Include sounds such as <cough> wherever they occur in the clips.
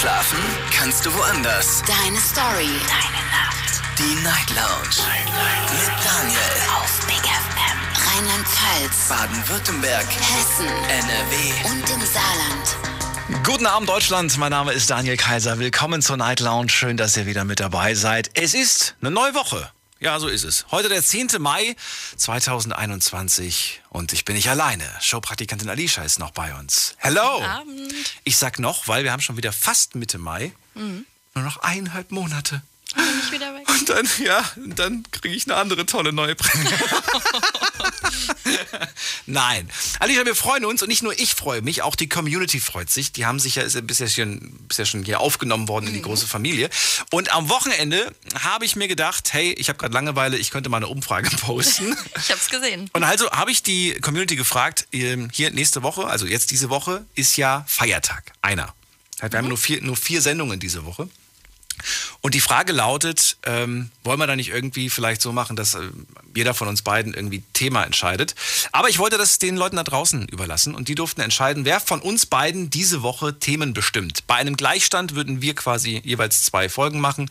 Schlafen kannst du woanders. Deine Story. Deine Nacht. Die Night Lounge. Mit Daniel. Auf Big FM. Rheinland-Pfalz. Baden-Württemberg. Hessen. NRW. Und im Saarland. Guten Abend Deutschland, mein Name ist Daniel Kaiser. Willkommen zur Night Lounge. Schön, dass ihr wieder mit dabei seid. Es ist eine neue Woche. Ja, so ist es. Heute der 10. Mai 2021 und ich bin nicht alleine. Showpraktikantin Alicia ist noch bei uns. Hello. Abend. Ich sag noch, weil wir haben schon wieder fast Mitte Mai. Mhm. Nur noch eineinhalb Monate. Bin wieder weg. Und dann, ja, dann kriege ich eine andere tolle neue Prämie. <laughs> Nein. Alicia, wir freuen uns und nicht nur ich freue mich, auch die Community freut sich. Die haben sich ja, ist ja bisher, schon, bisher schon hier aufgenommen worden in die große Familie. Und am Wochenende habe ich mir gedacht, hey, ich habe gerade Langeweile, ich könnte mal eine Umfrage <laughs> posten. Ich hab's gesehen. Und also habe ich die Community gefragt, ähm, hier nächste Woche, also jetzt diese Woche, ist ja Feiertag. Einer. Wir haben nur vier, nur vier Sendungen diese Woche. Und die Frage lautet, ähm, wollen wir da nicht irgendwie vielleicht so machen, dass äh, jeder von uns beiden irgendwie Thema entscheidet? Aber ich wollte das den Leuten da draußen überlassen und die durften entscheiden, wer von uns beiden diese Woche Themen bestimmt. Bei einem Gleichstand würden wir quasi jeweils zwei Folgen machen.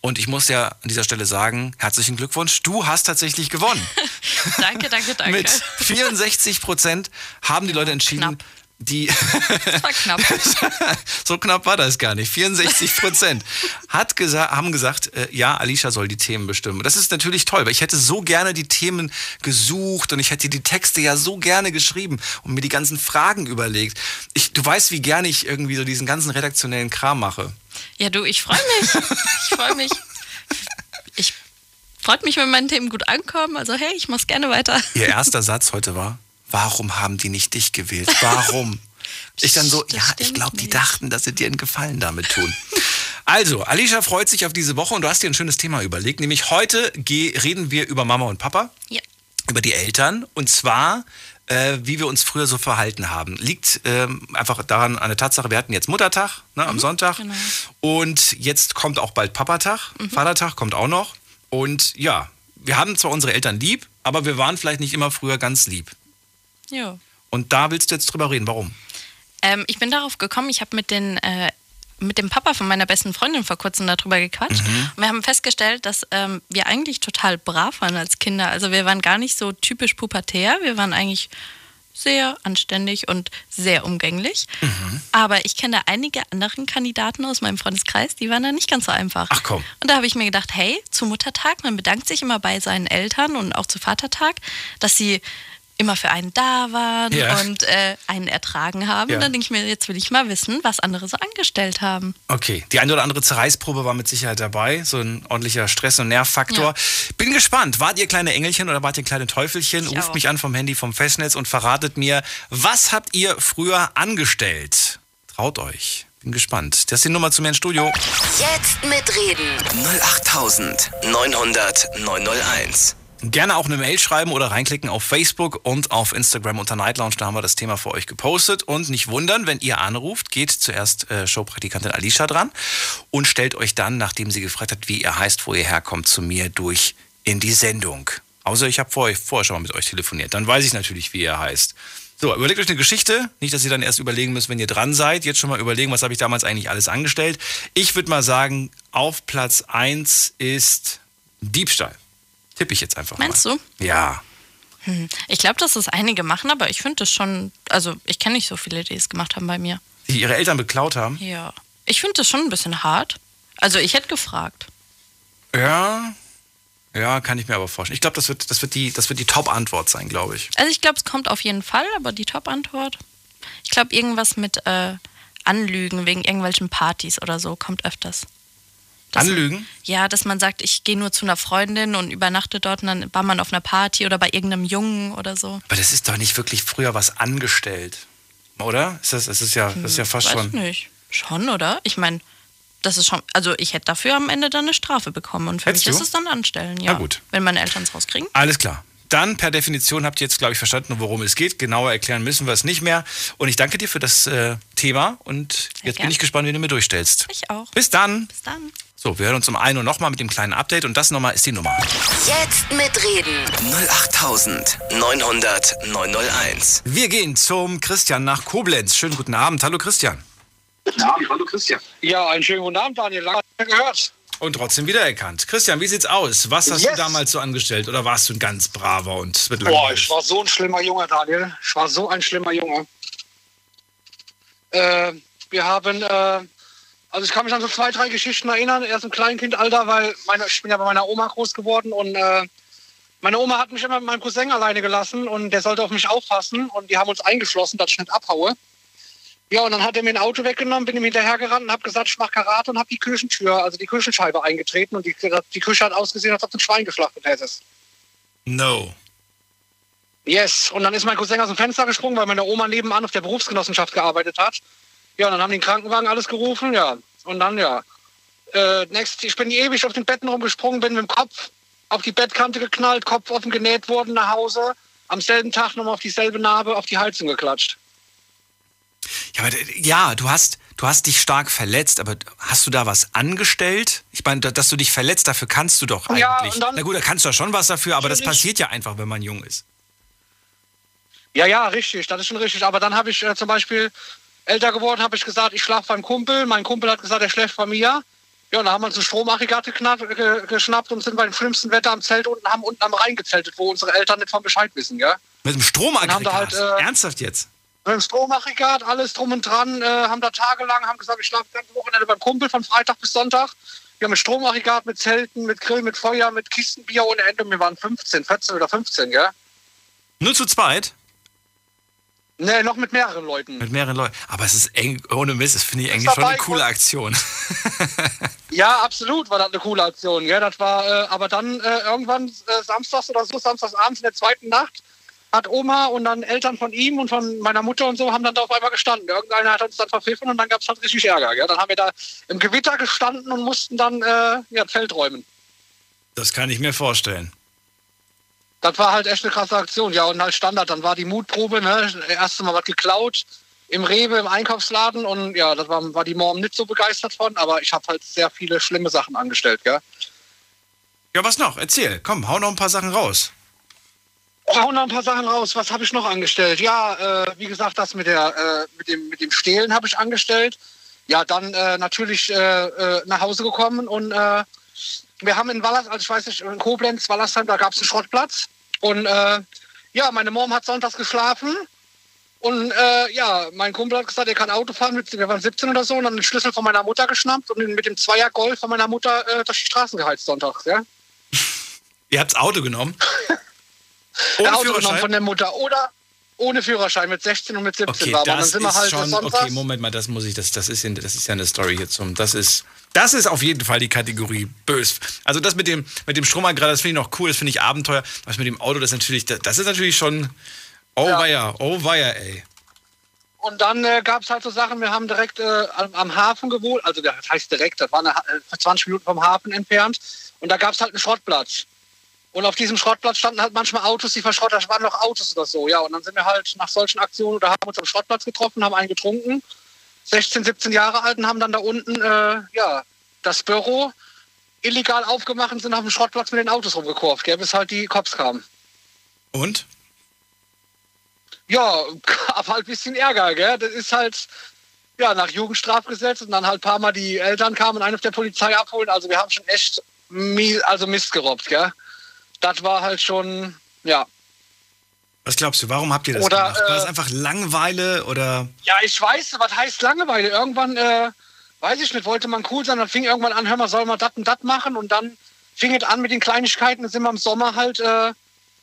Und ich muss ja an dieser Stelle sagen, herzlichen Glückwunsch, du hast tatsächlich gewonnen. <laughs> Danke, danke, danke. Mit 64 Prozent haben die Leute entschieden, knapp. Die <laughs> Das war knapp. <laughs> so knapp war das gar nicht. 64 Prozent hat gesa haben gesagt, äh, ja, Alicia soll die Themen bestimmen. Das ist natürlich toll, weil ich hätte so gerne die Themen gesucht und ich hätte die Texte ja so gerne geschrieben und mir die ganzen Fragen überlegt. Ich, du weißt, wie gerne ich irgendwie so diesen ganzen redaktionellen Kram mache. Ja, du, ich freue mich. Ich freue mich. Ich freut mich, wenn meine Themen gut ankommen. Also hey, ich mach's gerne weiter. Ihr erster Satz heute war, warum haben die nicht dich gewählt? Warum? <laughs> Ich dann so, Das ja, ich glaube, die dachten, dass sie dir einen Gefallen damit tun. Also, Alicia freut sich auf diese Woche und du hast dir ein schönes Thema überlegt. Nämlich heute reden wir über Mama und Papa, Ja. über die Eltern und zwar, äh, wie wir uns früher so verhalten haben. Liegt ähm, einfach daran an der Tatsache, wir hatten jetzt Muttertag ne, am Sonntag genau. und jetzt kommt auch bald Papatag, Vatertag kommt auch noch. Und ja, wir haben zwar unsere Eltern lieb, aber wir waren vielleicht nicht immer früher ganz lieb. Jo. Und da willst du jetzt drüber reden. Warum? Ähm, ich bin darauf gekommen, ich habe mit den äh, mit dem Papa von meiner besten Freundin vor kurzem darüber gequatscht. Und wir haben festgestellt, dass ähm, wir eigentlich total brav waren als Kinder. Also wir waren gar nicht so typisch pubertär. Wir waren eigentlich sehr anständig und sehr umgänglich. Aber ich kenne einige anderen Kandidaten aus meinem Freundeskreis, die waren da nicht ganz so einfach. Ach komm. Und da habe ich mir gedacht, hey, zu Muttertag, man bedankt sich immer bei seinen Eltern und auch zu Vatertag, dass sie immer für einen da waren Ja. und äh, einen ertragen haben. Ja. Und dann denke ich mir, jetzt will ich mal wissen, was andere so angestellt haben. Okay, die eine oder andere Zerreißprobe war mit Sicherheit dabei. So ein ordentlicher Stress- und Nervfaktor. Bin gespannt. Wart ihr kleine Engelchen oder wart ihr kleine Teufelchen? Ich Ruft auch. mich an vom Handy vom Festnetz und verratet mir, was habt ihr früher angestellt? Traut euch. Bin gespannt. Das ist die Nummer zu mir ins Studio. Jetzt mitreden. 08900 901. Gerne auch eine Mail schreiben oder reinklicken auf Facebook und auf Instagram unter Night Lounge. Da haben wir das Thema für euch gepostet. Und nicht wundern, wenn ihr anruft, geht zuerst äh, Showpraktikantin Alicia dran und stellt euch dann, nachdem sie gefragt hat, wie ihr heißt, wo ihr herkommt, zu mir durch in die Sendung. Außer ich habe vorher, vorher schon mal mit euch telefoniert. Dann weiß ich natürlich, wie ihr heißt. So, überlegt euch eine Geschichte. Nicht, dass ihr dann erst überlegen müsst, wenn ihr dran seid. Jetzt schon mal überlegen, was habe ich damals eigentlich alles angestellt. Ich würde mal sagen, auf Platz 1 ist Diebstahl. Tippe ich jetzt einfach Meinst mal. du? Ja. Ich glaube, dass das einige machen, aber ich finde das schon, also ich kenne nicht so viele, die es gemacht haben bei mir. Die ihre Eltern beklaut haben. Ja. Ich finde das schon ein bisschen hart. Also ich hätte gefragt. Ja. Ja, kann ich mir aber vorstellen. Ich glaube, das wird, das wird die, das wird die Top-Antwort sein, glaube ich. Also ich glaube, es kommt auf jeden Fall, aber die Top-Antwort. Ich glaube, irgendwas mit äh, Anlügen wegen irgendwelchen Partys oder so kommt öfters. Anlügen? Ja, dass man sagt, ich gehe nur zu einer Freundin und übernachte dort und dann war man auf einer Party oder bei irgendeinem Jungen oder so. Aber das ist doch nicht wirklich früher was angestellt. Oder? Ist das, das ist ja, das ist ja fast Weiß schon. nicht. Schon, oder? Ich meine, das ist schon, also ich hätte dafür am Ende dann eine Strafe bekommen und für Hättest mich du? ist es dann anstellen, ja. Na gut. Wenn meine Eltern es rauskriegen. Alles klar. Dann per Definition habt ihr jetzt, glaube ich, verstanden, worum es geht. Genauer erklären müssen wir es nicht mehr. Und ich danke dir für das äh, Thema und jetzt bin gern. ich gespannt, wie du mir durchstellst. Ich auch. Bis dann. Bis dann. So, wir hören uns um 1 Uhr nochmal mit dem kleinen Update und das nochmal ist die Nummer. Jetzt mitreden. 08900 901. Wir gehen zum Christian nach Koblenz. Schönen guten Abend. Hallo Christian. Guten Abend, hallo Christian. Ja, einen schönen guten Abend, Daniel. Lange gehört. Und trotzdem wiedererkannt. Christian, wie sieht's aus? Was hast Yes. du damals so angestellt? Oder warst du ein ganz braver und wird Boah, langweilig? ich war so ein schlimmer Junge, Daniel. Ich war so ein schlimmer Junge. Äh, wir haben, äh, also ich kann mich an so zwei, drei Geschichten erinnern. Erst im Kleinkindalter, weil meine, ich bin ja bei meiner Oma groß geworden und äh, meine Oma hat mich immer mit meinem Cousin alleine gelassen und der sollte auf mich aufpassen und die haben uns eingeschlossen, dass ich nicht abhaue. Ja, und dann hat er mir ein Auto weggenommen, bin ihm hinterhergerannt und habe gesagt, ich mache Karate und habe die Küchentür, also die Küchenscheibe eingetreten und die, die Küche hat ausgesehen, als ob ein Schwein geschlachtet hättest. No. Yes. Und dann ist mein Cousin aus dem Fenster gesprungen, weil meine Oma nebenan auf der Berufsgenossenschaft gearbeitet hat. Ja, dann haben die den Krankenwagen alles gerufen, ja. Und dann, ja. Äh, next, ich bin ewig auf den Betten rumgesprungen, bin mit dem Kopf auf die Bettkante geknallt, Kopf offen genäht worden nach Hause. Am selben Tag nochmal auf dieselbe Narbe auf die Heizung geklatscht. Ja, aber, ja, du hast, du hast dich stark verletzt, aber hast du da was angestellt? Ich meine, da- dass du dich verletzt, dafür kannst du doch eigentlich. Ja, dann- Na gut, da kannst du ja schon was dafür, aber das passiert ja einfach, wenn man jung ist. Ja, ja, richtig, das ist schon richtig. Aber dann habe ich äh, zum Beispiel älter geworden, habe ich gesagt, ich schlafe beim Kumpel. Mein Kumpel hat gesagt, er schläft bei mir. Ja, und dann haben wir uns ein Stromaggregat geschnappt und sind bei dem schlimmsten Wetter am Zelt unten, haben unten am Rhein gezeltet, wo unsere Eltern nicht von Bescheid wissen, gell? Mit dem Stromaggregat. Halt, äh, Ernsthaft jetzt? Mit dem Stromaggregat, alles drum und dran, äh, haben da tagelang, haben gesagt, ich schlafe das ganze Wochenende beim Kumpel von Freitag bis Sonntag. Wir haben mit Stromaggregat, mit Zelten, mit Grill, mit Feuer, mit Kistenbier ohne Ende. Wir waren 15, 14 oder 15, gell? Nur zu zweit? Nee, noch mit mehreren Leuten. Mit mehreren Leuten. Aber es ist eng, ohne Mist, das finde ich eigentlich schon eine coole Gott. Aktion. <laughs> Ja, absolut war das eine coole Aktion. Gell? Das war, äh, aber dann äh, irgendwann äh, samstags oder so, samstags abends in der zweiten Nacht, hat Oma und dann Eltern von ihm und von meiner Mutter und so haben dann da auf einmal gestanden. Irgendeiner hat uns dann verpfiffen und dann gab es halt richtig Ärger. Gell? Dann haben wir da im Gewitter gestanden und mussten dann äh, ja, das Feld räumen. Das kann ich mir vorstellen. Das war halt echt eine krasse Aktion. Ja, und halt Standard. Dann war die Mutprobe, ne? Erste Mal was geklaut im Rewe, im Einkaufsladen. Und ja, das war, war die Mom nicht so begeistert von, aber ich habe halt sehr viele schlimme Sachen angestellt, gell? Ja, was noch? Erzähl. Komm, hau noch ein paar Sachen raus. Oh, hau noch ein paar Sachen raus. Was habe ich noch angestellt? Ja, äh, wie gesagt, das mit, der, äh, mit, dem, mit dem Stehlen habe ich angestellt. Ja, dann äh, natürlich äh, äh, nach Hause gekommen und äh, wir haben in Wallers, also ich weiß nicht, in Koblenz, Wallersheim, da gab es einen Schrottplatz. Und äh, ja, meine Mom hat sonntags geschlafen. Und äh, ja, mein Kumpel hat gesagt, er kann Auto fahren. Wir waren 17 oder so. Und dann den Schlüssel von meiner Mutter geschnappt und mit dem Zweier Golf von meiner Mutter äh, durch die Straßen geheizt sonntags. Ja? <laughs> Ihr habt's Auto genommen? <laughs> Ohne Auto genommen von der Mutter oder ohne Führerschein mit 16 und mit 17 Okay, war. Aber dann das sind wir ist halt schon, sonntags. okay, Moment mal, das muss ich, das, das, ist, ja- das ist ja eine Story hier zum, das ist, das ist auf jeden Fall die Kategorie bös. Also das mit dem, mit dem Stromaggregat, das finde ich noch cool, das finde ich Abenteuer. Was mit dem Auto, das ist natürlich, das, das ist natürlich schon, oh Ja. weia, oh weia, ey. Und dann äh, gab es halt so Sachen, wir haben direkt äh, am, am Hafen gewohnt, also das heißt direkt, das war eine, Ha- äh, 20 Minuten vom Hafen entfernt. Und da gab es halt einen Schrottplatz. Und auf diesem Schrottplatz standen halt manchmal Autos, die verschrottet, waren noch Autos oder so. Ja, und dann sind wir halt nach solchen Aktionen oder haben uns am Schrottplatz getroffen, haben einen getrunken, 16, 17 Jahre alt und haben dann da unten, äh, ja, das Büro illegal aufgemacht und sind auf dem Schrottplatz mit den Autos rumgekurvt, gell, bis halt die Cops kamen. Und? Ja, <laughs> gab halt ein bisschen Ärger, gell? Das ist halt, ja, nach Jugendstrafgesetz und dann halt ein paar Mal die Eltern kamen und einen auf der Polizei abholen. Also wir haben schon echt mies, also Mist gerobbt, gell? Das war halt schon, ja. Was glaubst du, warum habt ihr das Oder, gemacht? War das äh, einfach Langeweile oder? Ja, ich weiß, was heißt Langeweile? Irgendwann, äh, weiß ich nicht, wollte man cool sein, dann fing irgendwann an, hör mal, soll man das und das machen und dann fing es an mit den Kleinigkeiten, dann sind wir im Sommer halt, äh,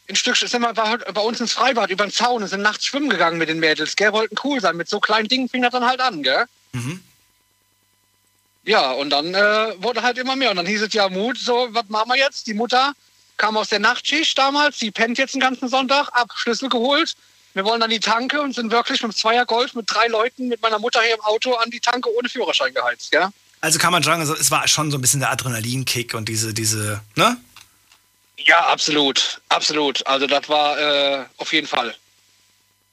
ein Stück, sind wir bei, bei uns ins Freibad über den Zaun und sind nachts schwimmen gegangen mit den Mädels, gell, wollten cool sein. Mit so kleinen Dingen fing das dann halt an, gell? Mhm. Ja, und dann äh, wurde halt immer mehr. Und dann hieß es ja Mut, so, was machen wir jetzt? Die Mutter kam aus der Nachtschicht damals, die pennt jetzt den ganzen Sonntag, ab, Schlüssel geholt. Wir wollen an die Tanke und sind wirklich mit dem Zweier Golf mit drei Leuten mit meiner Mutter hier im Auto an die Tanke ohne Führerschein geheizt, ja? Also kann man sagen, es war schon so ein bisschen der Adrenalinkick und diese, diese, ne? Ja, absolut, absolut. Also das war äh, auf jeden Fall.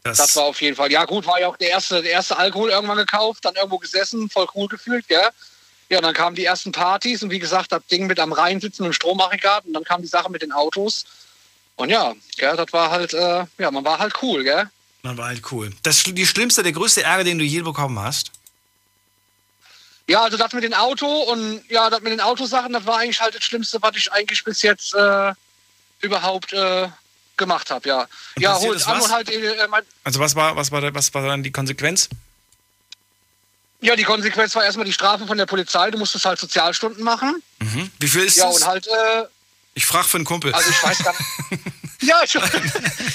Das war auf jeden Fall. Ja gut, war ja auch der erste, der erste Alkohol irgendwann gekauft, dann irgendwo gesessen, voll cool gefühlt, gell? Ja, dann kamen die ersten Partys und wie gesagt, das Ding mit am Rhein sitzen und Stromaggregat und dann kam die Sache mit den Autos. Und ja, gell, das war halt, äh, ja, man war halt cool, gell? Man war halt cool. Das, die schlimmste, der größte Ärger, den du je bekommen hast? Ja, also das mit dem Auto und ja, das mit den Autosachen, das war eigentlich halt das Schlimmste, was ich eigentlich bis jetzt äh, überhaupt äh, gemacht habe, ja. Und ja, passiert hol ist an was? und halt äh, mein, Also was war, was war, da- was war dann die Konsequenz? Ja, die Konsequenz war erstmal die Strafe von der Polizei. Du musstest halt Sozialstunden machen. Mhm. Wie viel ist Ja, das? und halt, äh, ich frage für einen Kumpel. also ich weiß gar nicht. <laughs> ja, ich,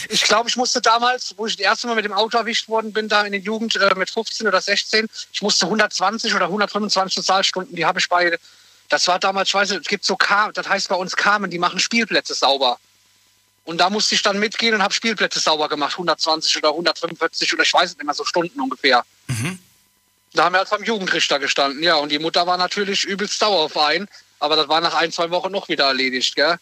ich glaube, ich musste damals, wo ich das erste Mal mit dem Auto erwischt worden bin, da in der Jugend äh, mit 15 oder 16, ich musste 120 oder 125 Sozialstunden, die habe ich bei, das war damals, ich weiß nicht, es gibt so, Car das heißt bei uns Carmen, die machen Spielplätze sauber. Und da musste ich dann mitgehen und habe Spielplätze sauber gemacht, 120 oder 145 oder ich weiß nicht mehr, so Stunden ungefähr. Da haben wir halt beim Jugendrichter gestanden, ja. Und die Mutter war natürlich übelst sauer auf einen. Aber das war nach ein, zwei Wochen noch wieder erledigt, gell?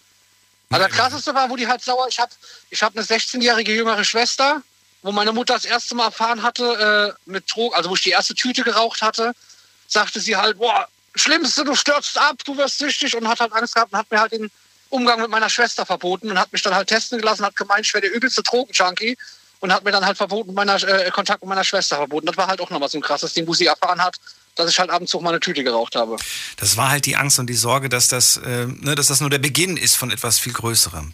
Aber das Krasseste war, wo die halt sauer... Ich habe ich hab eine 16-jährige jüngere Schwester, wo meine Mutter das erste Mal erfahren hatte, äh, mit Drogen, also wo ich die erste Tüte geraucht hatte, sagte sie halt, boah, Schlimmste, du stürzt ab, du wirst süchtig und hat halt Angst gehabt und hat mir halt den Umgang mit meiner Schwester verboten und hat mich dann halt testen gelassen, hat gemeint, ich wäre der übelste Drogenjunkie und hat mir dann halt verboten, meiner, äh, Kontakt mit meiner Schwester verboten. Das war halt auch nochmal so ein krasses Ding, wo sie erfahren hat, dass ich halt abends auch mal eine Tüte geraucht habe. Das war halt die Angst und die Sorge, dass das, äh, ne, dass das nur der Beginn ist von etwas viel Größerem.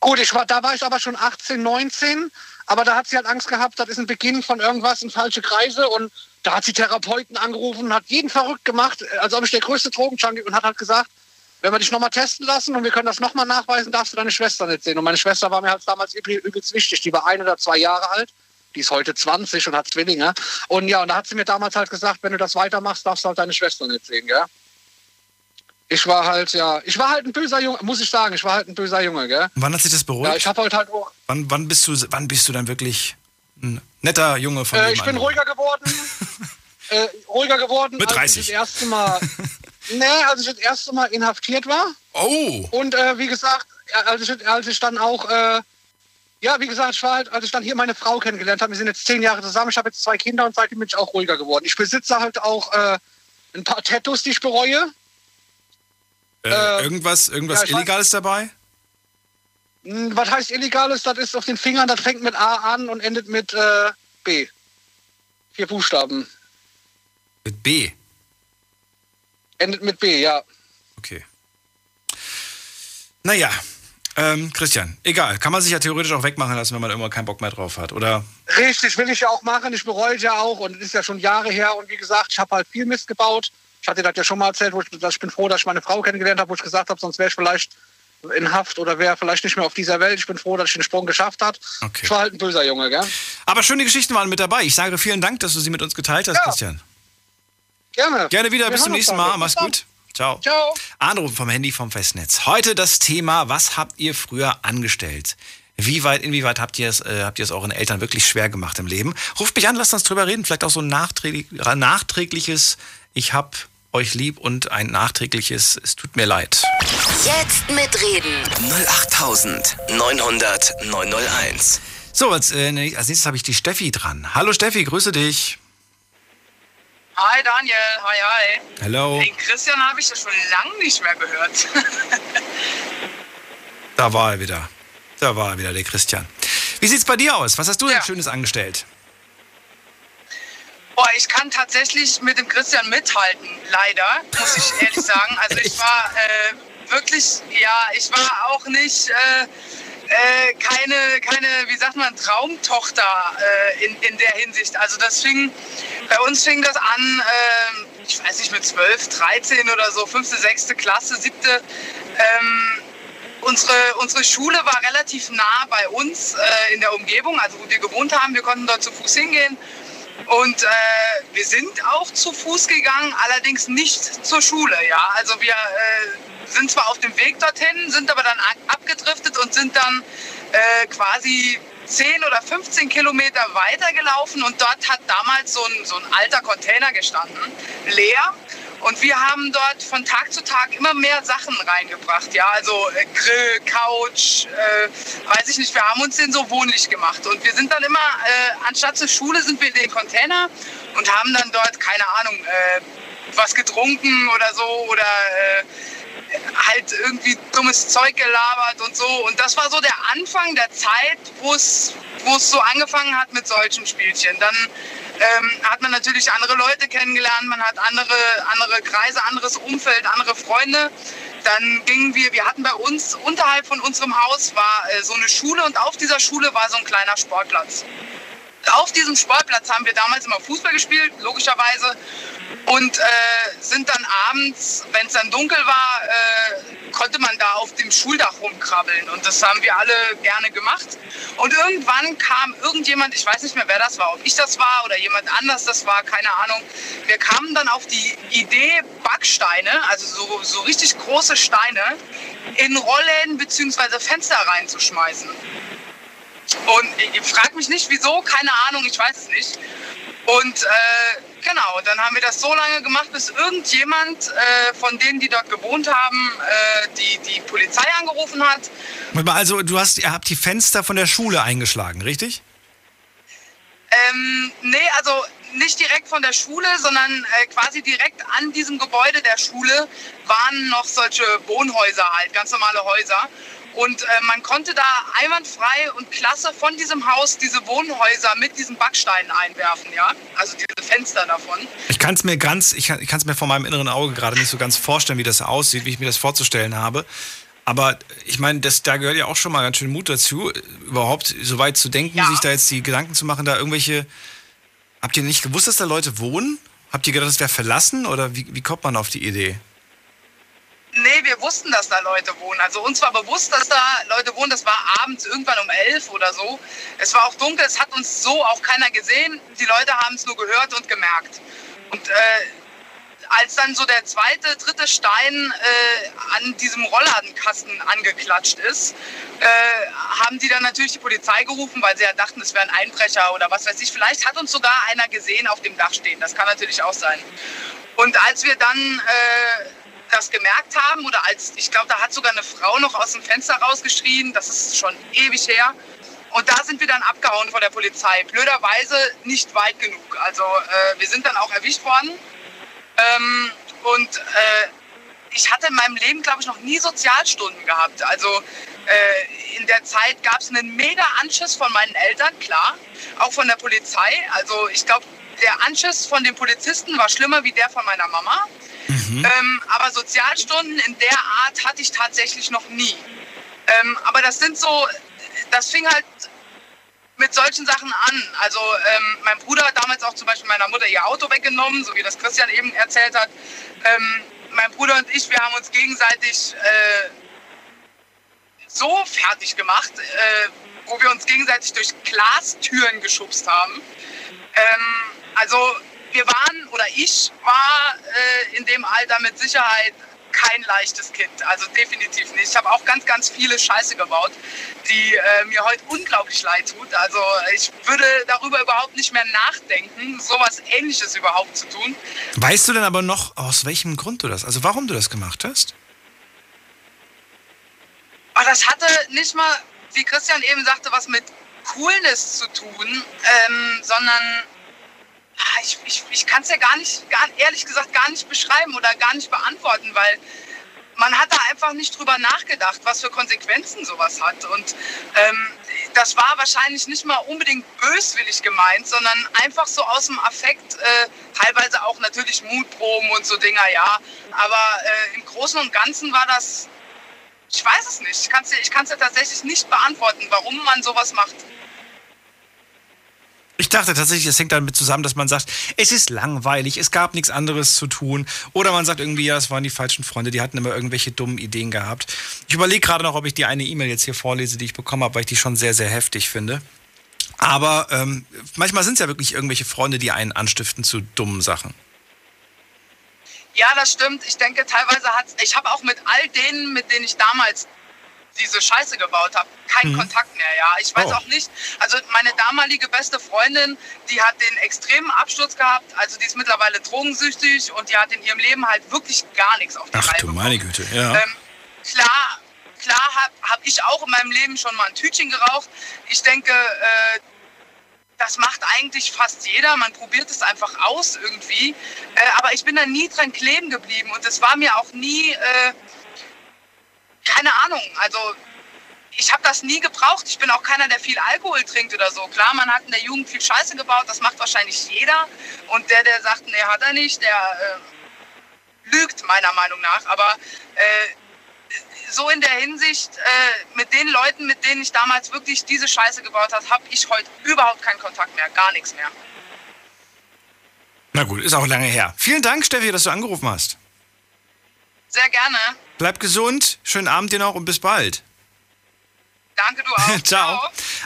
Gut, ich war, da war ich aber schon 18, 19, aber da hat sie halt Angst gehabt, das ist ein Beginn von irgendwas in falsche Kreise und da hat sie Therapeuten angerufen und hat jeden verrückt gemacht, als ob ich der größte Drogenjunkie und hat halt gesagt, wenn wir dich nochmal testen lassen und wir können das nochmal nachweisen, darfst du deine Schwester nicht sehen. Und meine Schwester war mir halt damals übel- übelst wichtig. Die war ein oder zwei Jahre alt. Die ist heute 20 und hat Zwillinge. Und ja, und da hat sie mir damals halt gesagt, wenn du das weitermachst, darfst du halt deine Schwester nicht sehen, gell? Ich war halt, ja, ich war halt ein böser Junge, muss ich sagen, ich war halt ein böser Junge, gell? Und wann hat sich das beruhigt? Ja, ich habe heute halt auch, wann, wann, bist du, wann bist du dann wirklich ein netter Junge von Äh, ich bin anderen? ruhiger geworden. <laughs> äh, ruhiger geworden, Mit als 30. ich das erste Mal. <laughs> nee, als ich das erste Mal inhaftiert war. Oh! Und äh, wie gesagt, ja, als ich, als ich dann auch, äh, ja, wie gesagt, ich war halt, als ich dann hier meine Frau kennengelernt habe, wir sind jetzt zehn Jahre zusammen, ich habe jetzt zwei Kinder und seitdem bin ich auch ruhiger geworden. Ich besitze halt auch äh, ein paar Tattoos, die ich bereue. Äh, äh, irgendwas irgendwas ja, ich weiß- Illegales dabei? Hm, Was heißt illegales? Das ist auf den Fingern, das fängt mit A an und endet mit äh, B. Vier Buchstaben. Mit B. Endet mit B, ja. Okay. Naja, ähm, Christian, egal. Kann man sich ja theoretisch auch wegmachen lassen, wenn man irgendwann keinen Bock mehr drauf hat, oder? Richtig, will ich ja auch machen. Ich bereue es ja auch und es ist ja schon Jahre her. Und wie gesagt, ich habe halt viel Mist gebaut. Ich hatte das ja schon mal erzählt, wo ich, dass ich bin froh, dass ich meine Frau kennengelernt habe, wo ich gesagt habe, sonst wäre ich vielleicht in Haft oder wäre vielleicht nicht mehr auf dieser Welt. Ich bin froh, dass ich den Sprung geschafft habe. Okay. Ich war halt ein böser Junge, gell? Aber schöne Geschichten waren mit dabei. Ich sage vielen Dank, dass du sie mit uns geteilt hast, Ja. Christian. Gerne. Gerne wieder. Wir Bis zum nächsten. Mal. Mach's gut. Ciao. Ciao. Anruf vom Handy vom Festnetz. Heute das Thema, was habt ihr früher angestellt? Wie weit, inwieweit habt ihr es, äh, habt ihr es euren Eltern wirklich schwer gemacht im Leben? Ruft mich an, lasst uns drüber reden. Vielleicht auch so ein nachträglich, nachträgliches, ich hab euch lieb und ein nachträgliches, es tut mir leid. Jetzt mitreden. 08900 901. So, als, äh, als nächstes habe ich die Steffi dran. Hallo Steffi, grüße dich. Hi Daniel, hi hi. Hallo. Den Christian habe ich ja schon lange nicht mehr gehört. <laughs> Da war er wieder. Da war er wieder, der Christian. Wie sieht's bei dir aus? Was hast du denn Ja. Schönes angestellt? Boah, ich kann tatsächlich mit dem Christian mithalten, leider, muss ich ehrlich sagen. Also ich <laughs> war äh, wirklich, ja, ich war auch nicht äh, äh, keine, keine, wie sagt man, Traumtochter äh, in, in der Hinsicht. Also das fing, bei uns fing das an, äh, ich weiß nicht, mit 12, 13 oder so, fünfte, sechste Klasse, siebte. Ähm, Unsere, unsere Schule war relativ nah bei uns äh, in der Umgebung, also wo wir gewohnt haben. Wir konnten dort zu Fuß hingehen. Und äh, wir sind auch zu Fuß gegangen, allerdings nicht zur Schule. Ja, also wir äh, sind zwar auf dem Weg dorthin, sind aber dann ab- abgedriftet und sind dann äh, quasi 10 oder 15 Kilometer weitergelaufen und dort hat damals so ein, so ein alter Container gestanden, leer. Und wir haben dort von Tag zu Tag immer mehr Sachen reingebracht. Ja, also äh, Grill, Couch, äh, weiß ich nicht. Wir haben uns den so wohnlich gemacht. Und wir sind dann immer, äh, anstatt zur Schule, sind wir in den Container und haben dann dort, keine Ahnung, äh, was getrunken oder so oder äh, halt irgendwie dummes Zeug gelabert und so. Und das war so der Anfang der Zeit, wo es so angefangen hat mit solchen Spielchen. Dann ähm, hat man natürlich andere Leute kennengelernt, man hat andere, andere Kreise, anderes Umfeld, andere Freunde. Dann gingen wir, wir hatten bei uns unterhalb von unserem Haus war äh, so eine Schule und auf dieser Schule war so ein kleiner Sportplatz. Auf diesem Sportplatz haben wir damals immer Fußball gespielt, logischerweise. Und äh, sind dann abends, wenn es dann dunkel war, äh, konnte man da auf dem Schuldach rumkrabbeln. Und das haben wir alle gerne gemacht. Und irgendwann kam irgendjemand, ich weiß nicht mehr, wer das war, ob ich das war oder jemand anders das war, keine Ahnung. Wir kamen dann auf die Idee, Backsteine, also so, so richtig große Steine, in Rollläden bzw. Fenster reinzuschmeißen. Und ich frage mich nicht, wieso, keine Ahnung, ich weiß es nicht. Und äh, genau, dann haben wir das so lange gemacht, bis irgendjemand äh, von denen, die dort gewohnt haben, äh, die, die Polizei angerufen hat. Also du hast, ihr habt die Fenster von der Schule eingeschlagen, richtig? Ähm, nee, also nicht direkt von der Schule, sondern äh, quasi direkt an diesem Gebäude der Schule waren noch solche Wohnhäuser halt, ganz normale Häuser. Und äh, man konnte da einwandfrei und klasse von diesem Haus diese Wohnhäuser mit diesen Backsteinen einwerfen, ja. Also diese Fenster davon. Ich kann es mir ganz, ich kann es mir vor meinem inneren Auge gerade nicht so ganz vorstellen, wie das aussieht, wie ich mir das vorzustellen habe. Aber ich meine, das, da gehört ja auch schon mal ganz schön Mut dazu, überhaupt so weit zu denken, ja. sich da jetzt die Gedanken zu machen, da irgendwelche. Habt ihr nicht gewusst, dass da Leute wohnen? Habt ihr gedacht, das wäre verlassen? Oder wie, wie kommt man auf die Idee? Nee, wir wussten, dass da Leute wohnen. Also uns war bewusst, dass da Leute wohnen. Das war abends irgendwann um elf oder so. Es war auch dunkel, es hat uns so auch keiner gesehen. Die Leute haben es nur gehört und gemerkt. Und äh, als dann so der zweite, dritte Stein äh, an diesem Rollladenkasten angeklatscht ist, äh, haben die dann natürlich die Polizei gerufen, weil sie ja dachten, es wäre ein Einbrecher oder was weiß ich. Vielleicht hat uns sogar einer gesehen auf dem Dach stehen. Das kann natürlich auch sein. Und als wir dann äh, das gemerkt haben oder als, ich glaube, da hat sogar eine Frau noch aus dem Fenster rausgeschrien, das ist schon ewig her. Und da sind wir dann abgehauen von der Polizei. Blöderweise nicht weit genug. Also äh, wir sind dann auch erwischt worden. Ähm, und äh, ich hatte in meinem Leben, glaube ich, noch nie Sozialstunden gehabt. Also äh, in der Zeit gab es einen mega Anschiss von meinen Eltern, klar. Auch von der Polizei. Also ich glaube, der Anschiss von den Polizisten war schlimmer wie der von meiner Mama. Mhm. Ähm, aber Sozialstunden in der Art hatte ich tatsächlich noch nie. Ähm, aber das sind so, das fing halt mit solchen Sachen an. Also ähm, mein Bruder hat damals auch zum Beispiel meiner Mutter ihr Auto weggenommen, so wie das Christian eben erzählt hat. Ähm, mein Bruder und ich, wir haben uns gegenseitig äh, so fertig gemacht, äh, wo wir uns gegenseitig durch Glastüren geschubst haben. Ähm, also wir waren oder ich war äh, in dem Alter mit Sicherheit kein leichtes Kind. Also definitiv nicht. Ich habe auch ganz, ganz viele Scheiße gebaut, die äh, mir heute unglaublich leid tut. Also ich würde darüber überhaupt nicht mehr nachdenken, sowas ähnliches überhaupt zu tun. Weißt du denn aber noch, aus welchem Grund du das, also warum du das gemacht hast? Aber das hatte nicht mal, wie Christian eben sagte, was mit Coolness zu tun, ähm, sondern Ah, ich, ich, ich kann es ja gar nicht, gar, ehrlich gesagt, gar nicht beschreiben oder gar nicht beantworten, weil man hat da einfach nicht drüber nachgedacht, was für Konsequenzen sowas hat. Und ähm, das war wahrscheinlich nicht mal unbedingt böswillig gemeint, sondern einfach so aus dem Affekt, äh, teilweise auch natürlich Mutproben und so Dinger, ja. Aber äh, im Großen und Ganzen war das, ich weiß es nicht. Ich kann es ja tatsächlich nicht beantworten, warum man sowas macht. Ich dachte tatsächlich, es hängt damit zusammen, dass man sagt, es ist langweilig, es gab nichts anderes zu tun. Oder man sagt irgendwie, ja, es waren die falschen Freunde, die hatten immer irgendwelche dummen Ideen gehabt. Ich überlege gerade noch, ob ich die eine E-Mail jetzt hier vorlese, die ich bekommen habe, weil ich die schon sehr, sehr heftig finde. Aber ähm, manchmal sind es ja wirklich irgendwelche Freunde, die einen anstiften zu dummen Sachen. Ja, das stimmt. Ich denke, teilweise hat ich habe auch mit all denen, mit denen ich damals diese Scheiße gebaut habe, keinen mhm. Kontakt mehr, ja. Ich weiß oh. auch nicht, also meine damalige beste Freundin, die hat den extremen Absturz gehabt, also die ist mittlerweile drogensüchtig und die hat in ihrem Leben halt wirklich gar nichts auf der Ach du meine Güte, ja. Ähm, klar, klar habe hab ich auch in meinem Leben schon mal ein Tütchen geraucht. Ich denke, äh, das macht eigentlich fast jeder. Man probiert es einfach aus irgendwie. Äh, aber ich bin da nie dran kleben geblieben und es war mir auch nie... Äh, keine Ahnung. Also ich habe das nie gebraucht. Ich bin auch keiner, der viel Alkohol trinkt oder so. Klar, man hat in der Jugend viel Scheiße gebaut, das macht wahrscheinlich jeder. Und der, der sagt, nee, hat er nicht, der äh, lügt meiner Meinung nach. Aber äh, so in der Hinsicht, äh, mit den Leuten, mit denen ich damals wirklich diese Scheiße gebaut habe, habe ich heute überhaupt keinen Kontakt mehr, gar nichts mehr. Na gut, ist auch lange her. Vielen Dank, Steffi, dass du angerufen hast. Sehr gerne. Bleib gesund, schönen Abend dir noch und bis bald. Danke, du <laughs> auch. Ciao.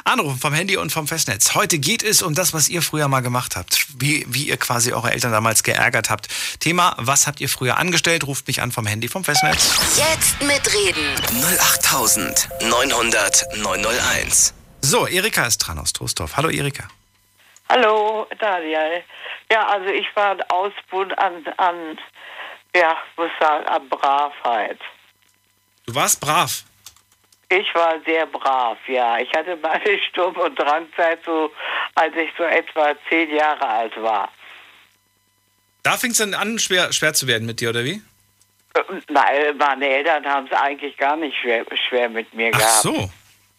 Anrufen vom Handy und vom Festnetz. Heute geht es um das, was ihr früher mal gemacht habt. Wie, wie ihr quasi eure Eltern damals geärgert habt. Thema, was habt ihr früher angestellt? Ruft mich an vom Handy, vom Festnetz. Jetzt mitreden. 08900 901. So, Erika ist dran aus Troisdorf. Hallo Erika. Hallo, Daniel. Ja, also ich war ein Ausbund an, an ja, muss sagen, an Bravheit. Du warst brav. Ich war sehr brav, ja. Ich hatte <laughs> meine Sturm- und Drangzeit so, als ich so etwa zehn Jahre alt war. Da fing es dann an, schwer, schwer zu werden mit dir, oder wie? Nein, meine Eltern haben es eigentlich gar nicht schwer, schwer mit mir Ach gehabt. so.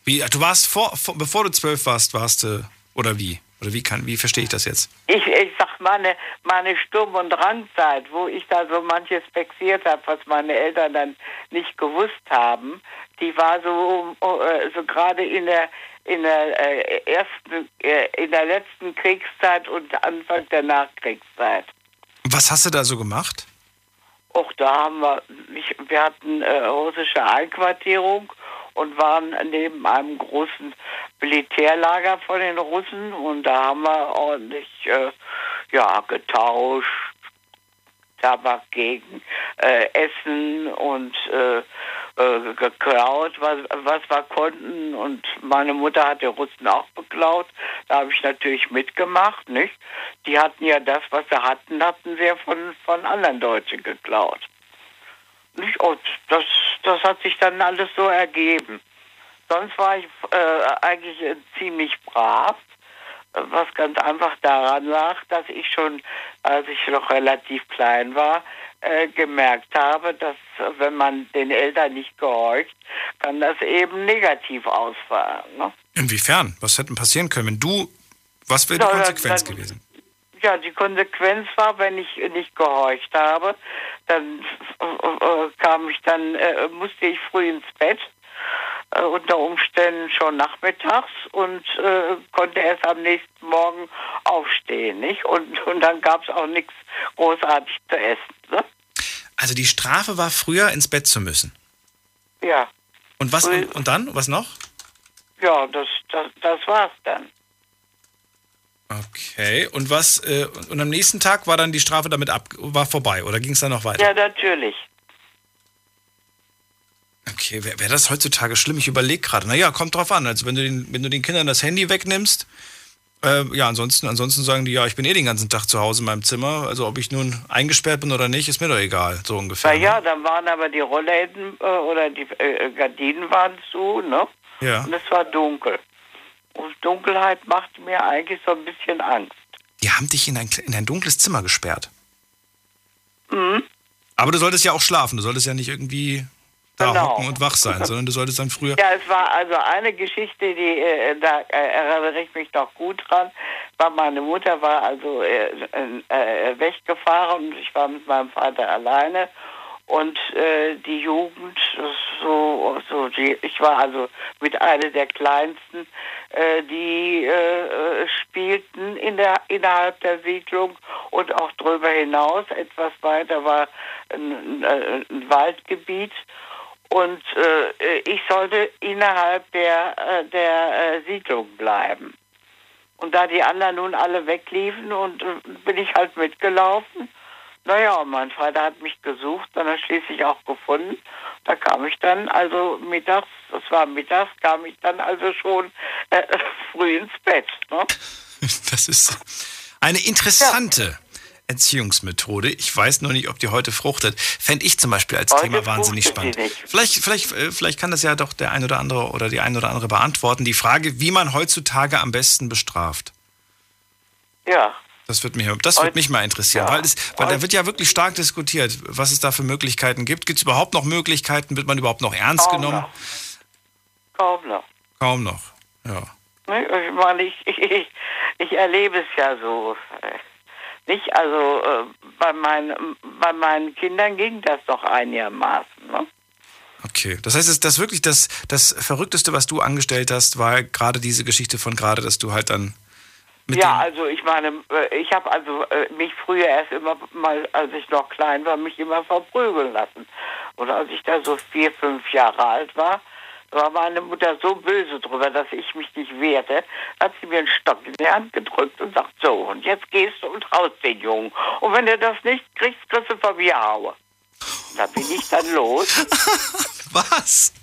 Wie, du warst vor, vor, bevor du zwölf warst, warst du, oder wie? Oder wie kann, wie verstehe ich das jetzt? Ich, ich sag meine, meine Sturm- und Drangzeit, wo ich da so manches vexiert habe, was meine Eltern dann nicht gewusst haben, die war so, äh, so gerade in der in der äh, ersten, äh, in der letzten Kriegszeit und Anfang der Nachkriegszeit. Was hast du da so gemacht? Auch da haben wir, ich, wir hatten äh, russische Einquartierung und waren neben einem großen Militärlager von den Russen und da haben wir ordentlich äh, ja, getauscht, Tabak gegen äh, Essen und äh, äh, geklaut, was, was wir konnten. Und meine Mutter hat die Russen auch beklaut. Da habe ich natürlich mitgemacht, nicht? Die hatten ja das, was sie hatten, hatten sie ja von, von anderen Deutschen geklaut. Und das, das hat sich dann alles so ergeben. Sonst war ich äh, eigentlich äh, ziemlich brav, äh, was ganz einfach daran lag, dass ich schon, als ich noch relativ klein war, äh, gemerkt habe, dass äh, wenn man den Eltern nicht gehorcht, kann das eben negativ ausfallen. Ne? Inwiefern? Was hätte passieren können, wenn du. Was wäre die Ja, Konsequenz dann- gewesen? Ja, die Konsequenz war, wenn ich nicht gehorcht habe, dann äh, äh, kam ich dann, äh, musste ich früh ins Bett, äh, unter Umständen schon nachmittags und äh, konnte erst am nächsten Morgen aufstehen, nicht? Und, und dann gab es auch nichts großartig zu essen. Ne? Also die Strafe war früher ins Bett zu müssen. Ja, Und was und, und dann? Was noch? ja, das, das, das war's dann. Okay. Und was? Äh, und am nächsten Tag war dann die Strafe damit ab, war vorbei oder ging es dann noch weiter? Ja, natürlich. Okay, wäre wär das heutzutage schlimm? Ich überlege gerade. Naja, kommt drauf an. Also wenn du den, wenn du den Kindern das Handy wegnimmst, äh, ja, ansonsten, ansonsten sagen die, ja, ich bin eh den ganzen Tag zu Hause in meinem Zimmer. Also ob ich nun eingesperrt bin oder nicht, ist mir doch egal, so ungefähr. Na ja, dann waren aber die Rollläden äh, oder die äh, Gardinen waren zu, ne? Ja. Und es war dunkel. Und Dunkelheit macht mir eigentlich so ein bisschen Angst. Die haben dich in ein, in ein dunkles Zimmer gesperrt. Mhm. Aber du solltest ja auch schlafen. Du solltest ja nicht irgendwie da Genau. hocken und wach sein, sondern du solltest dann früher. Ja, es war also eine Geschichte, die äh, da äh, erinnere ich mich noch gut dran. War meine Mutter war also äh, äh, weggefahren und ich war mit meinem Vater alleine und äh, die Jugend so so die, ich war also mit einer der kleinsten, äh, die äh, äh, spielten in der innerhalb der Siedlung und auch darüber hinaus etwas weiter war ein, ein, ein Waldgebiet und äh, ich sollte innerhalb der, äh, der äh, Siedlung bleiben. Und da die anderen nun alle wegliefen und äh, bin ich halt mitgelaufen. Naja, mein Vater hat mich gesucht, dann hat er schließlich auch gefunden. Da kam ich dann also mittags, das war mittags, kam ich dann also schon äh, <laughs> früh ins Bett. Ne? <laughs> Das ist eine interessante Erziehungsmethode. Ich weiß nur nicht, ob die heute fruchtet. Fände ich zum Beispiel als Heute Thema wahnsinnig spannend. Vielleicht, vielleicht, äh, vielleicht kann das ja doch der ein oder andere oder die ein oder andere beantworten. Die Frage, wie man heutzutage am besten bestraft. Ja. Das wird mich, das wird mich mal interessieren, Ja. weil, es, weil da wird ja wirklich stark diskutiert, was es da für Möglichkeiten gibt. Gibt es überhaupt noch Möglichkeiten? Wird man überhaupt noch ernst Kaum genommen? noch. Kaum noch. Kaum noch. Ja. Ich meine, ich, ich, ich erlebe es ja so. Nicht, also äh, bei, meinen, bei meinen Kindern ging das doch einigermaßen. Ne? Okay. Das heißt, das, wirklich das, das Verrückteste, was du angestellt hast, war gerade diese Geschichte von gerade, dass du halt dann Ja, also ich meine, äh, ich habe also äh, mich früher erst immer mal, als ich noch klein war, mich immer verprügeln lassen. Und als ich da so vier, fünf Jahre alt war, war meine Mutter so böse drüber, dass ich mich nicht wehrte, hat sie mir einen Stock in die Hand gedrückt und sagt, so, und jetzt gehst du und haust den Jungen. Und wenn du das nicht kriegst, kriegst du von mir Haue. Da bin ich dann los. <laughs> was?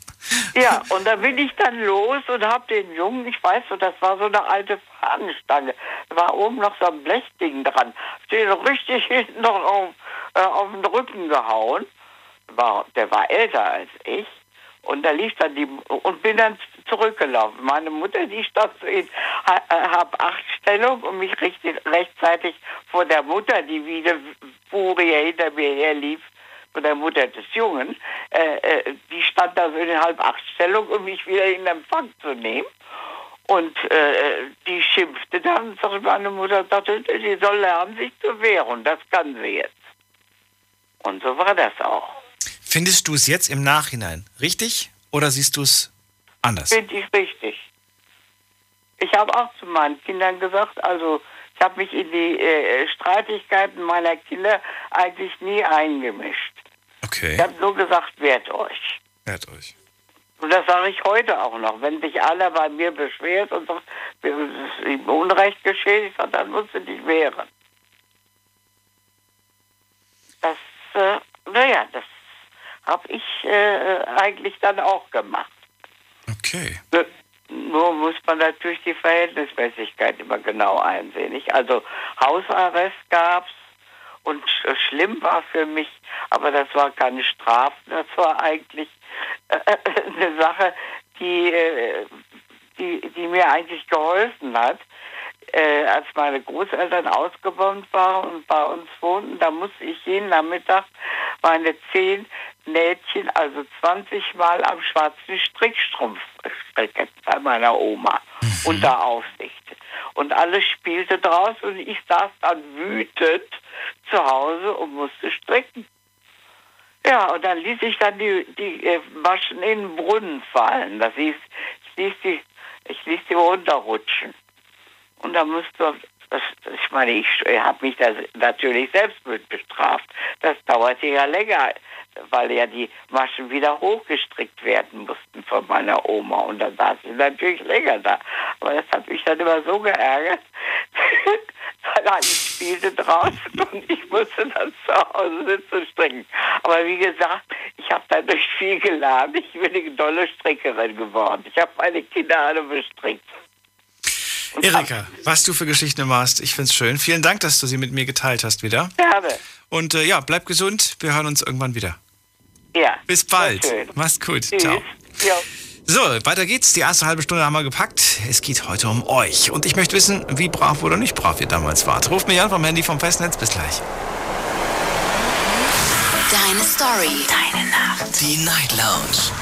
Ja, und da bin ich dann los und hab den Jungen, ich weiß so, das war so eine alte Fahnenstange. War oben noch so ein Blechding dran. Den richtig <laughs> hinten noch auf, äh, auf den Rücken gehauen. War, der war älter als ich. Und da lief dann die, und bin dann zurückgelaufen. Meine Mutter, die stand in ha- äh, hab acht Stellung und mich richtig, rechtzeitig vor der Mutter, die wie eine Furie hinter mir herlief, von der Mutter des Jungen, äh, äh, die stand da so in halb acht Stellung, um mich wieder in Empfang zu nehmen. Und äh, die schimpfte dann, sagte meine Mutter, sagte, die soll lernen, sich zu wehren. Das kann sie jetzt. Und so war das auch. Findest du es jetzt im Nachhinein richtig oder siehst du es anders? Finde ich richtig. Ich habe auch zu meinen Kindern gesagt, also ich habe mich in die äh, Streitigkeiten meiner Kinder eigentlich nie eingemischt. Okay, Ich habe nur gesagt, wehrt euch. wehrt euch. Und das sage ich heute auch noch. Wenn sich einer bei mir beschwert und sagt, es ist ihm Unrecht geschehen, ich sage, dann musst du dich wehren. Das, äh, naja, das habe ich äh, eigentlich dann auch gemacht. Okay. Nur- Nur muss man natürlich die Verhältnismäßigkeit immer genau einsehen. Nicht? Also Hausarrest gab's und sch schlimm war für mich, aber das war keine Strafe, das war eigentlich äh, <laughs> eine Sache, die, äh, die, die mir eigentlich geholfen hat. Äh, als meine Großeltern ausgebombt waren und bei uns wohnten, da musste ich jeden Nachmittag meine zehn Nähtchen, also 20 Mal am schwarzen Strickstrumpf stricken bei meiner Oma unter Aufsicht. Und alles spielte draus und ich saß dann wütend zu Hause und musste stricken. Ja, und dann ließ ich dann die, die äh, Maschen in den Brunnen fallen. Das hieß, ich ließ die, ich ließ die runterrutschen. Und da musste, das, ich meine, ich habe mich da natürlich selbst mit bestraft. Das dauerte ja länger, weil ja die Maschen wieder hochgestrickt werden mussten von meiner Oma. Und dann saß ich natürlich länger da. Aber das hat mich dann immer so geärgert, <laughs> weil alles spielte draußen und ich musste dann zu Hause sitzen stricken. Aber wie gesagt, ich habe dadurch viel gelernt. Ich bin eine tolle Strickerin geworden. Ich habe meine Kinder alle bestrickt. Erika, was du für Geschichten hast, ich find's schön. Vielen Dank, dass du sie mit mir geteilt hast wieder. Gerne. Und äh, ja, bleib gesund. Wir hören uns irgendwann wieder. Ja. Bis bald. Mach's gut. Tschüss. Ciao. Ja. So, weiter geht's. Die erste halbe Stunde haben wir gepackt. Es geht heute um euch. Und ich möchte wissen, wie brav oder nicht brav ihr damals wart. Ruft mich an vom Handy vom Festnetz. Bis gleich. Deine Story. Deine Nacht. Die Night Lounge.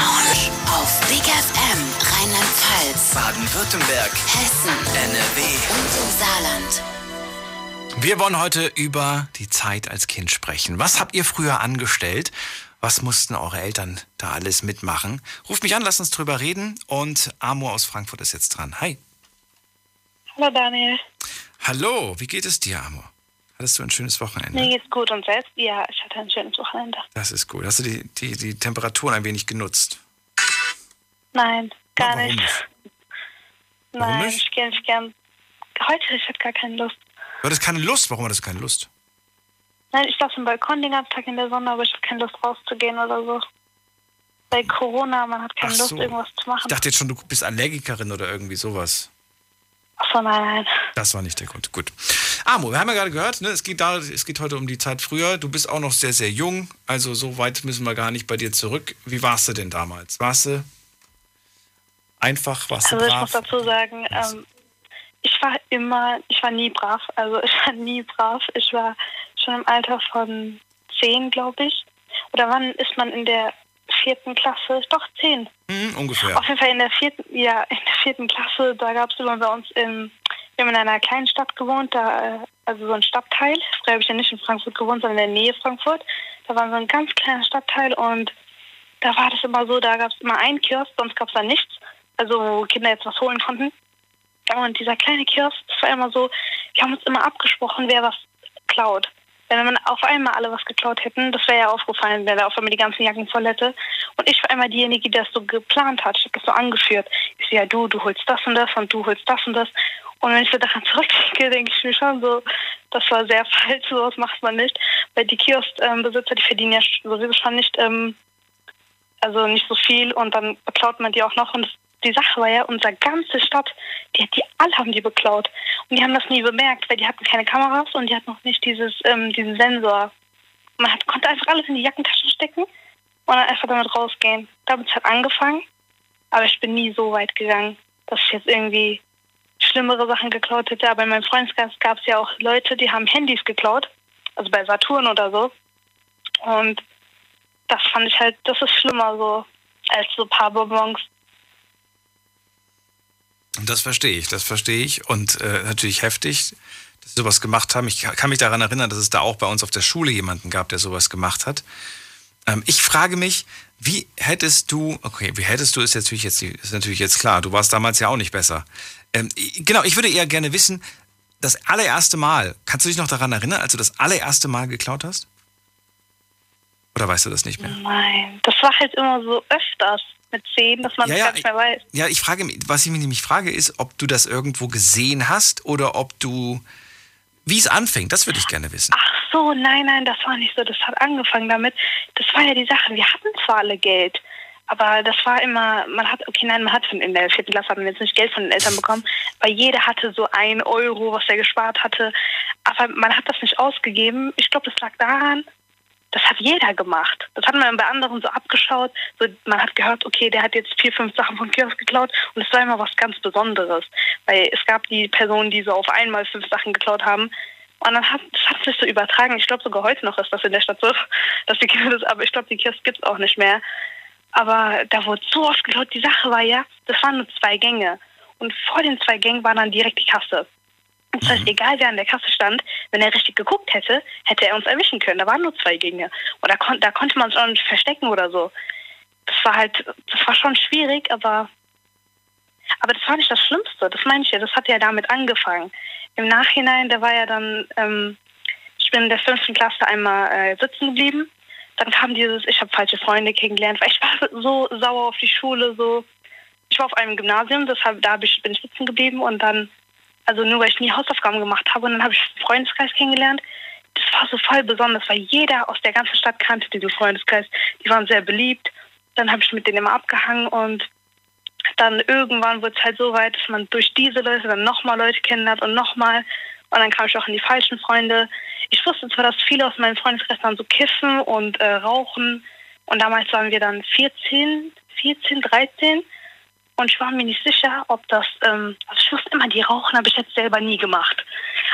Lounge. Auf Big FM Rheinland-Pfalz, Baden-Württemberg, Hessen NRW. und im Saarland. Wir wollen heute über die Zeit als Kind sprechen. Was habt ihr früher angestellt? Was mussten eure Eltern da alles mitmachen? Ruft mich an, lasst uns drüber reden. Und Amor aus Frankfurt ist jetzt dran. Hi. Hallo Daniel. Hallo, wie geht es dir, Amor? Hattest du ein schönes Wochenende? Mir geht's gut und selbst? Ja, ich hatte ein schönes Wochenende. Das ist gut. Hast du die, die, die Temperaturen ein wenig genutzt? Nein, gar Warum nicht. <laughs> Warum Nein, nicht? ich gehe nicht gern. Heute, ich hatte gar keine Lust. Du hattest keine Lust. Warum hattest du keine Lust? Nein, ich saß am Balkon den ganzen Tag in der Sonne, aber ich hatte keine Lust rauszugehen oder so. bei Corona, man hat keine Ach Lust, so. irgendwas zu Ich machen. dachte jetzt schon, du bist Allergikerin oder irgendwie sowas. Achso, nein, nein. Das war nicht der Grund. Gut. Amo, wir haben ja gerade gehört, ne, es, geht da, es geht heute um die Zeit früher. Du bist auch noch sehr, sehr jung. Also so weit müssen wir gar nicht bei dir zurück. Wie warst du denn damals? Warst du einfach, warst du Also ich brav? muss dazu sagen, ähm, ich war immer, ich war nie brav. Also <laughs> ich war nie brav. Ich war schon im Alter von zehn, glaube ich. Oder wann ist man in der vierten Klasse? Doch, zehn. Hm, ungefähr. Auf jeden Fall in der vierten, ja, in der vierten Klasse, da gab es immer bei uns in, wir haben in einer kleinen Stadt gewohnt, da, äh, also so ein Stadtteil. Früher habe ich ja nicht in Frankfurt gewohnt, sondern in der Nähe Frankfurt. Da war so ein ganz kleiner Stadtteil und da war das immer so, da gab es immer einen Kiosk, sonst gab es da nichts. Also wo Kinder jetzt was holen konnten. Und dieser kleine Kiosk, das war immer so, wir haben uns immer abgesprochen, wer was klaut. Wenn man auf einmal alle was geklaut hätten, das wäre ja aufgefallen, wer da auf einmal die ganzen Jacken voll hätte. Und ich war immer diejenige, die das so geplant hat. Ich habe das so angeführt. Ich so, ja, du, du holst das und das und du holst das und das. Und wenn ich so daran <laughs> zurückdenke, denke ich mir schon so, das war sehr <laughs> falsch, sowas macht man nicht. Weil die Kioskbesitzer, die verdienen ja sowieso schon nicht, ähm, also nicht so viel und dann beklaut man die auch noch. Und die Sache war ja, unsere ganze Stadt, die, die alle haben die beklaut. Und die haben das nie bemerkt, weil die hatten keine Kameras und die hatten noch nicht dieses, ähm, diesen Sensor. Man hat, konnte einfach alles in die Jackentaschen stecken und dann einfach damit rausgehen. Damit hat angefangen, aber ich bin nie so weit gegangen, dass ich jetzt irgendwie schlimmere Sachen geklaut hätte. Aber in meinem Freundeskreis gab es ja auch Leute, die haben Handys geklaut, also bei Saturn oder so. Und das fand ich halt, das ist schlimmer so als so ein paar Bonbons. Das verstehe ich, das verstehe ich. Und äh, natürlich heftig, dass sie sowas gemacht haben. Ich kann mich daran erinnern, dass es da auch bei uns auf der Schule jemanden gab, der sowas gemacht hat. Ähm, ich frage mich, wie hättest du, okay, wie hättest du, ist natürlich jetzt, ist natürlich jetzt klar, du warst damals ja auch nicht besser. Ähm, genau, ich würde eher gerne wissen, das allererste Mal, kannst du dich noch daran erinnern, als du das allererste Mal geklaut hast? Oder weißt du das nicht mehr? Nein, das war halt immer so öfters mit zehn, dass man Ja, es ja, gar nicht mehr weiß. Ja, ich frage mich, was ich mich nämlich frage, ist, ob du das irgendwo gesehen hast oder ob du, wie es anfängt, das würde ich gerne wissen. Ach so, nein, nein, das war nicht so. Das hat angefangen damit. Das war ja die Sache. Wir hatten zwar alle Geld, aber das war immer, man hat, okay, nein, man hat von, in der vierten Klasse hatten wir jetzt nicht Geld von den Eltern bekommen, weil jeder hatte so ein Euro, was er gespart hatte. Aber man hat das nicht ausgegeben. Ich glaube, das lag daran, das hat jeder gemacht. Das hat man bei anderen so abgeschaut. So, man hat gehört, okay, der hat jetzt vier, fünf Sachen vom Kiosk geklaut und es war immer was ganz Besonderes. Weil es gab die Personen, die so auf einmal fünf Sachen geklaut haben. Und dann hat das hat sich so übertragen. Ich glaube, sogar heute noch ist das in der Stadt so, <laughs> dass die Kinder das, aber ich glaube, die Kiosk gibt es auch nicht mehr. Aber da wurde so oft geklaut. Die Sache war ja, das waren nur zwei Gänge. Und vor den zwei Gängen war dann direkt die Kasse. Das heißt, egal wer an der Kasse stand, wenn er richtig geguckt hätte, hätte er uns erwischen können. Da waren nur zwei Gänge. Und da, kon da konnte man uns auch nicht verstecken oder so. Das war halt, das war schon schwierig, aber, aber das war nicht das Schlimmste. Das meine ich ja, das hat ja damit angefangen. Im Nachhinein, da war ja dann, ähm, ich bin in der fünften Klasse einmal äh, sitzen geblieben. Dann kam dieses, ich habe falsche Freunde kennengelernt, weil ich war so sauer auf die Schule, so. Ich war auf einem Gymnasium, deshalb da bin ich sitzen geblieben und dann also nur weil ich nie Hausaufgaben gemacht habe und dann habe ich einen Freundeskreis kennengelernt. Das war so voll besonders, weil jeder aus der ganzen Stadt kannte diesen Freundeskreis. Die waren sehr beliebt. Dann habe ich mit denen immer abgehangen und dann irgendwann wurde es halt so weit, dass man durch diese Leute dann nochmal Leute kennenlernt und nochmal. Und dann kam ich auch in die falschen Freunde. Ich wusste zwar, dass viele aus meinem Freundeskreis dann so kiffen und äh, rauchen. Und damals waren wir dann 14, 14, 13. Und ich war mir nicht sicher, ob das, ähm, also ich wusste immer, die rauchen habe ich jetzt selber nie gemacht.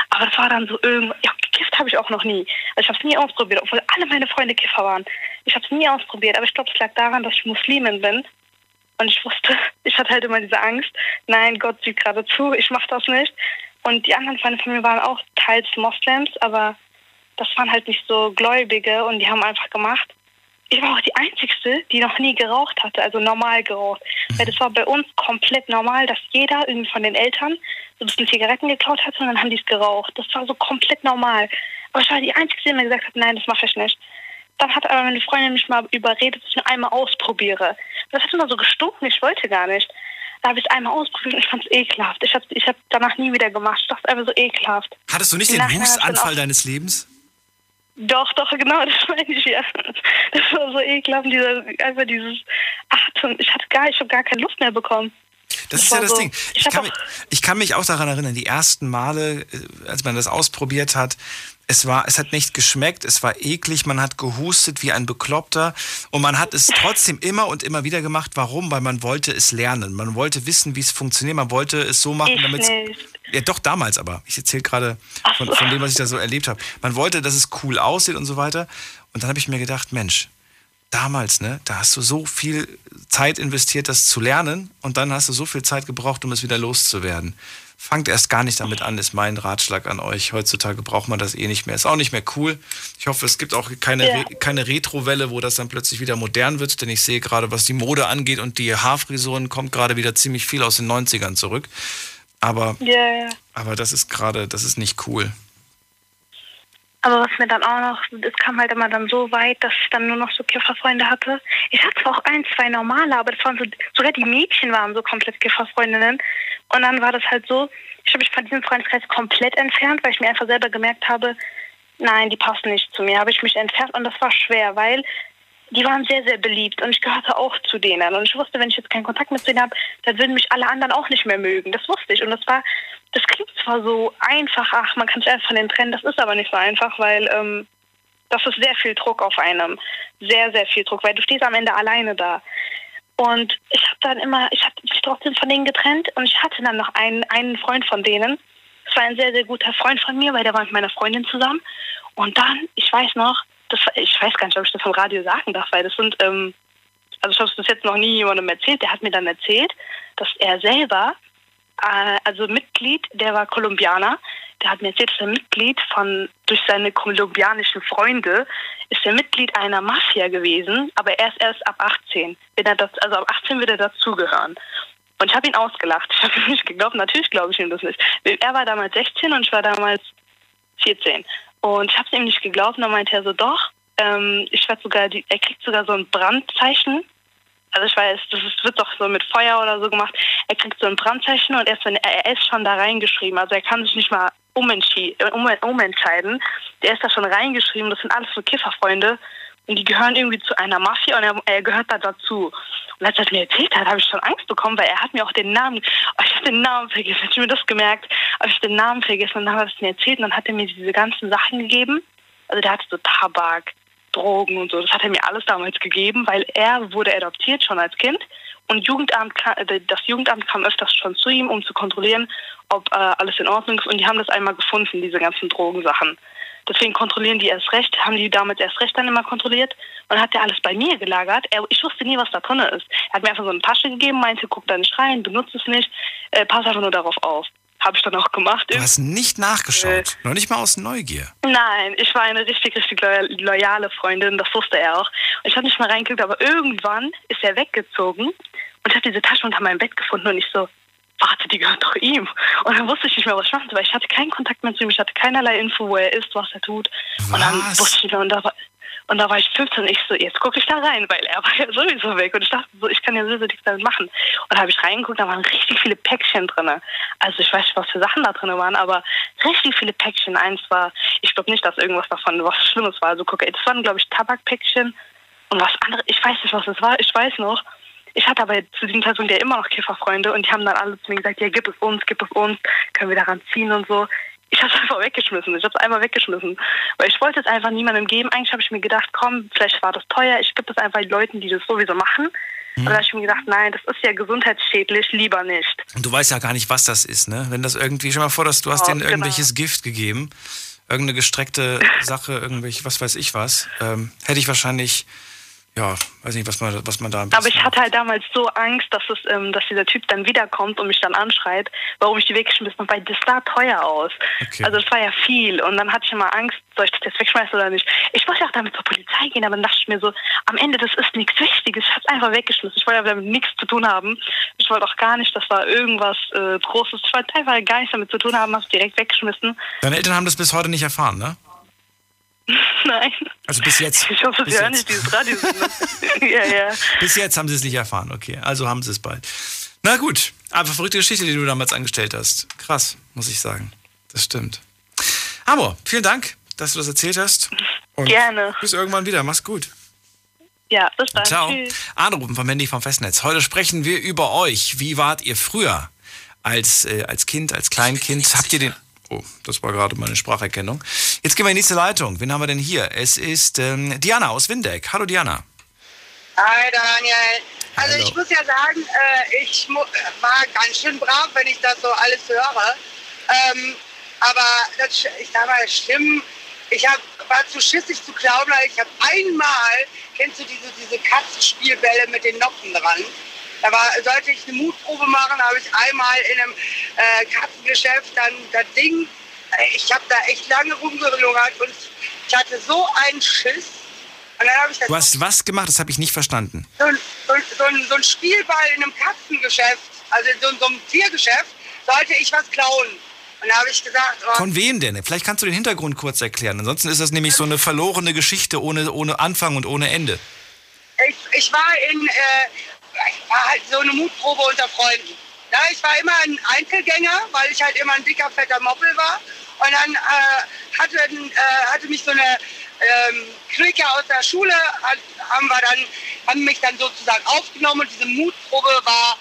Aber das war dann so irgendwas, ja, gekifft habe ich auch noch nie. Also ich habe es nie ausprobiert, obwohl alle meine Freunde Kiffer waren. Ich habe es nie ausprobiert, aber ich glaube, es lag daran, dass ich Muslimin bin. Und ich wusste, <laughs> ich hatte halt immer diese Angst, nein, Gott sieht gerade zu, ich mache das nicht. Und die anderen Freunde von mir waren auch teils Moslems, aber das waren halt nicht so Gläubige und die haben einfach gemacht ich war auch die Einzige, die noch nie geraucht hatte, also normal geraucht. Weil das war bei uns komplett normal, dass jeder irgendwie von den Eltern so ein bisschen Zigaretten geklaut hatte und dann haben die es geraucht. Das war so komplett normal. Aber ich war die Einzige, die mir gesagt hat, nein, das mache ich nicht. Dann hat aber meine Freundin mich mal überredet, dass ich nur einmal ausprobiere. Das hat immer so gestunken, ich wollte gar nicht. Da habe ich es einmal ausprobiert und ich fand es ekelhaft. Ich habe ich hab danach nie wieder gemacht. Ich dachte einfach so ekelhaft. Hattest du nicht den Hustanfall deines Lebens? Doch, doch, genau, <laughs> das meine ich ja. Das war so ekelhaft, dieser, einfach dieses Atem. Ich hatte gar, ich habe gar keine Luft mehr bekommen. Das, ist ja das so, Ding. Ich, ich, kann mich, ich, kann mich, auch daran erinnern, die ersten Male, äh, als man das ausprobiert hat, es war, es hat nicht geschmeckt, es war eklig, man hat gehustet wie ein Bekloppter und man hat es trotzdem immer und immer wieder gemacht. Warum? Weil man wollte es lernen. Man wollte wissen, wie es funktioniert. Man wollte es so machen, damit es. Ja, doch damals aber. Ich erzähle gerade von, von dem, was ich da so erlebt habe. Man wollte, dass es cool aussieht und so weiter. Und dann habe ich mir gedacht, Mensch, damals, ne, da hast du so viel Zeit investiert, das zu lernen und dann hast du so viel Zeit gebraucht, um es wieder loszuwerden. Fangt erst gar nicht damit an, ist mein Ratschlag an euch. Heutzutage braucht man das eh nicht mehr. Ist auch nicht mehr cool. Ich hoffe, es gibt auch keine, ja. Re keine Retro-Welle, wo das dann plötzlich wieder modern wird, denn ich sehe gerade, was die Mode angeht und die Haarfrisuren, kommt gerade wieder ziemlich viel aus den 90ern zurück. Aber, ja, ja. aber das ist gerade, das ist nicht cool. Aber was mir dann auch noch, es kam halt immer dann so weit, dass ich dann nur noch so Kifferfreunde hatte. Ich hatte zwar auch ein, zwei normale, aber das waren so, sogar die Mädchen waren so komplett Kifferfreundinnen. Und dann war das halt so, ich habe mich von diesem Freundeskreis komplett entfernt, weil ich mir einfach selber gemerkt habe, nein, die passen nicht zu mir. Habe ich mich entfernt und das war schwer, weil die waren sehr, sehr beliebt und ich gehörte auch zu denen. Und ich wusste, wenn ich jetzt keinen Kontakt mit denen habe, dann würden mich alle anderen auch nicht mehr mögen. Das wusste ich. Und das war, das klingt zwar so einfach, ach, man kann sich einfach von denen trennen, das ist aber nicht so einfach, weil ähm, das ist sehr viel Druck auf einem. Sehr, sehr viel Druck, weil du stehst am Ende alleine da. Und ich habe dann immer, ich habe mich trotzdem von denen getrennt und ich hatte dann noch einen, einen Freund von denen. Das war ein sehr, sehr guter Freund von mir, weil der war mit meiner Freundin zusammen. Und dann, ich weiß noch, das, ich weiß gar nicht, ob ich das vom Radio sagen darf, weil das sind, ähm, also ich habe das jetzt noch nie jemandem erzählt. Der hat mir dann erzählt, dass er selber, äh, also Mitglied, der war Kolumbianer, der hat mir erzählt, dass er Mitglied von, durch seine kolumbianischen Freunde, ist er Mitglied einer Mafia gewesen, aber er ist erst ab 18. Wenn er das, also ab 18 wird er dazugehören. Und ich habe ihn ausgelacht. Ich habe ihm <laughs> nicht geglaubt. Natürlich glaube ich ihm das nicht. Er war damals 16 und ich war damals 14. Und ich habe es ihm nicht geglaubt. Und dann meinte er so, doch, ähm, ich werde sogar, die, er kriegt sogar so ein Brandzeichen. Also ich weiß, das ist, wird doch so mit Feuer oder so gemacht. Er kriegt so ein Brandzeichen und erst wenn er, er ist schon da reingeschrieben. Also er kann sich nicht mal äh, um, umentscheiden. Der ist da schon reingeschrieben. Das sind alles so Kifferfreunde. Und die gehören irgendwie zu einer Mafia und er, er gehört da dazu. Und als er das mir erzählt hat, habe ich schon Angst bekommen, weil er hat mir auch den Namen, oh, ich habe den Namen vergessen, ich mir das gemerkt, habe ich den Namen vergessen und dann hat er es mir erzählt und dann hat er mir diese ganzen Sachen gegeben. Also der hatte so Tabak, Drogen und so, das hat er mir alles damals gegeben, weil er wurde adoptiert schon als Kind und Jugendamt, äh, das Jugendamt kam öfters schon zu ihm, um zu kontrollieren, ob äh, alles in Ordnung ist und die haben das einmal gefunden, diese ganzen Drogensachen. Deswegen kontrollieren die erst recht, haben die damals erst recht dann immer kontrolliert und hat er alles bei mir gelagert. Er, ich wusste nie, was da drin ist. Er hat mir einfach so eine Tasche gegeben, meinte, guck da nicht rein, benutze es nicht, äh, pass einfach nur darauf auf. Habe ich dann auch gemacht. Du hast nicht nachgeschaut, äh, noch nicht mal aus Neugier. Nein, ich war eine richtig, richtig loyale Freundin, das wusste er auch. Und ich habe nicht mal reingeguckt, aber irgendwann ist er weggezogen und ich habe diese Tasche unter meinem Bett gefunden und ich so, warte, die gehört doch ihm. Und dann wusste ich nicht mehr, was ich machen soll, weil ich hatte keinen Kontakt mehr zu ihm, ich hatte keinerlei Info, wo er ist, was er tut. Was? Und dann wusste ich nicht mehr, und da war, und da war ich 15 und ich so, jetzt gucke ich da rein, weil er war ja sowieso weg. Und ich dachte so, ich kann ja sowieso nichts damit machen. Und da habe ich reingeguckt, da waren richtig viele Päckchen drin. Also ich weiß nicht, was für Sachen da drin waren, aber richtig viele Päckchen. Eins war, ich glaube nicht, dass irgendwas davon was Schlimmes war. Also gucke, das waren, glaube ich, Tabakpäckchen und was anderes. Ich weiß nicht, was das war. Ich weiß noch, ich hatte aber zu diesem Zeitpunkt ja immer noch Kifferfreunde und die haben dann alle zu mir gesagt, ja, gib es uns, gib es uns, können wir daran ziehen und so. Ich habe es einfach weggeschmissen. Ich habe es einmal weggeschmissen. Weil ich wollte es einfach niemandem geben. Eigentlich habe ich mir gedacht, komm, vielleicht war das teuer. Ich gebe es einfach Leuten, die das sowieso machen. Mhm. Aber da habe ich mir gedacht, nein, das ist ja gesundheitsschädlich, lieber nicht. Und du weißt ja gar nicht, was das ist, ne? Wenn das irgendwie, schon mal vor, dass du hast oh, denen genau. irgendwelches Gift gegeben, irgendeine gestreckte Sache, irgendwelche, was weiß ich was, ähm, hätte ich wahrscheinlich ja, weiß nicht, was man, was man da. Aber ich hatte halt damals so Angst, dass es, ähm, dass dieser Typ dann wiederkommt und mich dann anschreit, warum ich die weggeschmissen habe, weil das sah teuer aus. Okay. Also das war ja viel und dann hatte ich immer Angst, soll ich das jetzt wegschmeißen oder nicht. Ich wollte ja auch damit zur Polizei gehen, aber dann dachte ich mir so, am Ende das ist nichts Wichtiges. Ich habe es einfach weggeschmissen. Ich wollte damit nichts zu tun haben. Ich wollte auch gar nicht, dass da irgendwas äh, Großes. Ich wollte einfach gar nichts damit zu tun haben, habe es direkt weggeschmissen. Deine Eltern haben das bis heute nicht erfahren, ne? <laughs> Nein. Also bis jetzt. Ich hoffe, Sie hören nicht dieses Radio. <laughs> ja, ja. Bis jetzt haben Sie es nicht erfahren, okay. Also haben Sie es bald. Na gut, aber verrückte Geschichte, die du damals angestellt hast. Krass, muss ich sagen. Das stimmt. Amor, vielen Dank, dass du das erzählt hast. Und Gerne. Bis irgendwann wieder. Mach's gut. Ja, bis dann. Ciao. Tschüss. Anrufen von Mandy vom Festnetz. Heute sprechen wir über euch. Wie wart ihr früher? Als, äh, als Kind, als Kleinkind? Habt ihr den. Oh, das war gerade meine Spracherkennung. Jetzt gehen wir in die nächste Leitung. Wen haben wir denn hier? Es ist ähm, Diana aus Windeck. Hallo Diana. Hi Daniel. Also Hallo. ich muss ja sagen, äh, ich war ganz schön brav, wenn ich das so alles höre. Ähm, aber das, ich sag mal, Stimmen, ich hab, war zu schissig zu glauben, weil ich habe einmal, kennst du diese, diese Katzenspielbälle mit den Noppen dran? Da war, sollte ich eine Mutprobe machen, habe ich einmal in einem äh, Katzengeschäft dann das Ding, äh, ich habe da echt lange rumgelungert und ich hatte so einen Schiss. Und dann habe ich das Du hast was gemacht? Das habe ich nicht verstanden. so ein, so, so, ein, so ein Spielball in einem Katzengeschäft, also in so, so einem Tiergeschäft, sollte ich was klauen. Und da habe ich gesagt, oh, Von wem denn? Vielleicht kannst du den Hintergrund kurz erklären. Ansonsten ist das nämlich so eine verlorene Geschichte ohne, ohne Anfang und ohne Ende. ich, ich war in, äh, war halt so eine Mutprobe unter Freunden. Ja, ich war immer ein Einzelgänger, weil ich halt immer ein dicker, fetter Moppel war. Und dann äh, hatte, äh, hatte mich so eine ähm, Clique aus der Schule, hat, haben, wir dann, haben mich dann sozusagen aufgenommen und diese Mutprobe war,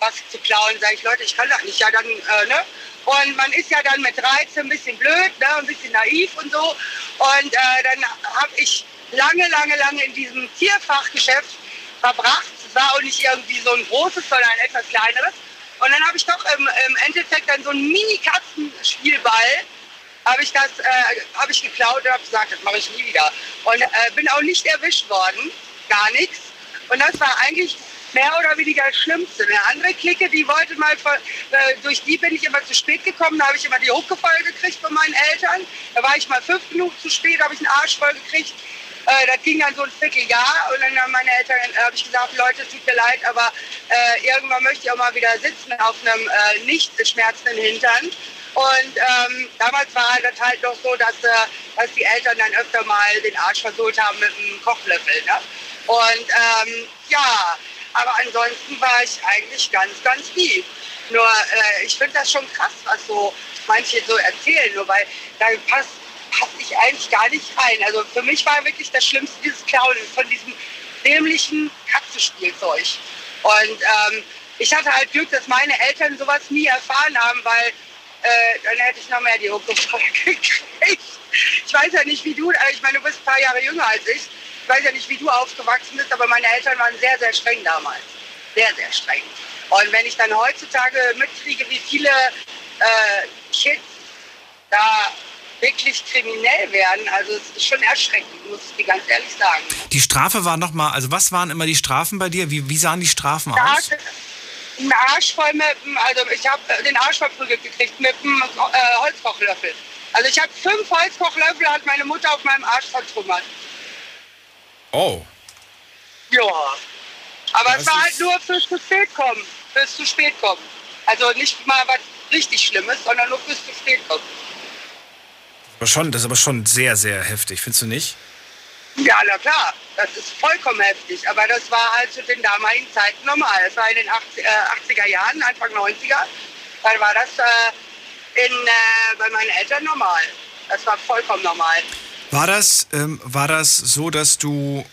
was zu klauen. Sag ich, Leute, ich kann das nicht. Ja, dann, äh, ne? Und man ist ja dann mit 13 ein bisschen blöd, ne? ein bisschen naiv und so. Und äh, dann habe ich lange, lange, lange in diesem Tierfachgeschäft verbracht. War auch nicht irgendwie so ein großes, sondern ein etwas kleineres. Und dann habe ich doch im, im Endeffekt dann so einen Mini-Katzenspielball habe ich äh, habe ich geklaut und habe gesagt, das mache ich nie wieder. Und äh, bin auch nicht erwischt worden, gar nichts. Und das war eigentlich mehr oder weniger das Schlimmste. Eine andere Clique, die wollte mal, äh, durch die bin ich immer zu spät gekommen, da habe ich immer die Hucke voll gekriegt von meinen Eltern. Da war ich mal fünf Minuten zu spät, habe ich einen Arsch voll gekriegt. Äh, das ging dann so ein Vierteljahr und dann haben meine Eltern, habe ich gesagt, Leute, tut mir leid, aber äh, irgendwann möchte ich auch mal wieder sitzen auf einem äh, nicht schmerzenden Hintern. Und ähm, damals war das halt noch so, dass, äh, dass die Eltern dann öfter mal den Arsch versohlt haben mit einem Kochlöffel. Ne? Und ähm, ja, aber ansonsten war ich eigentlich ganz, ganz lieb. Nur äh, ich finde das schon krass, was so manche so erzählen, nur weil da passt passe ich eigentlich gar nicht rein. Also für mich war wirklich das Schlimmste dieses Klauen von diesem dämlichen Katzenspielzeug. Und ähm, ich hatte halt Glück, dass meine Eltern sowas nie erfahren haben, weil äh, dann hätte ich noch mehr die Hucke <laughs> gekriegt. Ich weiß ja nicht, wie du, äh, ich meine, du bist ein paar Jahre jünger als ich. Ich weiß ja nicht, wie du aufgewachsen bist, aber meine Eltern waren sehr, sehr streng damals. Sehr, sehr streng. Und wenn ich dann heutzutage mitkriege, wie viele äh, Kids da wirklich kriminell werden, also es ist schon erschreckend, muss ich dir ganz ehrlich sagen. Die Strafe war nochmal, also was waren immer die Strafen bei dir? Wie, wie sahen die Strafen Da aus? einen Arsch voll mit, dem- also ich habe den Arsch verprügelt gekriegt mit einem äh, Holzkochlöffel. Also ich habe fünf Holzkochlöffel, hat meine Mutter auf meinem Arsch vertrümmert. Oh. Ja. Aber Das es war halt nur fürs zu spät kommen. Fürs zu spät kommen. Also nicht mal was richtig Schlimmes, sondern nur fürs zu spät kommen. Aber schon, das ist aber schon sehr, sehr heftig, findest du nicht? Ja, na klar, das ist vollkommen heftig. Aber das war halt zu den damaligen Zeiten normal. Es war in den 80, äh, 80er Jahren, Anfang 90er. Dann war das äh, in, äh, bei meinen Eltern normal. Das war vollkommen normal. War das, ähm, war das so, dass du,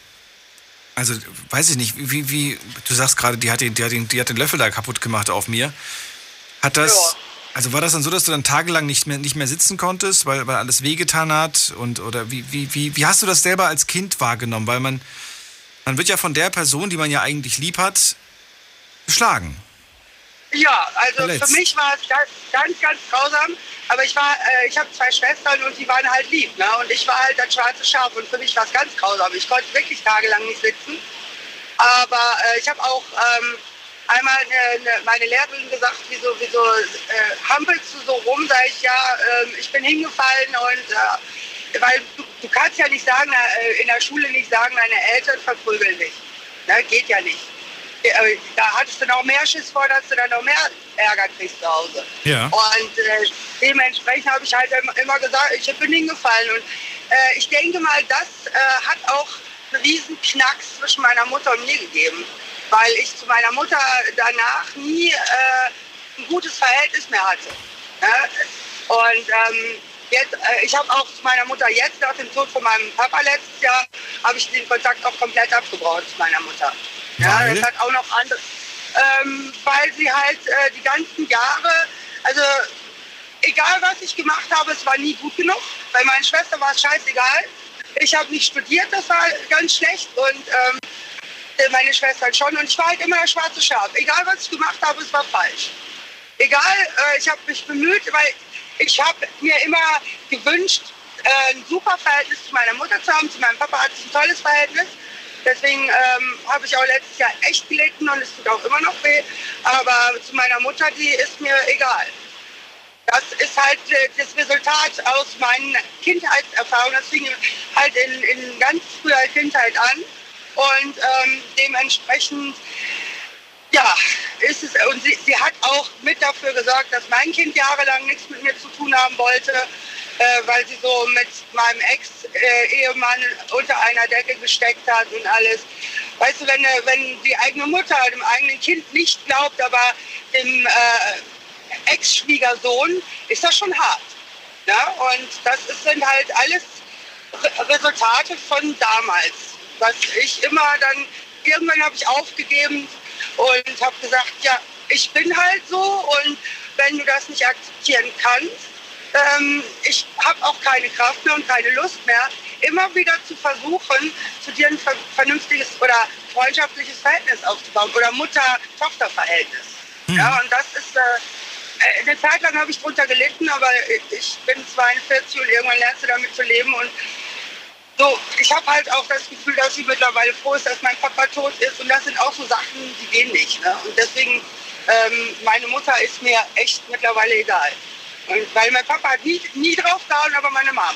also weiß ich nicht, wie, wie du sagst gerade, die hat, den, die, hat den, die hat den Löffel da kaputt gemacht auf mir. Hat das, Ja. Also war das dann so, dass du dann tagelang nicht mehr, nicht mehr sitzen konntest, weil, weil alles wehgetan hat? Und, oder wie, wie, wie, wie hast du das selber als Kind wahrgenommen? Weil man, man wird ja von der Person, die man ja eigentlich lieb hat, geschlagen. Ja, also Verletzt. für mich war es ganz, ganz, ganz grausam. Aber ich war, äh, ich habe zwei Schwestern und die waren halt lieb. Ne? Und ich war halt das schwarze Schaf und für mich war es ganz grausam. Ich konnte wirklich tagelang nicht sitzen. Aber äh, ich habe auch ähm, einmal ne, ne, meine Lehrerin gesagt, wieso, wieso äh, hampelst du so rum? Sag ich, ja, ähm, ich bin hingefallen und äh, weil du, du kannst ja nicht sagen, äh, in der Schule nicht sagen, deine Eltern verprügeln dich. Ne? Geht ja nicht. Äh, Da hattest du noch mehr Schiss vor, dass du dann noch mehr Ärger kriegst zu Hause. Ja. Und äh, dementsprechend habe ich halt immer- gesagt, ich bin hingefallen. Und äh, ich denke mal, das äh, hat auch einen riesen Knacks zwischen meiner Mutter und mir gegeben. Weil ich zu meiner Mutter danach nie äh, ein gutes Verhältnis mehr hatte. Ne? Und ähm, jetzt, äh, ich habe auch zu meiner Mutter jetzt nach dem Tod von meinem Papa letztes Jahr, habe ich den Kontakt auch komplett abgebaut zu meiner Mutter. Ja, Weil? das hat auch noch andere, ähm, weil sie halt äh, die ganzen Jahre, also egal was ich gemacht habe, es war nie gut genug. Bei meiner Schwester war es scheißegal. Ich habe nicht studiert, das war ganz schlecht und ähm, meine Schwestern schon. Und ich war halt immer der schwarze Schaf. Egal was ich gemacht habe, es war falsch. Egal, äh, ich habe mich bemüht, weil ich habe mir immer gewünscht, äh, ein super Verhältnis zu meiner Mutter zu haben. Zu meinem Papa hatte ich ein tolles Verhältnis. Deswegen ähm, habe ich auch letztes Jahr echt gelitten und es tut auch immer noch weh. Aber zu meiner Mutter, die ist mir egal. Das ist halt äh, das Resultat aus meinen Kindheitserfahrungen. Das fing halt in, in ganz früher Kindheit an. Und ähm, dementsprechend, ja, ist es, und sie, sie hat auch mit dafür gesorgt, dass mein Kind jahrelang nichts mit mir zu tun haben wollte, äh, weil sie so mit meinem Ex-Ehemann unter einer Decke gesteckt hat und alles. Weißt du, wenn, äh, wenn die eigene Mutter dem eigenen Kind nicht glaubt, aber dem äh, Ex-Schwiegersohn, ist das schon hart. Ja? Und das sind halt alles Re- Resultate von damals. Was ich immer dann, irgendwann habe ich aufgegeben und habe gesagt, ja, ich bin halt so und wenn du das nicht akzeptieren kannst, ähm, ich habe auch keine Kraft mehr und keine Lust mehr, immer wieder zu versuchen, zu dir ein ver vernünftiges oder freundschaftliches Verhältnis aufzubauen oder Mutter-Tochter-Verhältnis. Ja, und das ist, äh, eine Zeit lang habe ich drunter gelitten, aber ich bin 42 und irgendwann lernst du damit zu leben und so, ich habe halt auch das Gefühl, dass sie mittlerweile froh ist, dass mein Papa tot ist. Und das sind auch so Sachen, die gehen nicht. Ne? Und deswegen, ähm, meine Mutter ist mir echt mittlerweile egal. Und weil mein Papa hat nie, nie drauf gehauen, aber meine Mom.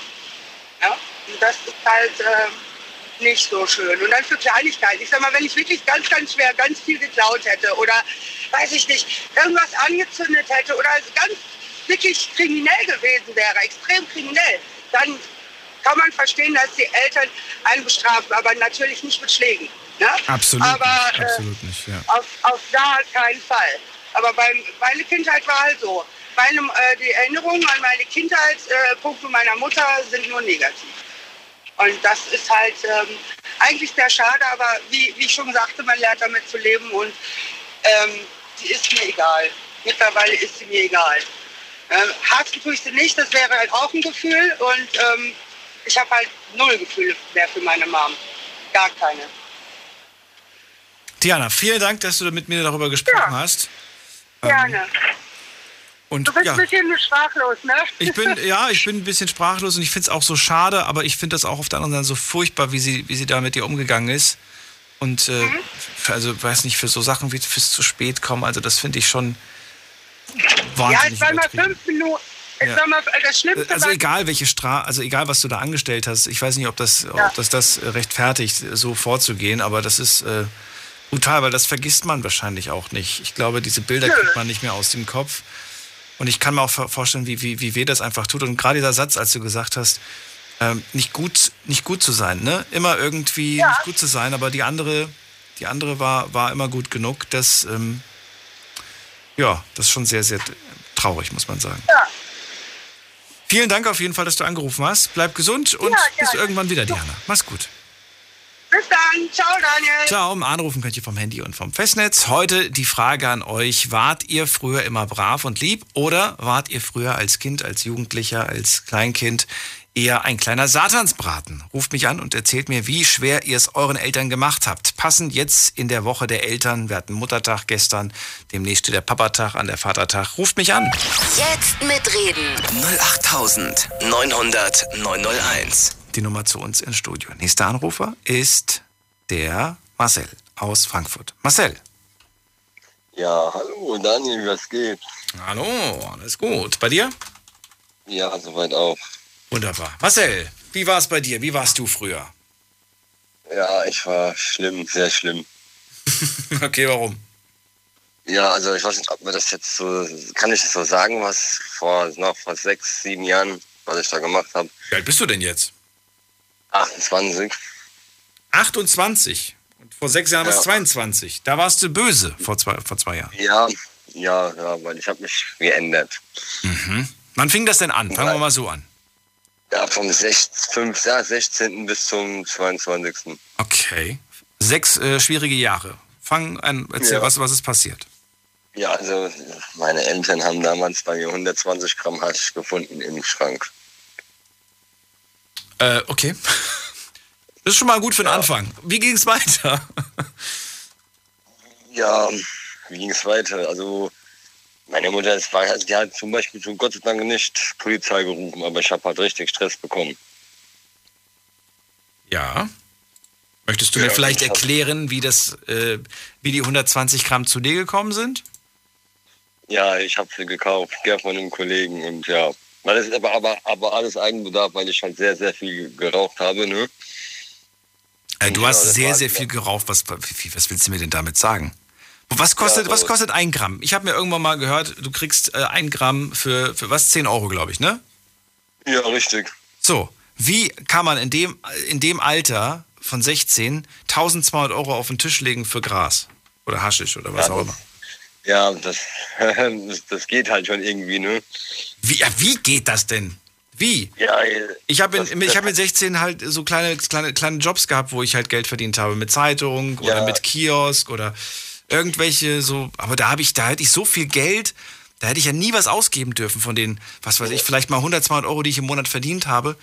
Ja? Und das ist halt äh, nicht so schön. Und dann für Kleinigkeiten. Ich sag mal, wenn ich wirklich ganz, ganz schwer ganz viel geklaut hätte oder, weiß ich nicht, irgendwas angezündet hätte oder ganz wirklich kriminell gewesen wäre, extrem kriminell, dann kann man verstehen, dass die Eltern einen bestrafen, aber natürlich nicht mit Schlägen. Ne? Absolut aber, nicht, äh, absolut nicht, ja. Auf, auf gar keinen Fall. Aber beim, meine Kindheit war halt so. Meine, äh, die Erinnerungen an meine Kindheit, äh, Punkte meiner Mutter, sind nur negativ. Und das ist halt ähm, eigentlich sehr schade, aber wie, wie ich schon sagte, man lernt damit zu leben und ähm, sie ist mir egal. Mittlerweile ist sie mir egal. Ähm, hassen tue ich sie nicht, das wäre halt auch ein Gefühl und ähm, ich habe halt null Gefühle mehr für meine Mom. Gar keine. Diana, vielen Dank, dass du mit mir darüber gesprochen hast. Gerne. Und Du bist ja, ein bisschen sprachlos, ne? ich bin, <laughs> ja, ich bin ein bisschen sprachlos und ich finde es auch so schade, aber ich finde das auch auf der anderen Seite so furchtbar, wie sie, wie sie da mit dir umgegangen ist. Und äh, Mhm. für, also weiß nicht, für so Sachen wie fürs zu spät kommen, also das finde ich schon ja, wahnsinnig es waren mal übertrieben. fünf Minuten. Ja. war mal das Schlimmste. Also egal welche Stra also egal was du da angestellt hast, ich weiß nicht, ob das, Ja. ob das das rechtfertigt, so vorzugehen, aber das ist äh, brutal, weil das vergisst man wahrscheinlich auch nicht. Ich glaube, diese Bilder Nö. kriegt man nicht mehr aus dem Kopf. Und ich kann mir auch vor- vorstellen, wie, wie, wie weh das einfach tut. Und gerade dieser Satz, als du gesagt hast, ähm, nicht, gut, nicht gut zu sein, ne? Immer irgendwie Ja. nicht gut zu sein, aber die andere, die andere war, war immer gut genug. Das, ähm, ja, das ist schon sehr, sehr traurig, muss man sagen. ja. Vielen Dank auf jeden Fall, dass du angerufen hast. Bleib gesund und Ja, bis irgendwann wieder, Diana. Mach's gut. Bis dann. Ciao, Daniel. Ciao, anrufen könnt ihr vom Handy und vom Festnetz. Heute die Frage an euch, wart ihr früher immer brav und lieb oder wart ihr früher als Kind, als Jugendlicher, als Kleinkind eher ein kleiner Satansbraten? Ruft mich an und erzählt mir, wie schwer ihr es euren Eltern gemacht habt. Passend jetzt in der Woche der Eltern. Wir hatten Muttertag gestern, demnächst steht der Papatag an, der Vatertag. Ruft mich an. Jetzt mitreden. 08900 901. Die Nummer zu uns ins Studio. Nächster Anrufer ist der Marcel aus Frankfurt. Marcel. Ja, hallo Daniel, was geht? Hallo, alles gut. Bei dir? Ja, soweit auch. Wunderbar. Marcel, wie war es bei dir? Wie warst du früher? Ja, ich war schlimm, sehr schlimm. <laughs> Okay, warum? Ja, also ich weiß nicht, ob man das jetzt so, kann ich das so sagen, was vor, noch vor sechs, sieben Jahren, was ich da gemacht habe? Wie alt bist du denn jetzt? 28. 28. Und vor sechs Jahren warst du Ja. 22. Da warst du böse vor zwei, vor zwei Jahren. Ja, ja, ja, weil ich habe mich geändert. Wann fing das denn an? Fangen wir mal so an. Ja, vom 16, 5, ja, 16. bis zum 22. Okay. Sechs äh, schwierige Jahre. Fang an, erzähl, Ja. was, was ist passiert? Ja, also meine Eltern haben damals bei mir 120 Gramm Hasch gefunden im Schrank. Äh, okay. <laughs> Das ist schon mal gut für den Anfang. Wie ging es weiter? <laughs> Ja, wie ging es weiter? Also meine Mutter, es war, die hat zum Beispiel schon Gott sei Dank nicht Polizei gerufen, aber ich habe halt richtig Stress bekommen. Ja. Möchtest du Ja, mir vielleicht erklären, wie das, äh, wie die 120 Gramm zu dir gekommen sind? Ja, ich habe sie gekauft, gern von einem Kollegen und ja. Weil das ist aber, aber, aber alles Eigenbedarf, weil ich halt sehr, sehr viel geraucht habe, ne? Äh, du Ja, hast sehr, sehr viel geraucht. Was, was willst du mir denn damit sagen? Was kostet, Ja, was kostet ein Gramm? Ich habe mir irgendwann mal gehört, du kriegst äh, ein Gramm für, für was? 10 Euro, glaube ich, ne? Ja, richtig. So, wie kann man in dem, in dem Alter von 16 1200 Euro auf den Tisch legen für Gras? Oder Haschisch oder was Ja, auch immer. Ja, das, <laughs> das, das geht halt schon irgendwie, ne? Wie, ja, wie geht das denn? Wie? Ja, äh, Ich habe ich hab mit 16 halt so kleine, kleine, kleine Jobs gehabt, wo ich halt Geld verdient habe. Mit Zeitung oder mit Kiosk oder irgendwelche so. Aber da habe ich, da hätte ich so viel Geld, da hätte ich ja nie was ausgeben dürfen von den, was weiß ich, vielleicht mal 100, 200 Euro, die ich im Monat verdient habe.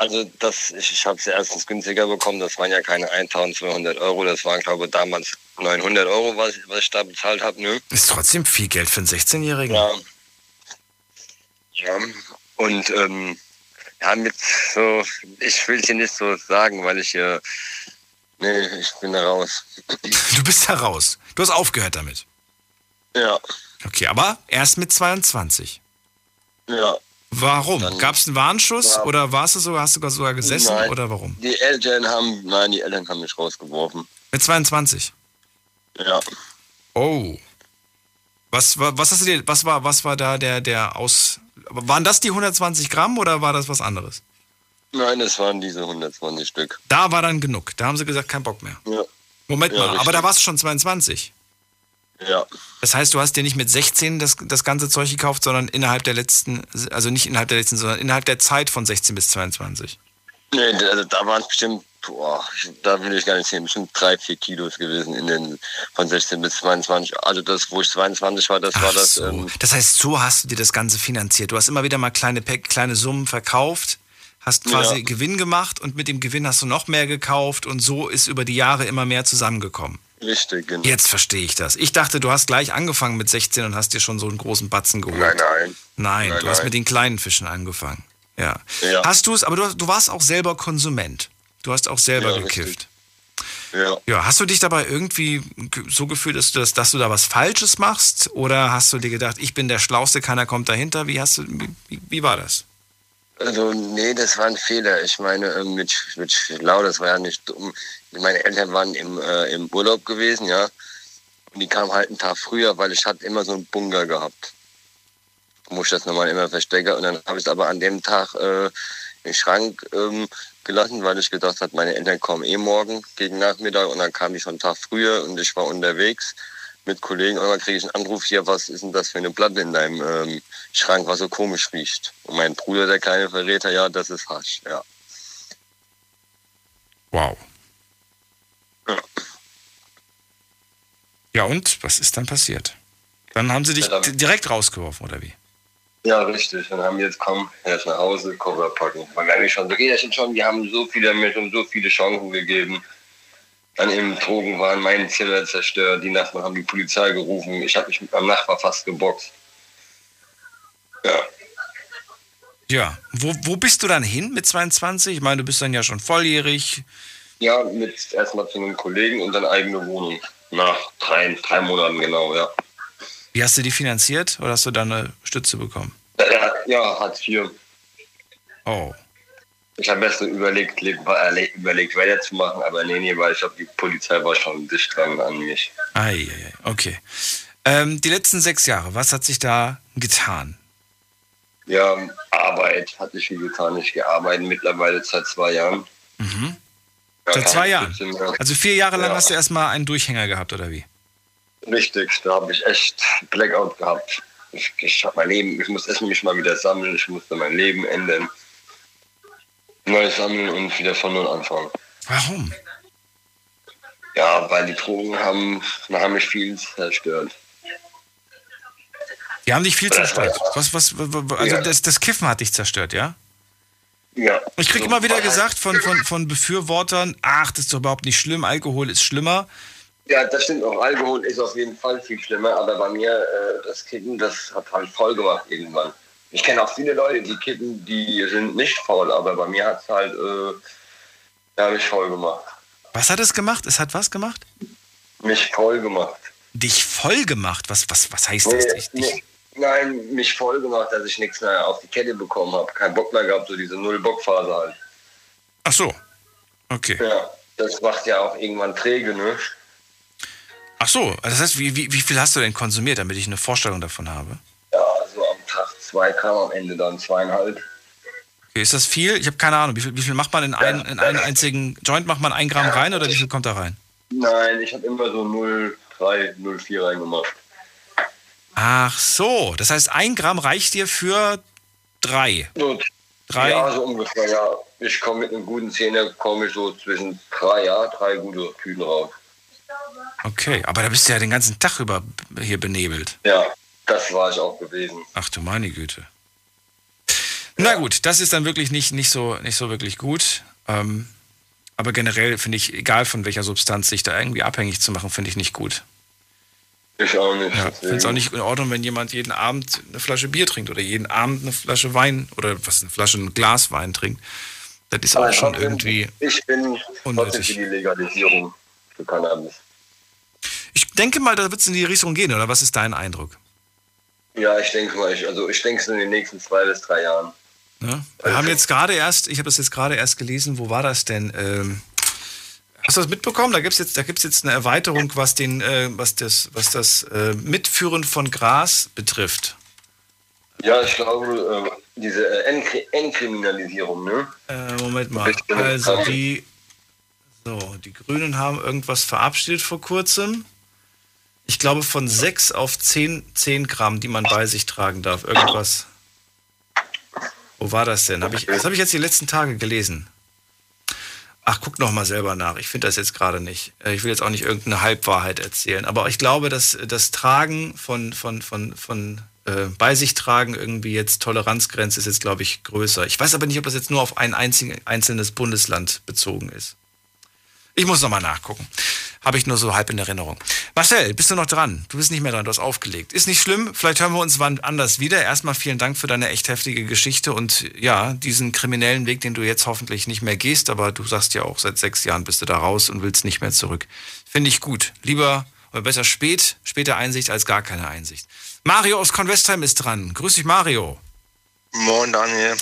Also das, ich, ich habe es erstens günstiger bekommen, das waren ja keine 1200 Euro, das waren glaube ich damals 900 Euro, was, ich- was ich da bezahlt habe, ne? Ist trotzdem viel Geld für einen 16-Jährigen. Ja. Ja, und ähm, ja, mit so, ich will hier nicht so sagen, weil ich hier, nee, ich bin da raus. <laughs> Du bist da raus. Du hast aufgehört damit. Ja, Okay, aber erst mit 22. ja. Warum? Gab es einen Warnschuss Ja. oder warst du sogar, hast du sogar gesessen Nein. oder warum? Die Eltern haben, nein, die Eltern haben mich rausgeworfen. Mit 22. Ja. Oh. Was, war- was hast du dir, was war, was war da der, der Aus. Waren das die 120 Gramm oder war das was anderes? Nein, das waren diese 120 Stück. Da war dann genug. Da haben sie gesagt, kein Bock mehr. Ja. Moment Ja, mal, aber richtig. da warst du schon 22. Ja. Das heißt, du hast dir nicht mit 16 das, das ganze Zeug gekauft, sondern innerhalb der letzten, also nicht innerhalb der letzten, sondern innerhalb der Zeit von 16 bis 22. Nee, also da waren es bestimmt, boah, da will ich gar nicht sehen, bestimmt drei, vier Kilos gewesen in den von 16 bis 22. Also das, wo ich 22 war, das war Ach das. so. Ähm, Das heißt, so hast du dir das Ganze finanziert. Du hast immer wieder mal kleine, kleine Summen verkauft, hast quasi Ja. Gewinn gemacht und mit dem Gewinn hast du noch mehr gekauft und so ist über die Jahre immer mehr zusammengekommen. richtig, genau. Jetzt verstehe ich das. Ich dachte, du hast gleich angefangen mit 16 und hast dir schon so einen großen Batzen geholt. Nein, nein. Nein, Nein, du hast nein. mit den kleinen Fischen angefangen. Ja. Ja. Hast du es, aber du, du warst auch selber Konsument. Du hast auch selber Ja, gekifft. Ja. Ja, hast du dich dabei irgendwie ge- so gefühlt, dass du, das, dass du da was Falsches machst? Oder hast du dir gedacht, ich bin der Schlauste, keiner kommt dahinter? Wie, hast du, wie- wie war das? Also, nee, das war ein Fehler. Ich meine, ähm, mit, mit Schlau, das war ja nicht dumm. Meine Eltern waren im, äh, im Urlaub gewesen, ja. Und die kamen halt einen Tag früher, weil ich hatte immer so einen Bunker gehabt. Wo ich das normal immer verstecke. Und dann habe ich es aber an dem Tag äh, im Schrank ähm, gelassen, weil ich gedacht habe, meine Eltern kommen eh morgen gegen Nachmittag. Und dann kam ich schon einen Tag früher und ich war unterwegs mit Kollegen. Und dann kriege ich einen Anruf hier, was ist denn das für eine Platte in deinem ähm, Schrank, was so komisch riecht. Und mein Bruder, der kleine Verräter, ja, das ist Hasch, ja. Wow. Ja. Ja, und was ist dann passiert? Dann haben sie dich Ja, direkt rausgeworfen, oder wie? Ja, richtig. Dann haben wir jetzt komm, erst nach Hause, Koffer packen. Man merkt mich schon, so das jetzt schon. Wir haben so viele mir schon so viele Chancen gegeben. Dann im Drogen waren meine Zimmer zerstört. Die Nachbarn haben die Polizei gerufen. Ich habe mich mit meinem Nachbar fast geboxt. Ja. Ja. Wo, wo bist du dann hin mit 22? Ich meine, du bist dann ja schon volljährig. Ja, mit erstmal zu einem Kollegen und dann eigene Wohnung. Nach drei, drei Monaten genau, ja. Wie hast du die finanziert oder hast du da eine Stütze bekommen? Ja, ja Hartz IV. Oh. Ich habe erst so überlegt, le- überlegt, weiterzumachen, aber nee, nee, weil ich glaube, die Polizei war schon dicht dran an mich. Ei. okay. Ähm, die letzten sechs Jahre, was hat sich da getan? Ja, Arbeit hatte ich viel getan. Ich gearbeitet mittlerweile seit zwei Jahren. Mhm. Ja, Seit zwei Jahren? Also vier Jahre lang Ja. hast du erstmal einen Durchhänger gehabt, oder wie? Richtig, da habe ich echt Blackout gehabt. Ich, ich habe mein Leben, ich muss erst mich mal wieder sammeln, ich musste mein Leben ändern. Neu sammeln und wieder von null anfangen. Warum? Ja, weil die Drogen haben, haben mich viel zerstört. Die haben dich viel zerstört. Was, was, also Ja. das, das Kiffen hat dich zerstört, ja? Ja. Ich krieg So, immer wieder gesagt von, von, von Befürwortern, ach, das ist doch überhaupt nicht schlimm, Alkohol ist schlimmer. Ja, das stimmt auch. Alkohol ist auf jeden Fall viel schlimmer, aber bei mir, äh, das Kippen, das hat halt voll gemacht irgendwann. Ich kenne auch viele Leute, die kippen, die sind nicht faul, aber bei mir hat es halt, äh, ja, mich voll gemacht. Was hat es gemacht? Es hat was gemacht? Mich voll gemacht. Dich voll gemacht? Was, was, was heißt das? Ich, ich, nee, nein, mich voll gemacht, dass ich nichts mehr auf die Kette bekommen habe. Kein Bock mehr gehabt, so diese Null-Bock-Phase halt. ach so. Okay. Ja, das macht ja auch irgendwann träge, ne? Ach so, das heißt, wie, wie, wie viel hast du denn konsumiert, damit ich eine Vorstellung davon habe? Ja, so am Tag zwei Gramm, am Ende dann zweieinhalb. Okay, ist das viel? Ich habe keine Ahnung. Wie viel, wie viel macht man in, ein, in einen einzigen Joint? Macht man ein Gramm rein oder wie viel kommt da rein? Nein, ich habe immer so 0,3, 0,4 reingemacht. Ach so, das heißt, ein Gramm reicht dir für drei. So, Drei? Ja, so ungefähr, ja. Ich komme mit einem guten Zehner, komme ich so zwischen drei, ja, drei gute Tüten raus. Okay, aber da bist du ja den ganzen Tag über hier benebelt. Ja, das war ich auch gewesen. Ach du meine Güte. Na gut, das ist dann wirklich nicht, nicht, so, nicht so wirklich gut. Ähm, aber generell finde ich, egal von welcher Substanz, sich da irgendwie abhängig zu machen, finde ich nicht gut. Ich auch nicht. Ja, finde es auch nicht in Ordnung, wenn jemand jeden Abend eine Flasche Bier trinkt oder jeden Abend eine Flasche Wein oder was, eine Flasche, ein Glas Wein trinkt. Das ist auch Aber schon trotzdem, irgendwie. Ich bin unnötig. für die Legalisierung für Cannabis. Ich denke mal, da wird es in die Richtung gehen, oder was ist dein Eindruck? Ja, ich denke mal, ich, also ich denke es in den nächsten zwei bis drei Jahren. Ne? Wir haben jetzt gerade erst, ich habe das jetzt gerade erst gelesen, wo war das denn? Ähm, hast du das mitbekommen? Da gibt es jetzt, da gibt's jetzt eine Erweiterung, was, den, äh, was das, was das äh, Mitführen von Gras betrifft. Ja, ich glaube, äh, diese äh, Entkri Entkriminalisierung, ne? Äh, Moment mal. Also die, so, die Grünen haben irgendwas verabschiedet vor kurzem. Ich glaube von 6 auf 10, 10 Gramm, die man bei sich tragen darf. Irgendwas. Wo war das denn? Hab ich, das habe ich jetzt die letzten Tage gelesen. Ach, guck noch mal selber nach. Ich finde das jetzt gerade nicht. Äh, Ich will jetzt auch nicht irgendeine Halbwahrheit erzählen. Aber ich glaube, dass das Tragen von, von, von, von äh, bei sich tragen irgendwie jetzt Toleranzgrenze ist jetzt, glaube ich, größer. Ich weiß aber nicht, ob das jetzt nur auf ein einzelnes Bundesland bezogen ist. Ich muss nochmal nachgucken. Habe ich nur so halb in Erinnerung. Marcel, bist du noch dran? Du bist nicht mehr dran, du hast aufgelegt. Ist nicht schlimm, vielleicht hören wir uns wann anders wieder. Erstmal vielen Dank für deine echt heftige Geschichte und ja, diesen kriminellen Weg, den du jetzt hoffentlich nicht mehr gehst, aber du sagst ja auch, seit sechs Jahren bist du da raus und willst nicht mehr zurück. Finde ich gut. Lieber oder besser spät, später Einsicht als gar keine Einsicht. Mario aus Convestheim ist dran. Grüß dich, Mario. Moin, Daniel.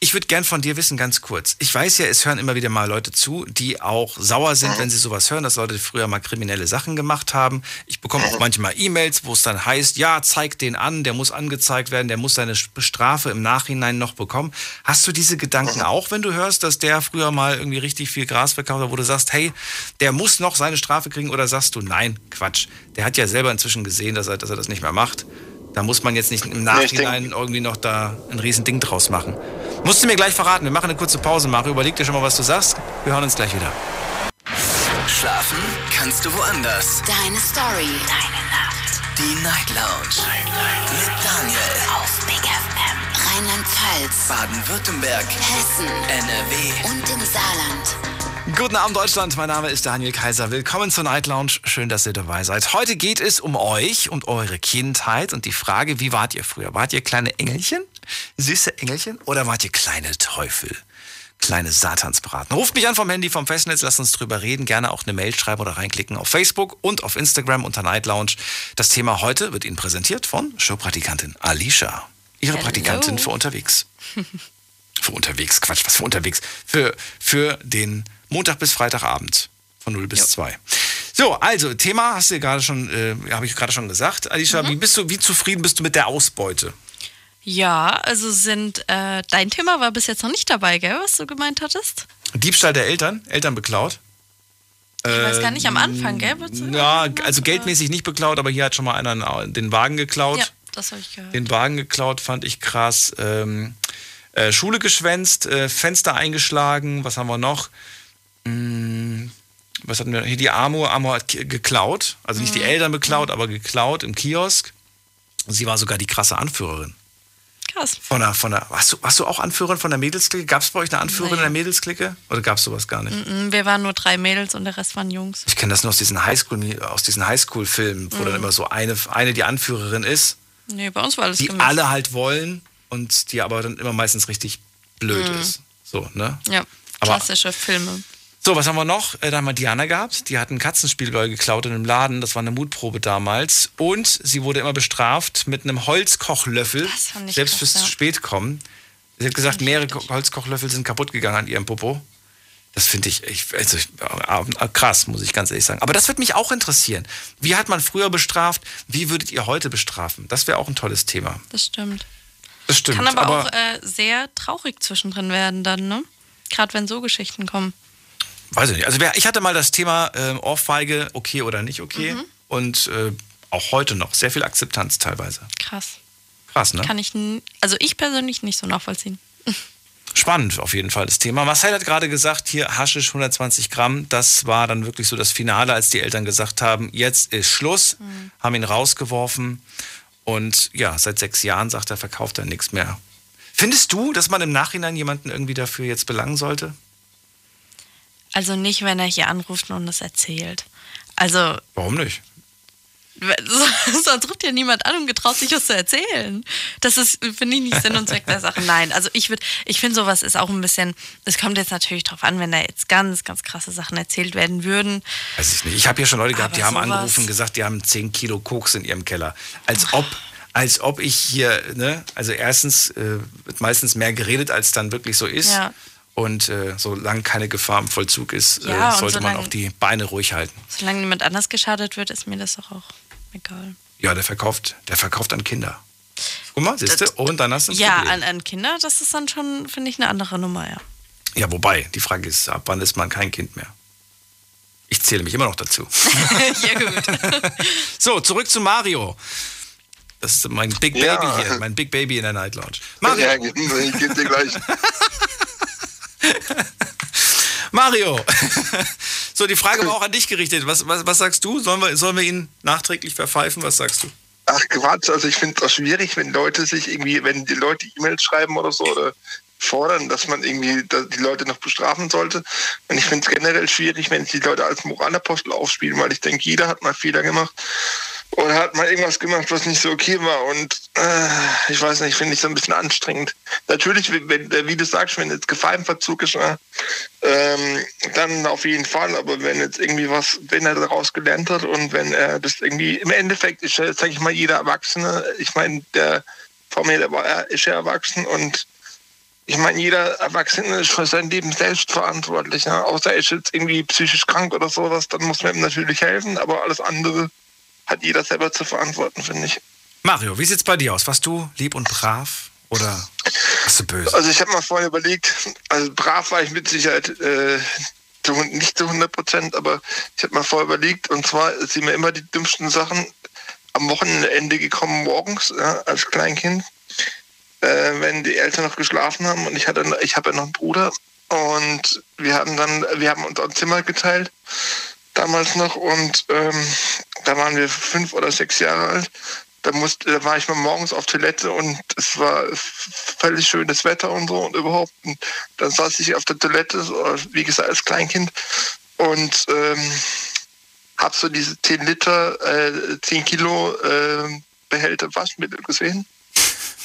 Ich würde gern von dir wissen, ganz kurz. Ich weiß ja, es hören immer wieder mal Leute zu, die auch sauer sind, wenn sie sowas hören, dass Leute früher mal kriminelle Sachen gemacht haben. Ich bekomme auch manchmal E-Mails, wo es dann heißt, ja, zeig den an, der muss angezeigt werden, der muss seine Strafe im Nachhinein noch bekommen. Hast du diese Gedanken auch, wenn du hörst, dass der früher mal irgendwie richtig viel Gras verkauft hat, wo du sagst, hey, der muss noch seine Strafe kriegen oder sagst du, nein, Quatsch. Der hat ja selber inzwischen gesehen, dass er, dass er das nicht mehr macht. Da muss man jetzt nicht im Nee, Nachhinein irgendwie noch da ein riesen Ding draus machen. Musst du mir gleich verraten. Wir machen eine kurze Pause, Mario. Überleg dir schon mal, was du sagst. Wir hören uns gleich wieder. Schlafen kannst du woanders. Deine Story. Deine Nacht. Die Night Lounge. Mit Daniel. Auf Big FM. Rheinland-Pfalz. Baden-Württemberg. Hessen. NRW. Und im Saarland. Guten Abend, Deutschland. Mein Name ist Daniel Kaiser. Willkommen zur Night Lounge. Schön, dass ihr dabei seid. Heute geht es um euch und eure Kindheit und die Frage, wie wart ihr früher? Wart ihr kleine Engelchen? Süße Engelchen? Oder wart ihr kleine Teufel? Kleine Satansbraten. Ruft mich an vom Handy, vom Festnetz, lasst uns drüber reden. Gerne auch eine Mail schreiben oder reinklicken auf Facebook und auf Instagram unter Night Lounge. Das Thema heute wird Ihnen präsentiert von Showpraktikantin Alicia. Ihre Hello. Praktikantin für unterwegs. <laughs> Für unterwegs, Quatsch, was für unterwegs? Für, für den Montag bis Freitagabend von 0 bis 2. So, also Thema hast du gerade schon, äh, habe ich gerade schon gesagt. Alicia, wie bist du, wie zufrieden bist du mit der Ausbeute? Ja, also sind, äh, dein Thema war bis jetzt noch nicht dabei, gell, was du gemeint hattest? Diebstahl der Eltern, Eltern beklaut. Ich weiß gar nicht, am Anfang, gell? Ja, also geldmäßig nicht beklaut, aber hier hat schon mal einer den Wagen geklaut. Ja, das habe ich gehört. Den Wagen geklaut, fand ich krass. Ähm, Äh, Schule geschwänzt, äh, Fenster eingeschlagen, was haben wir noch? Hm, was hatten wir? Hier die Amor, Amor hat geklaut. Also nicht die Eltern beklaut, aber geklaut im Kiosk. Sie war sogar die krasse Anführerin. Krass. Von der, von der, warst, du, warst du auch Anführerin von der Mädelsklicke? Gab es bei euch eine Anführerin Nee. in der Mädelsklicke? Oder gab es sowas gar nicht? Mm, Wir waren nur drei Mädels und der Rest waren Jungs. Ich kenne das nur aus diesen Highschool, aus diesen Highschool-Filmen, wo Mhm. dann immer so eine, eine die Anführerin ist, Nee, bei uns war alles die gemischt. alle halt wollen und die aber dann immer meistens richtig blöd Mhm. ist. So, ne? Ja, Aber- klassische Filme. So, was haben wir noch? Äh, Da haben wir Diana gehabt. Die hat ein Katzenspielball geklaut in einem Laden. Das war eine Mutprobe damals. Und sie wurde immer bestraft mit einem Holzkochlöffel. Selbst fürs ja. Spätkommen. Sie hat gesagt, mehrere Ko- Holzkochlöffel sind kaputt gegangen an ihrem Popo. Das finde ich, ich, also ich äh, krass, muss ich ganz ehrlich sagen. Aber das würde mich auch interessieren. Wie hat man früher bestraft? Wie würdet ihr heute bestrafen? Das wäre auch ein tolles Thema. Das stimmt. Das stimmt. Kann aber, auch äh, sehr traurig zwischendrin werden dann, ne? Gerade wenn so Geschichten kommen. Weiß ich nicht. Also ich hatte mal das Thema ähm, Ohrfeige, okay oder nicht okay. Mhm. Und äh, auch heute noch sehr viel Akzeptanz teilweise. Krass. Krass, ne? Kann ich, also ich persönlich nicht so nachvollziehen. Spannend auf jeden Fall das Thema. Marcel hat gerade gesagt, hier Haschisch 120 Gramm. Das war dann wirklich so das Finale, als die Eltern gesagt haben, jetzt ist Schluss, Mhm. haben ihn rausgeworfen. Und ja, seit sechs Jahren sagt er, verkauft er nichts mehr. Findest du, dass man im Nachhinein jemanden irgendwie dafür jetzt belangen sollte? Also nicht, wenn er hier anruft und das erzählt. Also, Warum nicht? <laughs> sonst ruft ja niemand an und getraut sich was zu erzählen. Das ist, finde ich, nicht Sinn und Zweck der Sache. Nein, also ich würde, ich finde sowas ist auch ein bisschen, es kommt jetzt natürlich drauf an, wenn da jetzt ganz, ganz krasse Sachen erzählt werden würden. Weiß ich nicht. Ich habe hier schon Leute gehabt, die Aber haben sowas- angerufen und gesagt, die haben 10 Kilo Koks in ihrem Keller. Als ob, als ob ich hier, ne, also erstens äh, wird meistens mehr geredet, als dann wirklich so ist. Ja. Und äh, solange keine Gefahr im Vollzug ist, Ja, äh, sollte man solange- auch die Beine ruhig halten. Solange niemand anders geschadet wird, ist mir das doch auch egal. Ja, der verkauft, der verkauft an Kinder. Guck mal, siehst du? Und dann hast du Ja, Problem. an, an Kinder, das ist dann schon, finde ich, eine andere Nummer, ja. Ja, wobei, die Frage ist, ab wann ist man kein Kind mehr? Ich zähle mich immer noch dazu. <laughs> ja, gut. <laughs> So, zurück zu Mario. Das ist mein Big Ja. Baby hier, mein Big Baby in der Night Lounge. Mario, Ja, ich gebe dir gleich. <laughs> Mario. <laughs> so, die Frage war auch an dich gerichtet. Was, was, was sagst du? Sollen wir, sollen wir ihn nachträglich verpfeifen? Was sagst du? Ach Quatsch, also ich finde es auch schwierig, wenn Leute sich irgendwie, wenn die Leute E-Mails schreiben oder so oder fordern, dass man irgendwie die Leute noch bestrafen sollte. Und ich finde es generell schwierig, wenn die Leute als Moralapostel aufspielen, weil ich denke, jeder hat mal Fehler gemacht oder hat mal irgendwas gemacht, was nicht so okay war. Und äh, ich weiß nicht, finde ich so ein bisschen anstrengend. Natürlich, wenn, wenn- wie du sagst, wenn jetzt Gefahr im Verzug ist, äh, dann auf jeden Fall. Aber wenn jetzt irgendwie was, wenn er daraus gelernt hat und wenn er das irgendwie, im Endeffekt ist ja, sag ich mal, jeder Erwachsene, ich meine, der vor mir, der er ist ja erwachsen und ich meine, jeder Erwachsene ist für sein Leben selbst verantwortlich. Ja? Außer er ist jetzt irgendwie psychisch krank oder sowas, dann muss man ihm natürlich helfen, aber alles andere hat jeder selber zu verantworten, finde ich. Mario, wie sieht's bei dir aus? Warst du lieb und brav oder warst du böse? Also ich habe mal vorhin überlegt, also brav war ich mit Sicherheit äh, nicht zu 100 Prozent, aber ich habe mal vorher überlegt, und zwar sind mir immer die dümmsten Sachen am Wochenende gekommen morgens ja, als Kleinkind, äh, wenn die Eltern noch geschlafen haben und ich hatte, ich habe ja noch einen Bruder und wir haben dann, wir haben uns ein Zimmer geteilt damals noch und ähm, da waren wir fünf oder sechs Jahre alt. Da, musste, da war ich mal morgens auf Toilette und es war völlig schönes Wetter und so und überhaupt. Und dann saß ich auf der Toilette, so, wie gesagt, als Kleinkind und ähm, habe so diese 10 Liter, äh, 10 Kilo äh, Behälter Waschmittel gesehen.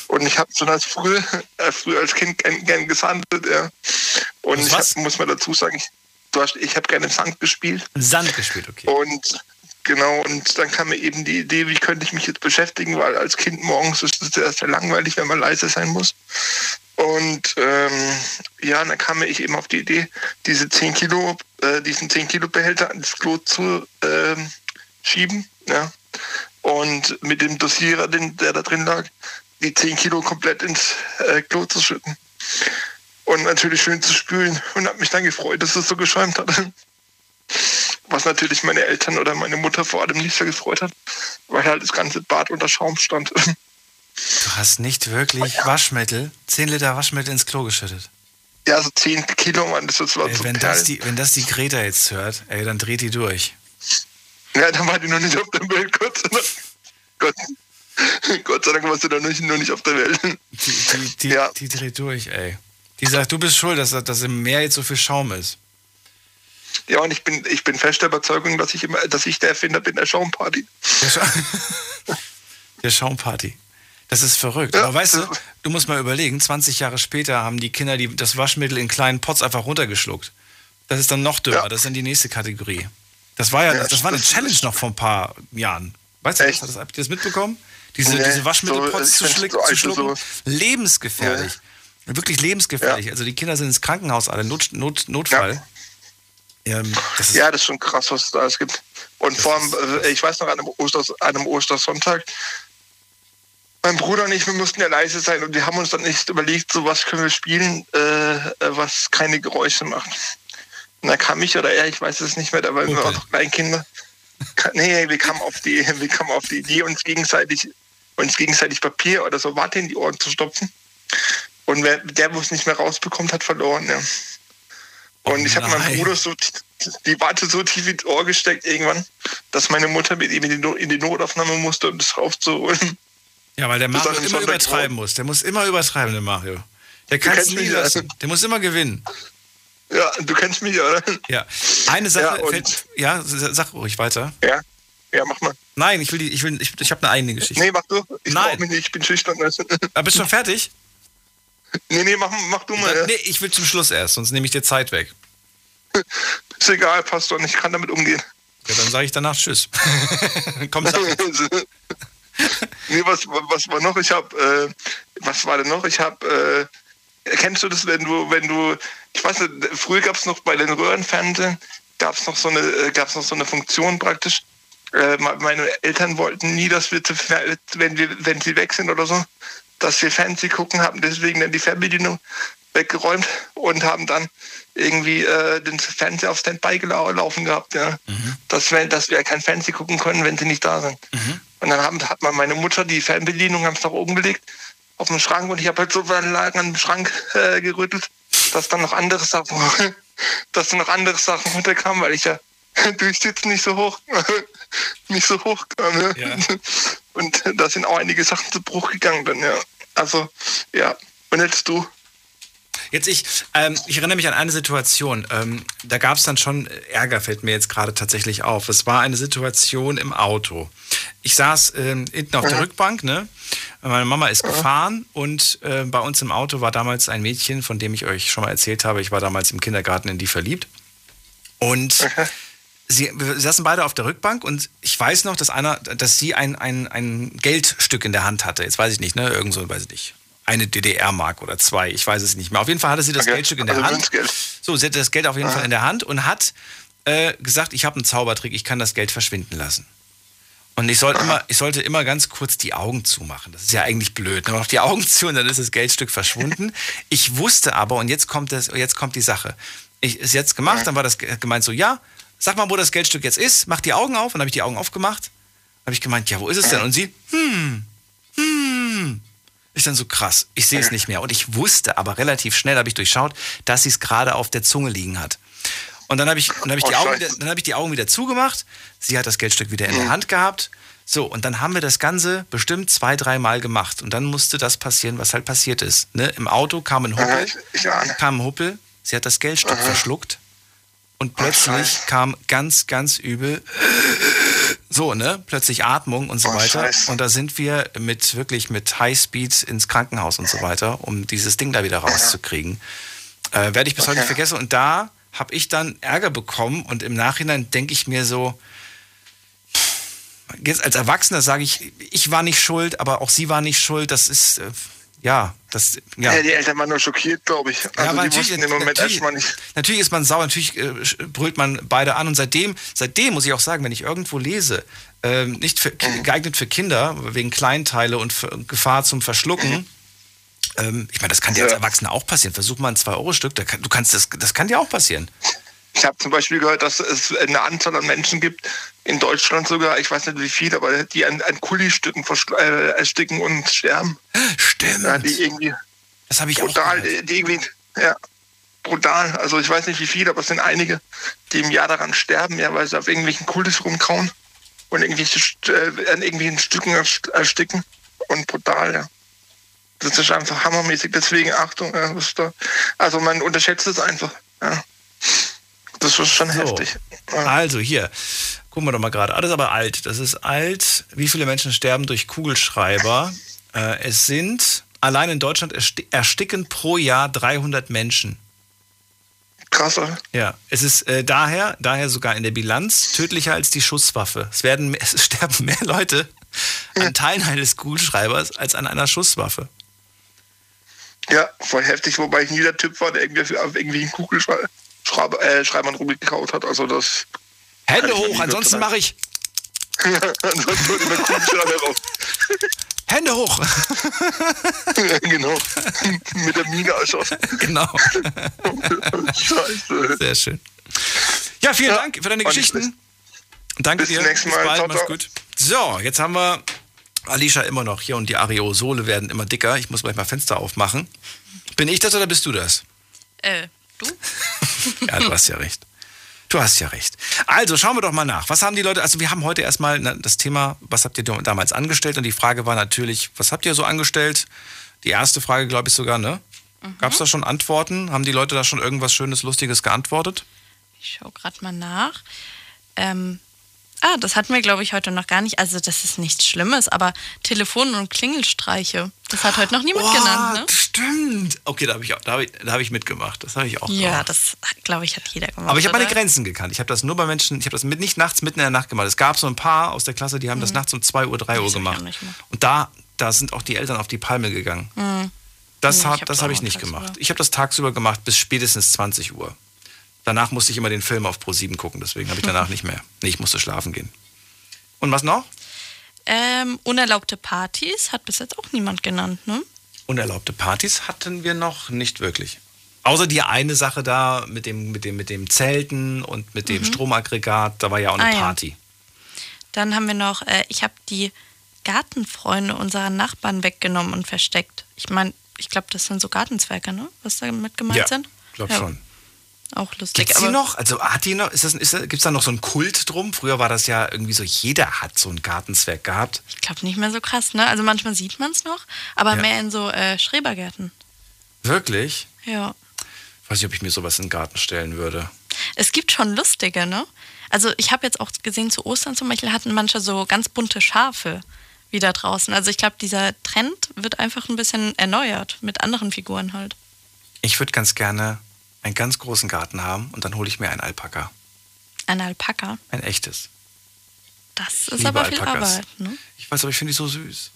Und ich habe schon als früher, <laughs> äh, früher als Kind gern, gern gesandet. Ja. Und Was, ich hab, muss mal dazu sagen, ich, hast, ich habe gerne im Sand gespielt. Sand gespielt, okay. Und genau, und dann kam mir eben die Idee, wie könnte ich mich jetzt beschäftigen, weil als Kind morgens ist es sehr, sehr langweilig, wenn man leise sein muss. Und ähm, ja, dann kam mir ich eben auf die Idee, diese 10 Kilo, äh, diesen 10 Kilo Behälter ans Klo zu ähm, schieben. Ja. Und mit dem Dosierer, den, der da drin lag, die 10 Kilo komplett ins äh, Klo zu schütten. Und natürlich schön zu spülen. Und habe mich dann gefreut, dass es so geschäumt hat. <laughs> Was natürlich meine Eltern oder meine Mutter vor allem nicht so gefreut hat, weil halt das ganze Bad unter Schaum stand. <laughs> Du hast nicht wirklich Waschmittel, 10 Liter Waschmittel ins Klo geschüttet. Ja, so 10 Kilo, Mann, das ist was Ey, so wenn, Perlen. das die, wenn das die Greta jetzt hört, ey, dann dreht die durch. Ja, dann war die noch nicht auf der Welt, Gott sei Dank. Gott, Gott sei Dank warst du da noch nicht, noch nicht auf der Welt. Die, die, die, die dreht durch, ey. Die sagt, du bist schuld, dass, dass im Meer jetzt so viel Schaum ist. Ja, und ich bin, ich bin fest der Überzeugung, dass ich, immer, dass ich der Erfinder bin der Schaumparty. Der, Scha <laughs> der Schaumparty. Das ist verrückt. Aber weißt du, du musst mal überlegen, 20 Jahre später haben die Kinder die, das Waschmittel in kleinen Pots einfach runtergeschluckt. Das ist dann noch dümmer, das ist dann die nächste Kategorie. Das war ja, Ja, das war eine das- Challenge noch vor ein paar Jahren. Weißt du, das, das, habt ihr das mitbekommen? Diese, Nee, diese Waschmittelpots so, zu, find's so schlucken. sowas. Lebensgefährlich. Wirklich lebensgefährlich. Also die Kinder sind ins Krankenhaus alle, Not, Not, Notfall. Ähm, das Ja, das ist schon krass, was es da alles gibt. Und vor allem, äh, ich weiß noch, an einem, Osters, an einem Ostersonntag, mein Bruder und ich, wir mussten ja leise sein und wir haben uns dann nicht überlegt, so was können wir spielen, äh, äh, was keine Geräusche macht. Und dann kam ich oder er, ich weiß es nicht mehr, da waren wir auch noch Kleinkinder. Nee, wir kamen auf die, wir kamen auf die Idee, uns gegenseitig, uns gegenseitig Papier oder so Watte in die Ohren zu stopfen. Und wer, der, wo es nicht mehr rausbekommt, hat verloren. Ja. Und ich habe meinem. Bruder so die Watte so tief ins Ohr gesteckt irgendwann, dass meine Mutter mit ihm in die, in die Notaufnahme musste, um das rauszuholen. Ja, weil der Mario immer ein übertreiben muss. Der muss immer übertreiben, der Mario. Der kann es nie lassen. Der muss immer gewinnen. Ja, du kennst mich, oder? Ja. Eine Sache Ja, fällt. Ja, sag ruhig weiter. Ja, ja, mach mal. Nein, ich will die, ich will, ich, ich habe eine eigene Geschichte. Nee, mach du. Ich Nein. mich nicht, ich bin schüchtern. Aber bist du schon fertig? Nee, nee, mach, mach du mal. Ja. nee, ich will zum Schluss erst, sonst nehme ich dir Zeit weg. Ist egal, passt doch nicht, ich kann damit umgehen. Ja, dann sage ich danach Tschüss. <laughs> Komm, sag. <laughs> nee, was, was war noch? Ich hab, äh, was war denn noch? Ich hab, äh, kennst du das, wenn du, wenn du, ich weiß nicht, früher gab es noch bei den Röhrenfernsehen, gab es noch so eine, äh, gab's noch so eine Funktion praktisch. Äh, me- meine Eltern wollten nie, dass wir, zu, wenn wir, wenn sie weg sind oder so, dass wir Fernsehen gucken, haben deswegen dann die Fernbedienung weggeräumt und haben dann irgendwie äh, den Fernseher auf Standby gelau- laufen gehabt, ja. Dass, wir, dass wir kein Fernsehen gucken können, wenn sie nicht da sind. Und dann haben, hat man meine Mutter die Fernbedienung ganz nach oben gelegt auf den Schrank und ich habe halt so lang an dem Schrank äh, gerüttelt, dass dann noch andere Sachen, <laughs> dass dann noch andere Sachen runterkamen, weil ich ja <laughs> durch Sitzen nicht so hoch, <laughs> nicht so hoch kam. Ja. Und da sind auch einige Sachen zu Bruch gegangen dann, ja. Also, ja. Und jetzt du. Jetzt ich, ähm, ich erinnere mich an eine Situation. Ähm, da gab es dann schon Ärger, fällt mir jetzt gerade tatsächlich auf. Es war eine Situation im Auto. Ich saß ähm, hinten auf der Rückbank, ne? Meine Mama ist gefahren und äh, bei uns im Auto war damals ein Mädchen, von dem ich euch schon mal erzählt habe. Ich war damals im Kindergarten in die verliebt. Und sie, wir saßen beide auf der Rückbank und ich weiß noch, dass einer, dass sie ein, ein, ein Geldstück in der Hand hatte. Jetzt weiß ich nicht, ne? Irgend so, weiß ich nicht. Eine DDR-Mark oder zwei, ich weiß es nicht mehr. Auf jeden Fall hatte sie das Okay, Geldstück in der also Hand. So, sie hatte das Geld auf jeden Ah. Fall in der Hand und hat äh, gesagt, ich habe einen Zaubertrick, ich kann das Geld verschwinden lassen. Und ich, soll immer, ich sollte immer ganz kurz die Augen zumachen. Das ist ja eigentlich blöd. Man macht die Augen zu und dann ist das Geldstück verschwunden. Ich wusste aber, und jetzt kommt, das, jetzt kommt die Sache. Ich ist jetzt gemacht, dann war das ge- gemeint so, ja, sag mal, wo das Geldstück jetzt ist, mach die Augen auf. Und dann habe ich die Augen aufgemacht. habe ich gemeint, ja, wo ist es denn? Und sie, hm, hm. Ich dann so krass, ich sehe es nicht mehr. Und ich wusste aber relativ schnell, habe ich durchschaut, dass sie es gerade auf der Zunge liegen hat. Und dann habe ich, dann hab ich, Oh, die Augen Scheiße. wieder- dann hab ich die Augen wieder zugemacht. Sie hat das Geldstück wieder in der. Hand gehabt. So, und dann haben wir das Ganze bestimmt zwei, dreimal gemacht. Und dann musste das passieren, was halt passiert ist. Ne? Im Auto kam ein Huppel, kam ein Huppel, sie hat das Geldstück verschluckt. Und plötzlich kam ganz, ganz übel so, ne? Plötzlich Atmung und so Oh, weiter. Scheiße. Und da sind wir mit wirklich mit Highspeed ins Krankenhaus und so weiter, um dieses Ding da wieder rauszukriegen. Äh, Werde ich bis heute nicht Okay. vergessen. Und da habe ich dann Ärger bekommen und im Nachhinein denke ich mir so, jetzt als Erwachsener sage ich, ich war nicht schuld, aber auch sie war nicht schuld. Das ist, äh, ja, das, ja. Ja. die Eltern waren nur schockiert, glaube ich. Also aber die wussten im Moment natürlich, erstmal nicht. natürlich ist man sauer, natürlich äh, brüllt man beide an und seitdem, seitdem muss ich auch sagen, wenn ich irgendwo lese, ähm, nicht für, Mhm. geeignet für Kinder, wegen Kleinteile und für Gefahr zum Verschlucken. Ähm, ich meine, das kann dir als Ja. Erwachsener auch passieren. Versuch mal ein 2-Euro-Stück, da kann, du kannst das, das kann dir auch passieren. Ich habe zum Beispiel gehört, dass es eine Anzahl an Menschen gibt, in Deutschland sogar, ich weiß nicht wie viele, aber die an, an Kullistücken äh, ersticken und sterben. Stimmt. Ja, die irgendwie Das habe ich auch brutal, gehört. die, irgendwie, ja, brutal. Also ich weiß nicht wie viele, aber es sind einige, die im Jahr daran sterben, ja, weil sie auf irgendwelchen Kultis rumkauen und irgendwelche, äh, an irgendwelchen Stücken erst- ersticken. Und brutal, ja. Das ist einfach hammermäßig, deswegen Achtung, ja, da, also man unterschätzt es einfach, ja. Das ist schon heftig. Also hier, gucken wir doch mal gerade. Das ist aber alt. Das ist alt. Wie viele Menschen sterben durch Kugelschreiber? Äh, es sind allein in Deutschland ersti ersticken pro Jahr 300 Menschen. Krass, oder? Ja, es ist äh, daher, daher sogar in der Bilanz tödlicher als die Schusswaffe. Es, werden, <laughs> es sterben mehr Leute an Teilen eines Kugelschreibers als an einer Schusswaffe. Ja, voll heftig, wobei ich nie der Typ war, der irgendwie auf irgendwie einen Kugelschreiber äh, Schreibern rumgekaut hat. Also das. Hände hoch, ansonsten mache ich. <laughs> ansonsten wird immer Kugelschreiber raus. <laughs> Hände hoch. ja, <laughs> genau. Mit der Mine erschossen. Genau. Scheiße. Sehr schön. Ja, vielen Dank für deine Geschichten. Danke Bis dir. zum nächsten Bis Mal. bald. Ciao, Mach's gut. So, jetzt haben wir Alicia immer noch hier und die Areosole werden immer dicker. Ich muss gleich mal Fenster aufmachen. Bin ich das oder bist du das? Äh, du? <laughs> Ja, du hast ja recht. Du hast ja recht. Also schauen wir doch mal nach. Was haben die Leute, also wir haben heute erstmal na, das Thema, was habt ihr damals angestellt? Und die Frage war natürlich, was habt ihr so angestellt? Die erste Frage, glaube ich sogar, ne? Gab es da schon Antworten? Haben die Leute da schon irgendwas Schönes, Lustiges geantwortet? Ich schaue gerade mal nach. Ähm, ah, das hatten wir, glaube ich, heute noch gar nicht. Also, das ist nichts Schlimmes, aber Telefon- und Klingelstreiche. Das hat heute noch niemand Oh, genannt, ne? Stimmt. Okay, da habe ich, auch- da hab ich, da hab ich mitgemacht. Das habe ich auch Ja, gemacht. das, glaube ich, hat jeder gemacht. Aber ich habe meine? Grenzen gekannt. Ich habe das nur bei Menschen, ich habe das mit, nicht nachts mitten in der Nacht gemacht. Es gab so ein paar aus der Klasse, die haben das Mhm. nachts um 2 Uhr, 3 Uhr Das gemacht. Und da, da sind auch die Eltern auf die Palme gegangen. Mhm. Das, Nee, ich hab das habe ich nicht gemacht. Ich habe das tagsüber gemacht bis spätestens 20 Uhr. Danach musste ich immer den Film auf Pro7 gucken, deswegen habe ich danach nicht mehr. Nee, ich musste schlafen gehen. Und was noch? Ähm, unerlaubte Partys hat bis jetzt auch niemand genannt, ne? Unerlaubte Partys hatten wir noch nicht wirklich. Außer die eine Sache da mit dem, mit dem, mit dem Zelten und mit dem Mhm. Stromaggregat, da war ja auch eine Ah, ja. Party. Dann haben wir noch, äh, ich habe die Gartenfreunde unserer Nachbarn weggenommen und versteckt. Ich meine, ich glaube, das sind so Gartenzwerge, ne? Was damit gemeint ja, sind? glaub Ja. schon. Auch lustig. Gibt's die noch? Also hat die noch? Ist das, ist das, gibt's da noch so einen Kult drum? Früher war das ja irgendwie so, jeder hat so ein Gartenzwerg gehabt. Ich glaube nicht mehr so krass, ne? Also manchmal sieht man es noch, aber Ja. mehr in so äh, Schrebergärten. Wirklich? Ja. Ich weiß nicht, ob ich mir sowas in den Garten stellen würde. Es gibt schon lustige, ne? Also ich habe jetzt auch gesehen, zu Ostern zum Beispiel hatten manche so ganz bunte Schafe wieder draußen. Also ich glaube, dieser Trend wird einfach ein bisschen erneuert mit anderen Figuren halt. Ich würde ganz gerne einen ganz großen Garten haben und dann hole ich mir einen Alpaka. Ein Alpaka. Ein echtes. Das ist aber viel Alpakas. Arbeit, ne? Ich weiß, aber ich finde die so süß.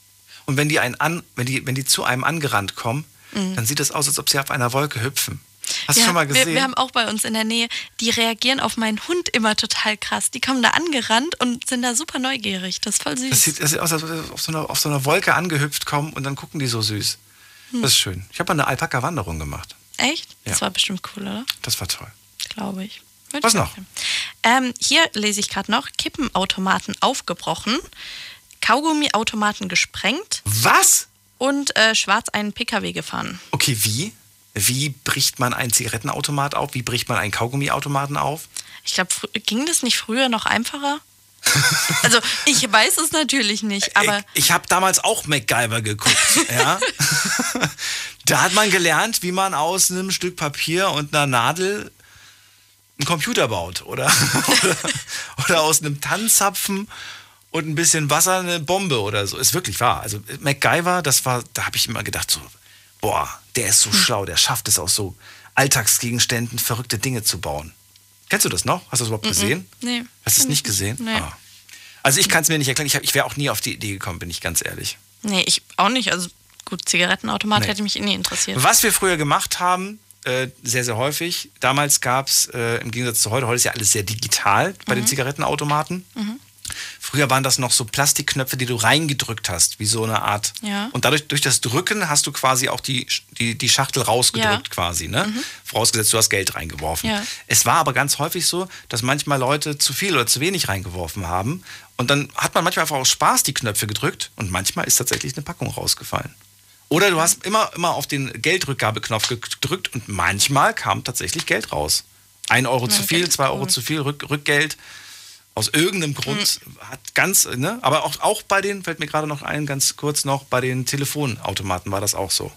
Und wenn die, einen an, wenn, die, wenn die zu einem angerannt kommen, Mhm. dann sieht es aus, als ob sie auf einer Wolke hüpfen. Hast ja, du schon mal gesehen? Wir, wir haben auch bei uns in der Nähe, die reagieren auf meinen Hund immer total krass. Die kommen da angerannt und sind da super neugierig. Das ist voll süß. das, sieht, das sieht aus, als ob sie auf so, einer, auf so einer Wolke angehüpft kommen und dann gucken die so süß. Hm. Das ist schön. Ich habe mal eine Alpaka-Wanderung gemacht. Echt? Das Ja. war bestimmt cool, oder? Das war toll. Glaube ich. Würde Was ich noch? Ähm, hier lese ich gerade noch: Kippenautomaten aufgebrochen, Kaugummiautomaten gesprengt. Was? Und äh, schwarz einen PKW gefahren. Okay, wie? Wie bricht man einen Zigarettenautomat auf? Wie bricht man einen Kaugummiautomaten auf? Ich glaube, ging das nicht früher noch einfacher? <laughs> also, ich weiß es natürlich nicht, aber. Ich habe damals auch MacGyver geguckt. <laughs> ja? da hat man gelernt, wie man aus einem Stück Papier und einer Nadel einen Computer baut. Oder, oder, <laughs> oder aus einem Tannenzapfen und ein bisschen Wasser eine Bombe oder so. Ist wirklich wahr. Also MacGyver, das war, da habe ich immer gedacht, so, boah, der ist so schlau, der schafft es aus so Alltagsgegenständen verrückte Dinge zu bauen. Kennst du das noch? Hast du das überhaupt Mhm. gesehen? Nee. Hast du es nicht gesehen? Nee. Ah. Also ich kann es mir nicht erklären. Ich, ich wäre auch nie auf die Idee gekommen, bin ich ganz ehrlich. Nee, ich auch nicht. Also, gut, Zigarettenautomat Nee. hätte mich eh nie interessiert. Was wir früher gemacht haben, äh, sehr, sehr häufig, damals gab es, äh, im Gegensatz zu heute, heute ist ja alles sehr digital bei den Mhm. Zigarettenautomaten. Mhm. Früher waren das noch so Plastikknöpfe, die du reingedrückt hast, wie so eine Art. Ja. Und dadurch, durch das Drücken hast du quasi auch die, die, die Schachtel rausgedrückt Ja. quasi, ne? Vorausgesetzt, du hast Geld reingeworfen. Ja. Es war aber ganz häufig so, dass manchmal Leute zu viel oder zu wenig reingeworfen haben. Und dann hat man manchmal einfach aus Spaß die Knöpfe gedrückt und manchmal ist tatsächlich eine Packung rausgefallen. Oder du hast immer, immer auf den Geldrückgabeknopf gedrückt und manchmal kam tatsächlich Geld raus. Ein Euro zu Ja, viel, Geld ist zwei Euro cool. zu viel, Rück, Rückgeld. Aus irgendeinem Grund Hm. hat ganz, ne? Aber auch, auch bei den, fällt mir gerade noch ein, ganz kurz noch, bei den Telefonautomaten war das auch so.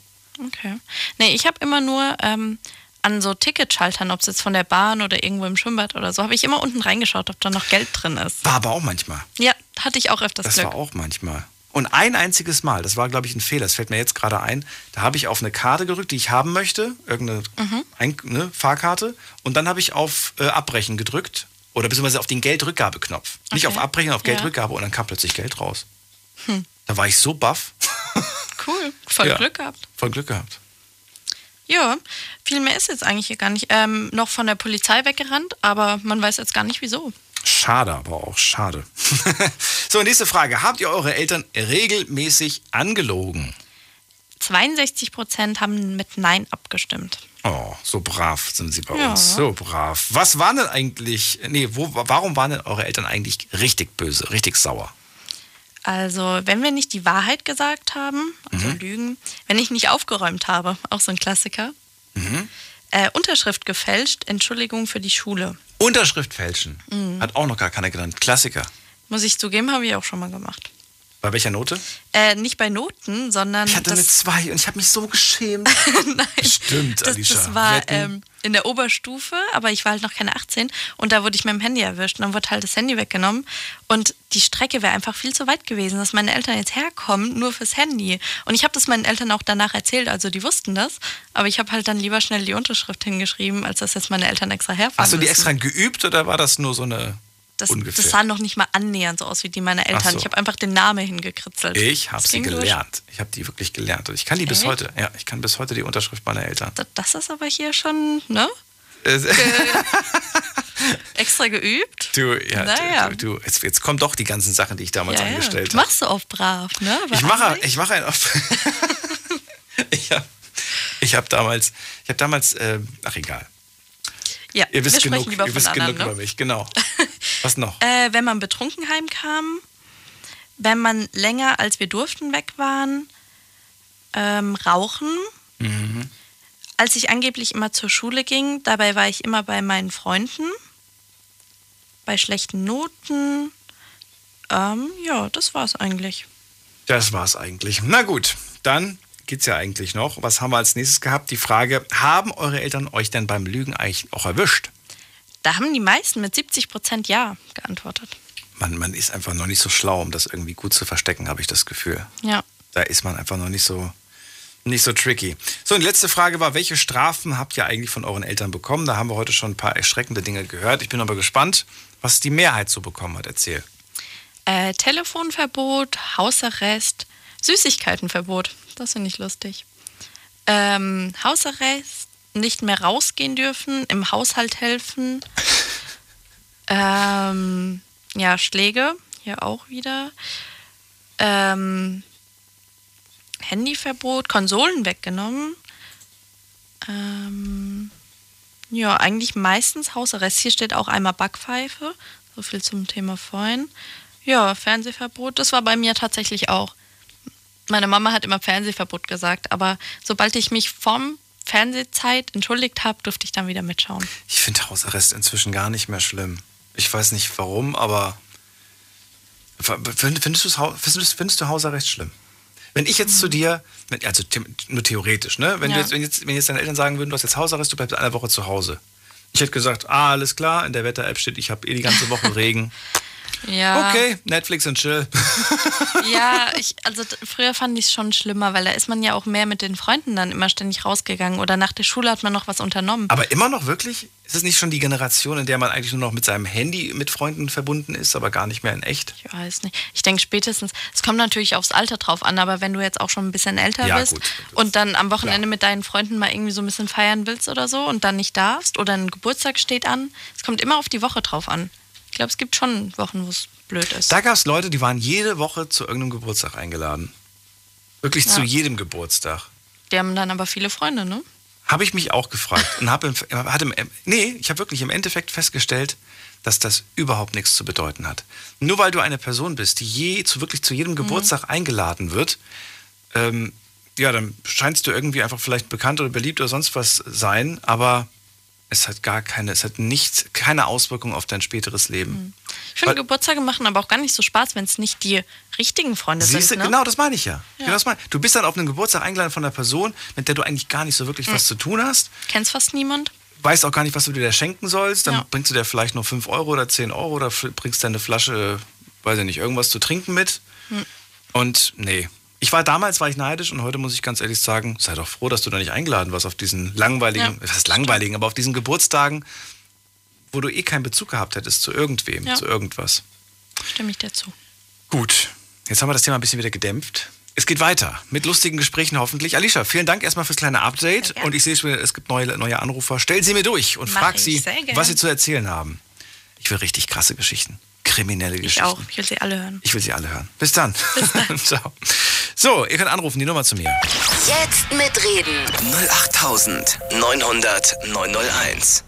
Okay. Nee, ich habe immer nur ähm, an so Ticketschaltern, ob es jetzt von der Bahn oder irgendwo im Schwimmbad oder so, habe ich immer unten reingeschaut, ob da noch Geld drin ist. War aber auch manchmal. Ja, hatte ich auch öfters Das Glück. war auch manchmal. Und ein einziges Mal, das war, glaube ich, ein Fehler, das fällt mir jetzt gerade ein, da habe ich auf eine Karte gedrückt, die ich haben möchte, irgendeine Mhm. ein, ne, Fahrkarte, und dann habe ich auf äh, Abbrechen gedrückt oder beziehungsweise auf den Geldrückgabeknopf. Nicht Okay. auf Abbrechen, auf Ja. Geldrückgabe und dann kam plötzlich Geld raus. Hm. Da war ich so baff. <laughs> Cool, voll Ja. Glück gehabt. Voll Glück gehabt. Ja, viel mehr ist jetzt eigentlich hier gar nicht. Ähm, noch von der Polizei weggerannt, aber man weiß jetzt gar nicht wieso. Schade, aber auch schade. <laughs> so, nächste Frage. Habt ihr eure Eltern regelmäßig angelogen? 62 Prozent haben mit Nein abgestimmt. Oh, so brav sind sie bei Ja. uns. So brav. Was waren denn eigentlich, nee, wo, warum waren denn eure Eltern eigentlich richtig böse, richtig sauer? Also, wenn wir nicht die Wahrheit gesagt haben, also Mhm. Lügen, wenn ich nicht aufgeräumt habe, auch so ein Klassiker, Mhm. äh, Unterschrift gefälscht, Entschuldigung für die Schule. Unterschrift fälschen. Mhm. Hat auch noch gar keiner genannt. Klassiker. Muss ich zugeben, habe ich auch schon mal gemacht. Bei welcher Note? Äh, nicht bei Noten, sondern Ich hatte eine das, zwei und ich habe mich so geschämt. <laughs> Nein. Stimmt, das, Alicia. das war ähm, in der Oberstufe, aber ich war halt noch keine 18 und da wurde ich mit dem Handy erwischt und dann wurde halt das Handy weggenommen und die Strecke wäre einfach viel zu weit gewesen, dass meine Eltern jetzt herkommen, nur fürs Handy. Und ich habe das meinen Eltern auch danach erzählt, also die wussten das, aber ich habe halt dann lieber schnell die Unterschrift hingeschrieben, als dass jetzt meine Eltern extra herfahren Hast du die müssen. extra geübt oder war das nur so eine das, ungefähr? das sah noch nicht mal annähernd so aus wie die meiner Eltern. so. Ich habe einfach den Namen hingekritzelt. ich habe sie ging durch. gelernt. Ich habe die wirklich gelernt. Und ich kann die bis Echt? heute. Ja, ich kann bis heute die Unterschrift meiner Eltern. Das- Das ist aber hier schon, ne? <laughs> Extra geübt. Du, ja, Naja. du, du jetzt, jetzt kommen doch die ganzen Sachen, die ich damals Ja, ja. angestellt habe. Machst du auch brav, ne? Aber Ich mache, ich mache ein. <laughs> ich habe ich hab damals, ich habe damals, äh, ach egal. Ja, Ihr wisst genug, ihr wisst anderen, genug ne? über mich, genau. <laughs> Was noch? Äh, wenn man betrunken heimkam, wenn man länger als wir durften weg waren, ähm, rauchen. Mhm. Als ich angeblich immer zur Schule ging, dabei war ich immer bei meinen Freunden, bei schlechten Noten. Ähm, ja, das war's eigentlich. Das war's eigentlich. Na gut, dann geht's ja eigentlich noch. Was haben wir als nächstes gehabt? Die Frage: Haben eure Eltern euch denn beim Lügen eigentlich auch erwischt? Da haben die meisten mit 70 Prozent Ja geantwortet. Man, man ist einfach noch nicht so schlau, um das irgendwie gut zu verstecken, habe ich das Gefühl. Ja. Da ist man einfach noch nicht so, nicht so tricky. So, und die letzte Frage war, welche Strafen habt ihr eigentlich von euren Eltern bekommen? Da haben wir heute schon ein paar erschreckende Dinge gehört. Ich bin aber gespannt, was die Mehrheit so bekommen hat. Erzähl. Äh, Telefonverbot, Hausarrest, Süßigkeitenverbot. Das finde ich lustig. Ähm, Hausarrest, nicht mehr rausgehen dürfen, im Haushalt helfen. <laughs> ähm, ja, Schläge, hier auch wieder. Ähm, Handyverbot, Konsolen weggenommen. Ähm, ja, eigentlich meistens Hausarrest. Hier steht auch einmal Backpfeife. So viel zum Thema vorhin. Ja, Fernsehverbot, das war bei mir tatsächlich auch. Meine Mama hat immer Fernsehverbot gesagt, aber sobald ich mich vom Fernsehzeit entschuldigt habe, durfte ich dann wieder mitschauen. Ich finde Hausarrest inzwischen gar nicht mehr schlimm. Ich weiß nicht warum, aber find- findest, findest, findest du Hausarrest schlimm? Wenn ich jetzt zu dir, wenn- also nur theoretisch, ne? Wenn, Ja. du jetzt, wenn, jetzt, wenn jetzt deine Eltern sagen würden, du hast jetzt Hausarrest, du bleibst eine Woche zu Hause. Ich hätte gesagt, ah, alles klar, in der Wetter-App steht, ich habe eh die ganze Woche <laughs> Regen. Ja. Okay, Netflix und chill. <laughs> Ja, ich, also früher fand ich es schon schlimmer, weil da ist man ja auch mehr mit den Freunden dann immer ständig rausgegangen oder nach der Schule hat man noch was unternommen. Aber immer noch wirklich? Ist es nicht schon die Generation, in der man eigentlich nur noch mit seinem Handy mit Freunden verbunden ist, aber gar nicht mehr in echt? Ich weiß nicht. Ich denke spätestens, es kommt natürlich aufs Alter drauf an, aber wenn du jetzt auch schon ein bisschen älter Ja, bist gut. und dann am Wochenende mit deinen Freunden mal irgendwie so ein bisschen feiern willst oder so und dann nicht darfst oder ein Geburtstag steht an, es kommt immer auf die Woche drauf an, glaube, es gibt schon Wochen, wo es blöd ist. Da gab es Leute, die waren jede Woche zu irgendeinem Geburtstag eingeladen. Wirklich Ja. zu jedem Geburtstag. Die haben dann aber viele Freunde, ne? Habe ich mich auch gefragt und habe im, <laughs> hatte im, nee, ich habe wirklich im Endeffekt festgestellt, dass das überhaupt nichts zu bedeuten hat. Nur weil du eine Person bist, die je zu wirklich zu jedem Geburtstag eingeladen wird, ähm, ja, dann scheinst du irgendwie einfach vielleicht bekannt oder beliebt oder sonst was sein, aber es hat gar keine, es hat nichts, keine Auswirkung auf dein späteres Leben. Ich finde, Geburtstage machen aber auch gar nicht so Spaß, wenn es nicht die richtigen Freunde Siehst du, sind. Ne? genau, das meine ich ja. Ja. Genau das meine. Du bist dann auf einen Geburtstag eingeladen von einer Person, mit der du eigentlich gar nicht so wirklich was zu tun hast. Kennst fast niemand? weißt auch gar nicht, was du dir da schenken sollst, dann Ja. bringst du dir vielleicht nur 5 Euro oder 10 Euro oder bringst dir eine Flasche, weiß ich nicht, irgendwas zu trinken mit. Hm. Und nee. Ich war damals war ich neidisch und heute muss ich ganz ehrlich sagen, sei doch froh, dass du da nicht eingeladen warst auf diesen langweiligen, Ja, was langweiligen, aber auf diesen Geburtstagen, wo du eh keinen Bezug gehabt hättest zu irgendwem, Ja. zu irgendwas. Stimme ich dir zu. Gut, jetzt haben wir das Thema ein bisschen wieder gedämpft. Es geht weiter mit lustigen Gesprächen hoffentlich. Alicia, vielen Dank erstmal fürs kleine Update. Und ich sehe schon, es gibt neue, neue Anrufer. Stell sie mir durch und Mach frag ich, sie, was sie zu erzählen haben. Ich will richtig krasse Geschichten. Kriminelle Ich Geschichten. auch. Ich will sie alle hören. Ich will sie alle hören. Bis dann. <laughs> Ciao. So, ihr könnt anrufen, die Nummer zu mir. Jetzt mitreden. 08900 901.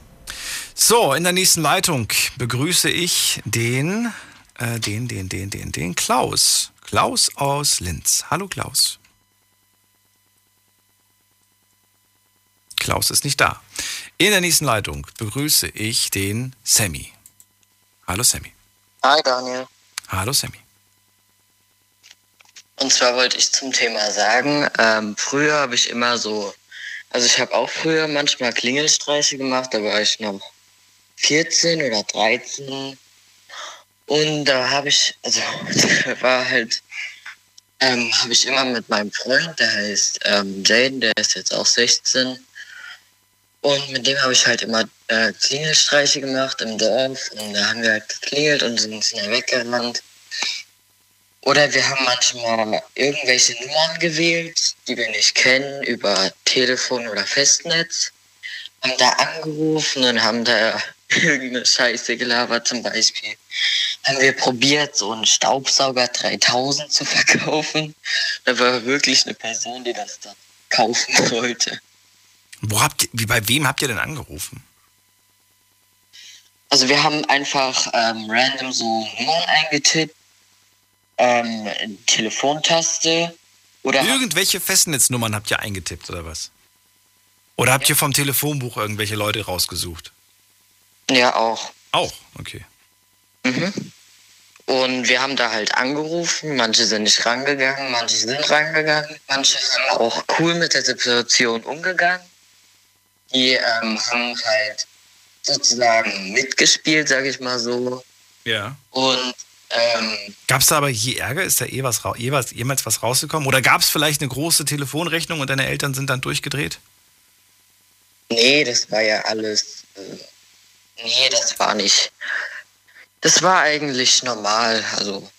So, in der nächsten Leitung begrüße ich den, äh, den, den, den, den, den Klaus. Klaus aus Linz. Hallo Klaus. Klaus ist nicht da. In der nächsten Leitung begrüße ich den Sammy. Hallo Sammy. Hi Daniel. Hallo Sammy. Und zwar wollte ich zum Thema sagen, ähm, früher habe ich immer so, also ich habe auch früher manchmal Klingelstreiche gemacht, da war ich noch 14 oder 13. Und da habe ich, also <laughs> war halt, ähm, habe ich immer mit meinem Freund, der heißt ähm, Jaden, der ist jetzt auch 16. Und mit dem habe ich halt immer äh, Klingelstreiche gemacht im Dorf. Und da haben wir halt geklingelt und sind schnell weggerannt. Oder wir haben manchmal irgendwelche Nummern gewählt, die wir nicht kennen, über Telefon oder Festnetz. Haben da angerufen und haben da <laughs> irgendeine Scheiße gelabert. Zum Beispiel haben wir probiert, so einen Staubsauger 3000 zu verkaufen. Da war wirklich eine Person, die das dann kaufen <laughs> wollte. Wo habt ihr, wie, bei wem habt ihr denn angerufen? Also wir haben einfach ähm, random so Nummern eingetippt, ähm, Telefontaste oder Irgendwelche Festnetznummern habt ihr eingetippt oder was? Oder habt ihr vom Telefonbuch irgendwelche Leute rausgesucht? ja auch. Auch, okay. Mhm. Und wir haben da halt angerufen, manche sind nicht rangegangen, manche sind rangegangen, manche haben auch cool mit der Situation umgegangen. Die ähm, haben halt sozusagen mitgespielt, sag ich mal so. Ja. Und ähm, Gab es da aber je Ärger? Ist da eh was, rau- jeweils, jemals was rausgekommen? Oder gab es vielleicht eine große Telefonrechnung und deine Eltern sind dann durchgedreht? Nee, das war ja alles. Äh, nee, das war nicht. Das war eigentlich normal. Also,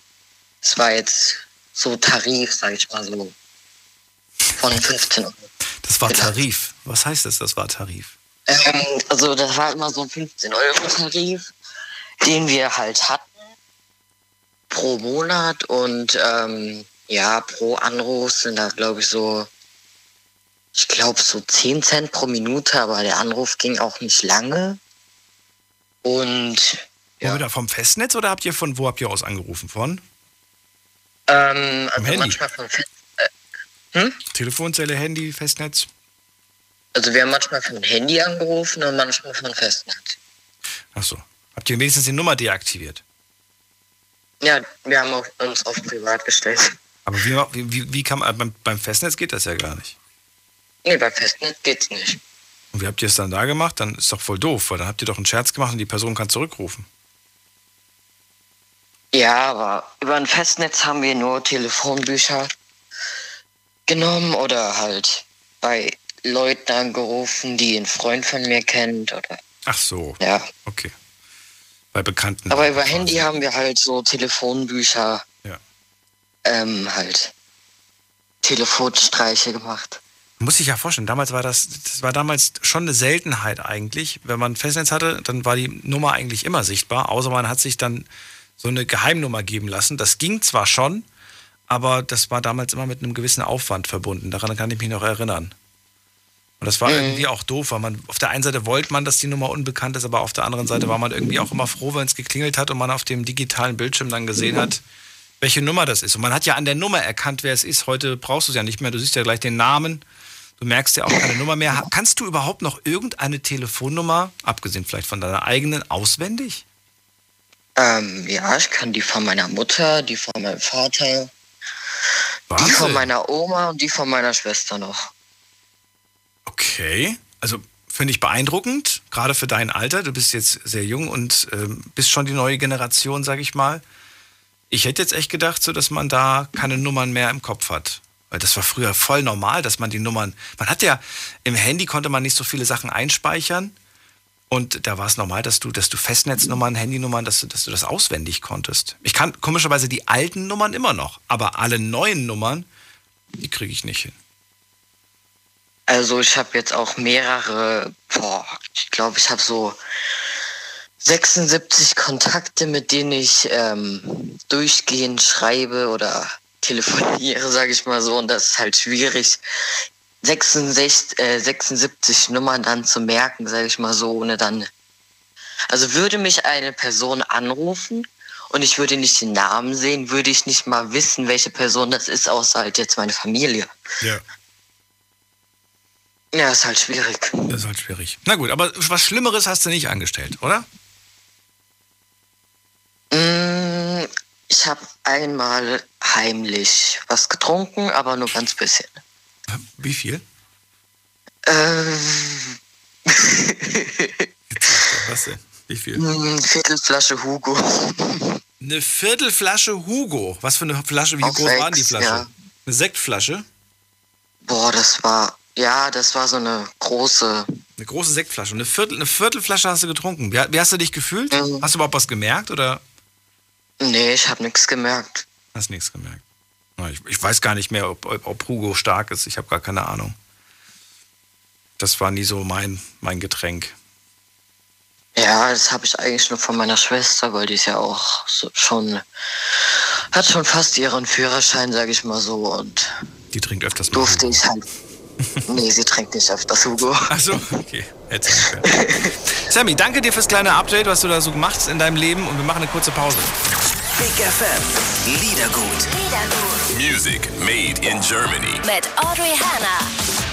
es war jetzt so Tarif, sag ich mal so. Von 15 Euro. Das war Tarif. Was heißt das, das war Tarif? Ähm, also, das war immer so ein 15-Euro-Tarif, den wir halt hatten. Pro Monat und ähm, ja, pro Anruf sind da, glaube ich, so. Ich glaube, so 10 Cent pro Minute, aber der Anruf ging auch nicht lange. Und Ja. Oder vom Festnetz oder habt ihr von wo habt ihr aus angerufen? Von? ähm, also Handy. manchmal von Fest, Telefonzelle, Handy, Festnetz? also wir haben manchmal von Handy angerufen und manchmal von Festnetz. Achso. Habt ihr wenigstens die Nummer deaktiviert? Ja, wir haben uns auf privat gestellt. Aber wie, wie, wie, kann man, beim, beim Festnetz geht das ja gar nicht. Nee, bei Festnetz geht's nicht. Und wie habt ihr es dann da gemacht? Dann ist doch voll doof, weil dann habt ihr doch einen Scherz gemacht und die Person kann zurückrufen. Ja, aber über ein Festnetz haben wir nur Telefonbücher genommen oder halt bei Leuten angerufen, die ein Freund von mir kennt oder Ach so. ja. Okay. Bei Bekannten. Aber über Handy haben wir halt so Telefonbücher, Ja. ähm, halt Telefonstreiche gemacht. Muss ich ja vorstellen, damals war das, das war damals schon eine Seltenheit eigentlich. Wenn man Festnetz hatte, dann war die Nummer eigentlich immer sichtbar, außer man hat sich dann so eine Geheimnummer geben lassen. Das ging zwar schon, aber das war damals immer mit einem gewissen Aufwand verbunden. Daran kann ich mich noch erinnern. Und das war Mhm. irgendwie auch doof, weil man auf der einen Seite wollte man, dass die Nummer unbekannt ist, aber auf der anderen Seite war man irgendwie auch immer froh, wenn es geklingelt hat und man auf dem digitalen Bildschirm dann gesehen hat, welche Nummer das ist. Und man hat ja an der Nummer erkannt, wer es ist. Heute brauchst du es ja nicht mehr. Du siehst ja gleich den Namen. Du merkst ja auch keine Nummer mehr. Kannst du überhaupt noch irgendeine Telefonnummer, abgesehen vielleicht von deiner eigenen, auswendig? Ähm, ja, ich kann die von meiner Mutter, die von meinem Vater, die von meiner Oma und die von meiner Schwester noch. Okay. Also finde ich beeindruckend, gerade für dein Alter. Du bist jetzt sehr jung und ähm, bist schon die neue Generation, sag ich mal. Ich hätte jetzt echt gedacht, so dass man da keine Nummern mehr im Kopf hat. Weil das war früher voll normal, dass man die Nummern. Man hat ja im Handy konnte man nicht so viele Sachen einspeichern. Und da war es normal, dass du, dass du Festnetznummern, Handynummern, dass du, dass du das auswendig konntest. Ich kann komischerweise die alten Nummern immer noch, aber alle neuen Nummern, die kriege ich nicht hin. Also ich habe jetzt auch mehrere, boah, ich glaube, ich habe so 76 Kontakte, mit denen ich ähm, durchgehend schreibe oder telefoniere, <laughs> sage ich mal so. Und das ist halt schwierig, 66, äh, 76 Nummern dann zu merken, sage ich mal so, ohne dann... Also würde mich eine Person anrufen und ich würde nicht den Namen sehen, würde ich nicht mal wissen, welche Person das ist, außer halt jetzt meine Familie. Ja. Ja, ist halt schwierig. Das ist halt schwierig. Na gut, aber was Schlimmeres hast du nicht angestellt, oder? Mm, Ich habe einmal heimlich was getrunken, aber nur ganz bisschen. Wie viel? Ähm, <laughs> Was denn? Wie viel? mm, Viertelflasche Hugo. Eine Viertelflasche Hugo. Was für eine Flasche? Wie Auf groß war denn die Flasche? ja. Eine Sektflasche? Boah, das war, ja, das war so eine große. Eine große Sektflasche. Eine, Viertel, eine Viertelflasche hast du getrunken. Wie, wie hast du dich gefühlt? Mhm. Hast du überhaupt was gemerkt oder Nee, ich habe nichts gemerkt. hast nichts gemerkt? Ich, ich weiß gar nicht mehr, ob, ob, ob Hugo stark ist. Ich habe gar keine Ahnung. Das war nie so mein, mein Getränk. Ja, das habe ich eigentlich nur von meiner Schwester, weil die ist ja auch so schon, hat schon fast ihren Führerschein, sage ich mal so, und Die trinkt öfters mal. durfte ich halt. <laughs> nee, sie trinkt nicht öfters Hugo. Achso, okay. Hätte. Sammy, danke dir fürs kleine Update, was du da so gemacht hast in deinem Leben und wir machen eine kurze Pause. Big FM. Liedergut. Music made in Germany. Mit Audrey Hanna.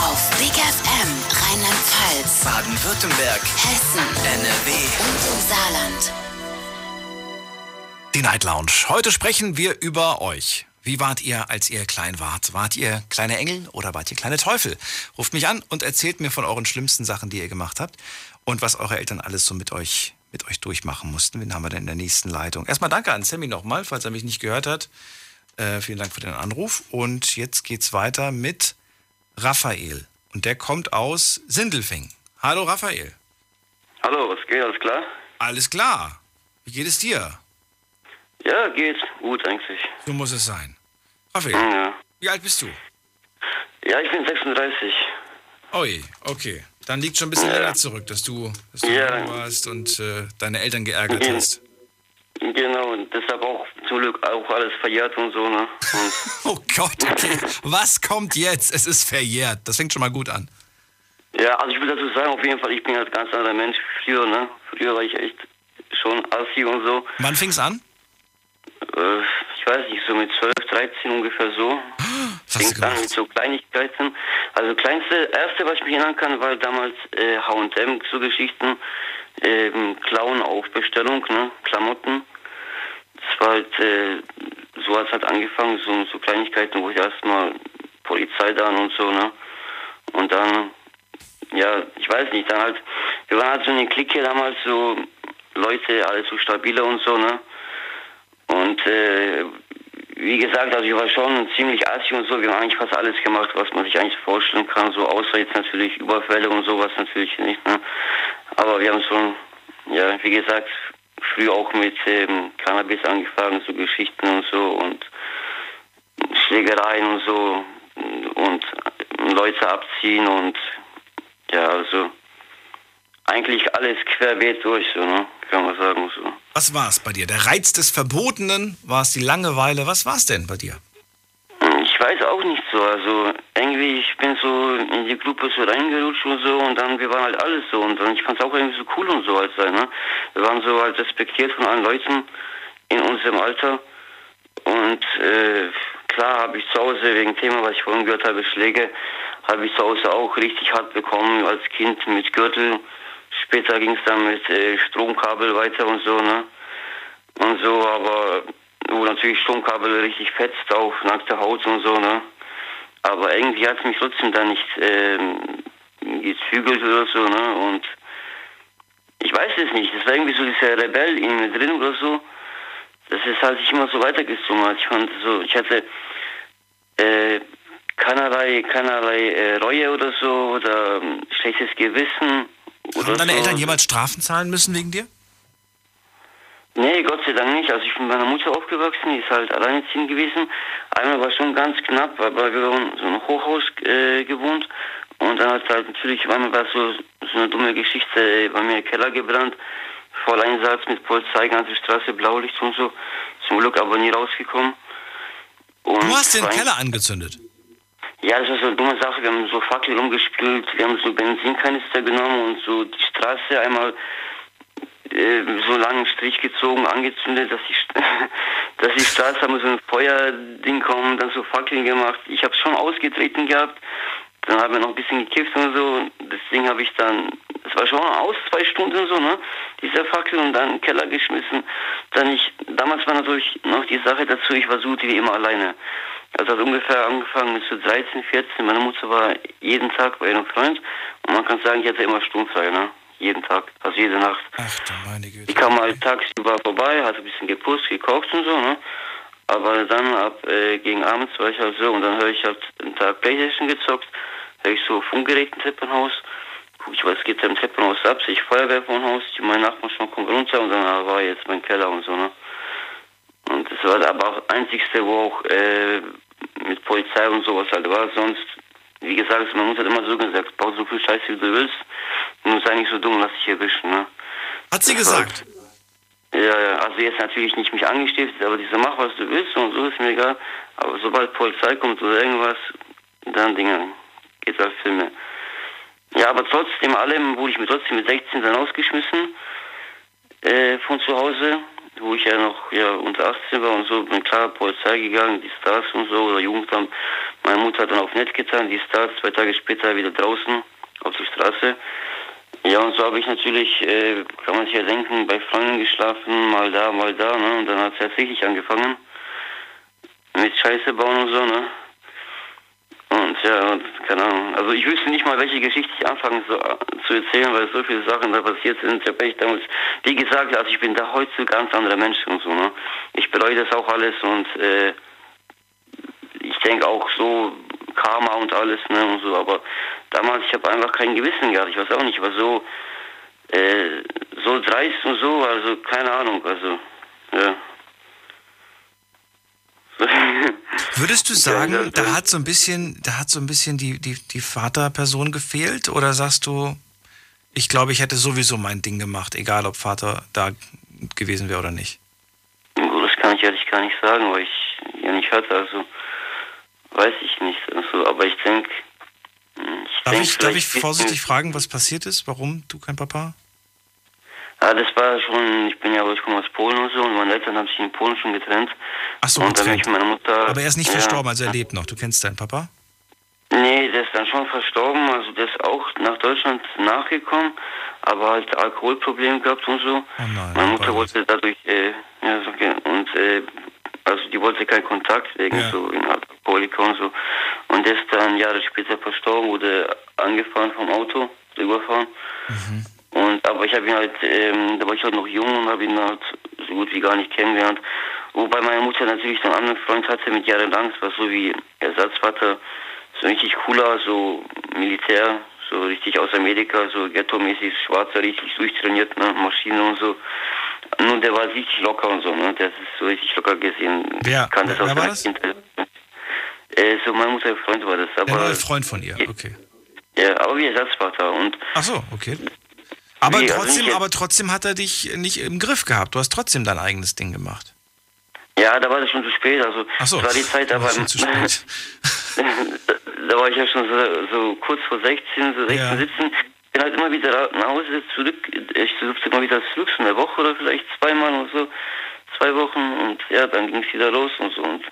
Auf Big FM Rheinland-Pfalz, Baden-Württemberg. Hessen, NRW. und im Saarland. Die Night Lounge. Heute sprechen wir über euch. Wie wart ihr, als ihr klein wart? Wart ihr kleine Engel oder wart ihr kleine Teufel? Ruft mich an und erzählt mir von euren schlimmsten Sachen, die ihr gemacht habt und was eure Eltern alles so mit euch, mit euch durchmachen mussten. Wen haben wir denn in der nächsten Leitung? Erstmal danke an Sammy nochmal, falls er mich nicht gehört hat. Äh, vielen Dank für den Anruf. Und jetzt geht's weiter mit Raphael. Und der kommt aus Sindelfing. Hallo Raphael. Hallo, was geht? Alles klar? Alles klar. Wie geht es dir? Ja, geht. Gut eigentlich. So muss es sein. Raphael, Ja, wie alt bist du? ja ich bin 36. Ui, okay. Dann liegt schon ein bisschen Ja. länger zurück, dass du, dass du Ja. warst und äh, deine Eltern geärgert Ja. <laughs> hast. Genau, und deshalb auch zum Glück auch alles verjährt und so, ne? Und <laughs> Oh Gott, okay. <laughs> Was kommt jetzt? Es ist verjährt. Das fängt schon mal gut an. ja, also ich will dazu sagen, auf jeden Fall, ich bin halt ganz anderer Mensch. Früher, ne? Früher war ich echt schon assi und so. Wann fing's an? Äh, ich weiß nicht, so mit 12, 13 ungefähr so. <gasps> Fing an mit so Kleinigkeiten. Also kleinste, erste, was ich mich erinnern kann, war damals äh, H&M, so Geschichten, ähm, Klauen auf Bestellung, ne, Klamotten. Das war halt, äh, so hat es halt angefangen, so, so Kleinigkeiten, wo ich erstmal Polizei da und so, ne. Und dann, ja, ich weiß nicht, dann halt, wir waren halt so eine Clique damals, so Leute, alles so stabiler und so, ne? Und äh, wie gesagt, also ich war schon ziemlich assig und so. Wir haben eigentlich fast alles gemacht, was man sich eigentlich vorstellen kann. So außer jetzt natürlich Überfälle und sowas natürlich nicht. Ne? Aber wir haben schon, ja, wie gesagt, früh auch mit ähm, Cannabis angefangen, so Geschichten und so und Schlägereien und so und Leute abziehen und ja, also eigentlich alles querbeet durch, so, ne? Kann man sagen so. Was war es bei dir? Der Reiz des Verbotenen? War es die Langeweile? Was war es denn bei dir? Ich weiß auch nicht so. Also irgendwie, ich bin so in die Gruppe so reingerutscht und so und dann, wir waren halt alles so und dann, ich fand es auch irgendwie so cool und so halt sein, ne? Wir waren so halt respektiert von allen Leuten in unserem Alter und äh, klar habe ich zu Hause wegen Thema, was ich vorhin gehört habe, Schläge, habe ich zu Hause auch richtig hart bekommen als Kind mit Gürtel. Später ging es dann mit äh, Stromkabel weiter und so, ne? Und so, aber wo natürlich Stromkabel richtig fetzt auf nackte Haut und so, ne? Aber irgendwie hat es mich trotzdem da nicht ähm, gezügelt oder so, ne? Und ich weiß es nicht, das war irgendwie so dieser Rebell in mir drin oder so. Das ist halt sich immer so weitergezogen hat. Ich fand so, ich hatte äh, keinerlei, keinerlei äh, Reue oder so oder ähm, schlechtes Gewissen. Oder Haben deine. Eltern jemals Strafen zahlen müssen wegen dir? Nee, Gott sei Dank nicht. Also ich bin bei meiner Mutter aufgewachsen, die ist halt alleinerziehend gewesen. Einmal war schon ganz knapp, aber wir haben so ein Hochhaus äh, gewohnt. Und dann hat halt natürlich, einmal war so, so eine dumme Geschichte bei mir Keller gebrannt. Voll Einsatz mit Polizei, ganze Straße, Blaulicht und so. Zum Glück aber nie rausgekommen. Und Du hast den Keller angezündet. Ja, das ist so eine dumme Sache. Wir haben so Fackel rumgespült, wir haben so Benzinkanister genommen und so die Straße einmal äh, so einen langen Strich gezogen, angezündet, dass die, <laughs> dass die Straße haben so ein Feuerding kommen, dann so Fackeln gemacht. Ich habe schon ausgetreten gehabt, dann haben wir noch ein bisschen gekifft und so. Deswegen habe ich dann, es war schon aus, zwei Stunden so, ne? Diese Fackel und dann in den Keller geschmissen. Dann ich, damals war natürlich noch die Sache dazu, ich war so wie immer alleine. Also hat ungefähr angefangen mit so 13, 14. Meine Mutter war jeden Tag bei ihrem Freund und man kann sagen, ich hatte immer sturmfrei, ne? Jeden Tag, also jede Nacht. Ach du meine Güte. Ich kam halt tagsüber vorbei, hatte ein bisschen geputzt, gekocht und so, ne? Aber dann ab äh, gegen abends war ich halt so und dann höre ich halt einen Tag Playstation gezockt, höre ich so Funkgerät im Treppenhaus, guck ich, was geht da im Treppenhaus ab, sehe ich Feuerwehr vom Haus, die mein Nachbar schon kommt runter und dann ah, war jetzt mein Keller und so, ne? Und das war aber auch das einzigste, wo auch äh, mit Polizei und sowas halt war. Sonst, wie gesagt, meine Mutter hat immer so gesagt, bau so viel Scheiße wie du willst. Und sei nicht so dumm, lass dich erwischen, ne? Hat sie Das war- gesagt? Ja, ja, also jetzt natürlich nicht mich angestiftet, aber diese mach was du willst und so ist mir egal. Aber sobald Polizei kommt oder irgendwas, dann Dinge, geht's als Filme. Ja, aber trotzdem allem wurde ich mir trotzdem mit 16 dann ausgeschmissen äh, von zu Hause, wo ich ja noch ja, unter 18 war und so, bin klar Polizei gegangen, die Stars und so, oder Jugendamt. Meine Mutter hat dann auf nett getan, die Stars, zwei Tage später wieder draußen auf der Straße. Ja, und so habe ich natürlich, äh, kann man sich ja denken, bei Freunden geschlafen, mal da, mal da, ne? Und dann hat es tatsächlich angefangen mit Scheiße bauen und so, ne? Und ja, und, keine Ahnung. Also ich wüsste nicht mal, welche Geschichte ich anfangen so, äh, zu erzählen, weil so viele Sachen da passiert sind. Ich habe echt damals, wie gesagt, also ich bin da heute ganz anderer Mensch und so, ne? Ich bereue das auch alles und äh, ich denke auch so Karma und alles, ne? Und so, aber damals, ich habe einfach kein Gewissen gehabt. Ich weiß auch nicht, ich war so, äh, so dreist und so, also keine Ahnung, also, ja. <laughs> Würdest du sagen, da hat so ein bisschen, da hat so ein bisschen die, die, die Vaterperson gefehlt? Oder sagst du, ich glaube, ich hätte sowieso mein Ding gemacht, egal ob Vater da gewesen wäre oder nicht? Das kann ich ehrlich gar nicht sagen, weil ich ja nicht hatte, also weiß ich nicht. Also, aber ich denke, ich Darf denk ich, darf ich vorsichtig fragen, was passiert ist? Warum du kein Papa? Ja, das war schon, ich bin ja, ich komme aus Polen und so und meine Eltern haben sich in Polen schon getrennt. Ach so, und dann bin ich getrennt. meiner Mutter. Aber er ist nicht ja, verstorben, also er lebt noch. Du kennst deinen Papa? Nee, der ist dann schon verstorben, also der ist auch nach Deutschland nachgekommen, aber halt Alkoholproblem gehabt und so. Oh nein. Meine Mutter wollte dadurch, äh, ja, so, okay, und, äh, also die wollte keinen Kontakt wegen so in Alkoholiker und so. Und der ist dann Jahre später verstorben, wurde angefahren vom Auto überfahren. Und aber ich habe ihn halt, ähm, da war ich halt noch jung und habe ihn halt so gut wie gar nicht kennengelernt. Wobei meine Mutter natürlich einen anderen Freund hatte mit jahrelang, das war so wie Ersatzvater, so richtig cooler, so Militär, so richtig aus Amerika, so ghetto-mäßig, schwarzer, richtig durchtrainiert, ne, Maschine und so. Nun, der war richtig locker und so, ne, der ist so richtig locker gesehen. Wer, Ich kannte wer, wer aus das? Kindheit. Äh, so mein Mutter Freund war das, Der aber neue Freund von ihr, okay. ja, aber wie Ersatzvater und Ach so, okay. Aber Wie, also trotzdem, aber trotzdem hat er dich nicht im Griff gehabt. Du hast trotzdem dein eigenes Ding gemacht. ja, da war das schon zu spät, also Ach so, das war die Zeit, da aber war schon zu spät. <laughs> da war ich ja schon so, so kurz vor 16, so 16, Ja. 17. Bin halt immer wieder nach Hause zurück. Ich durfte immer wieder zurück, so eine Woche oder vielleicht zweimal oder so. Zwei Wochen und ja, dann ging es wieder los und so. Und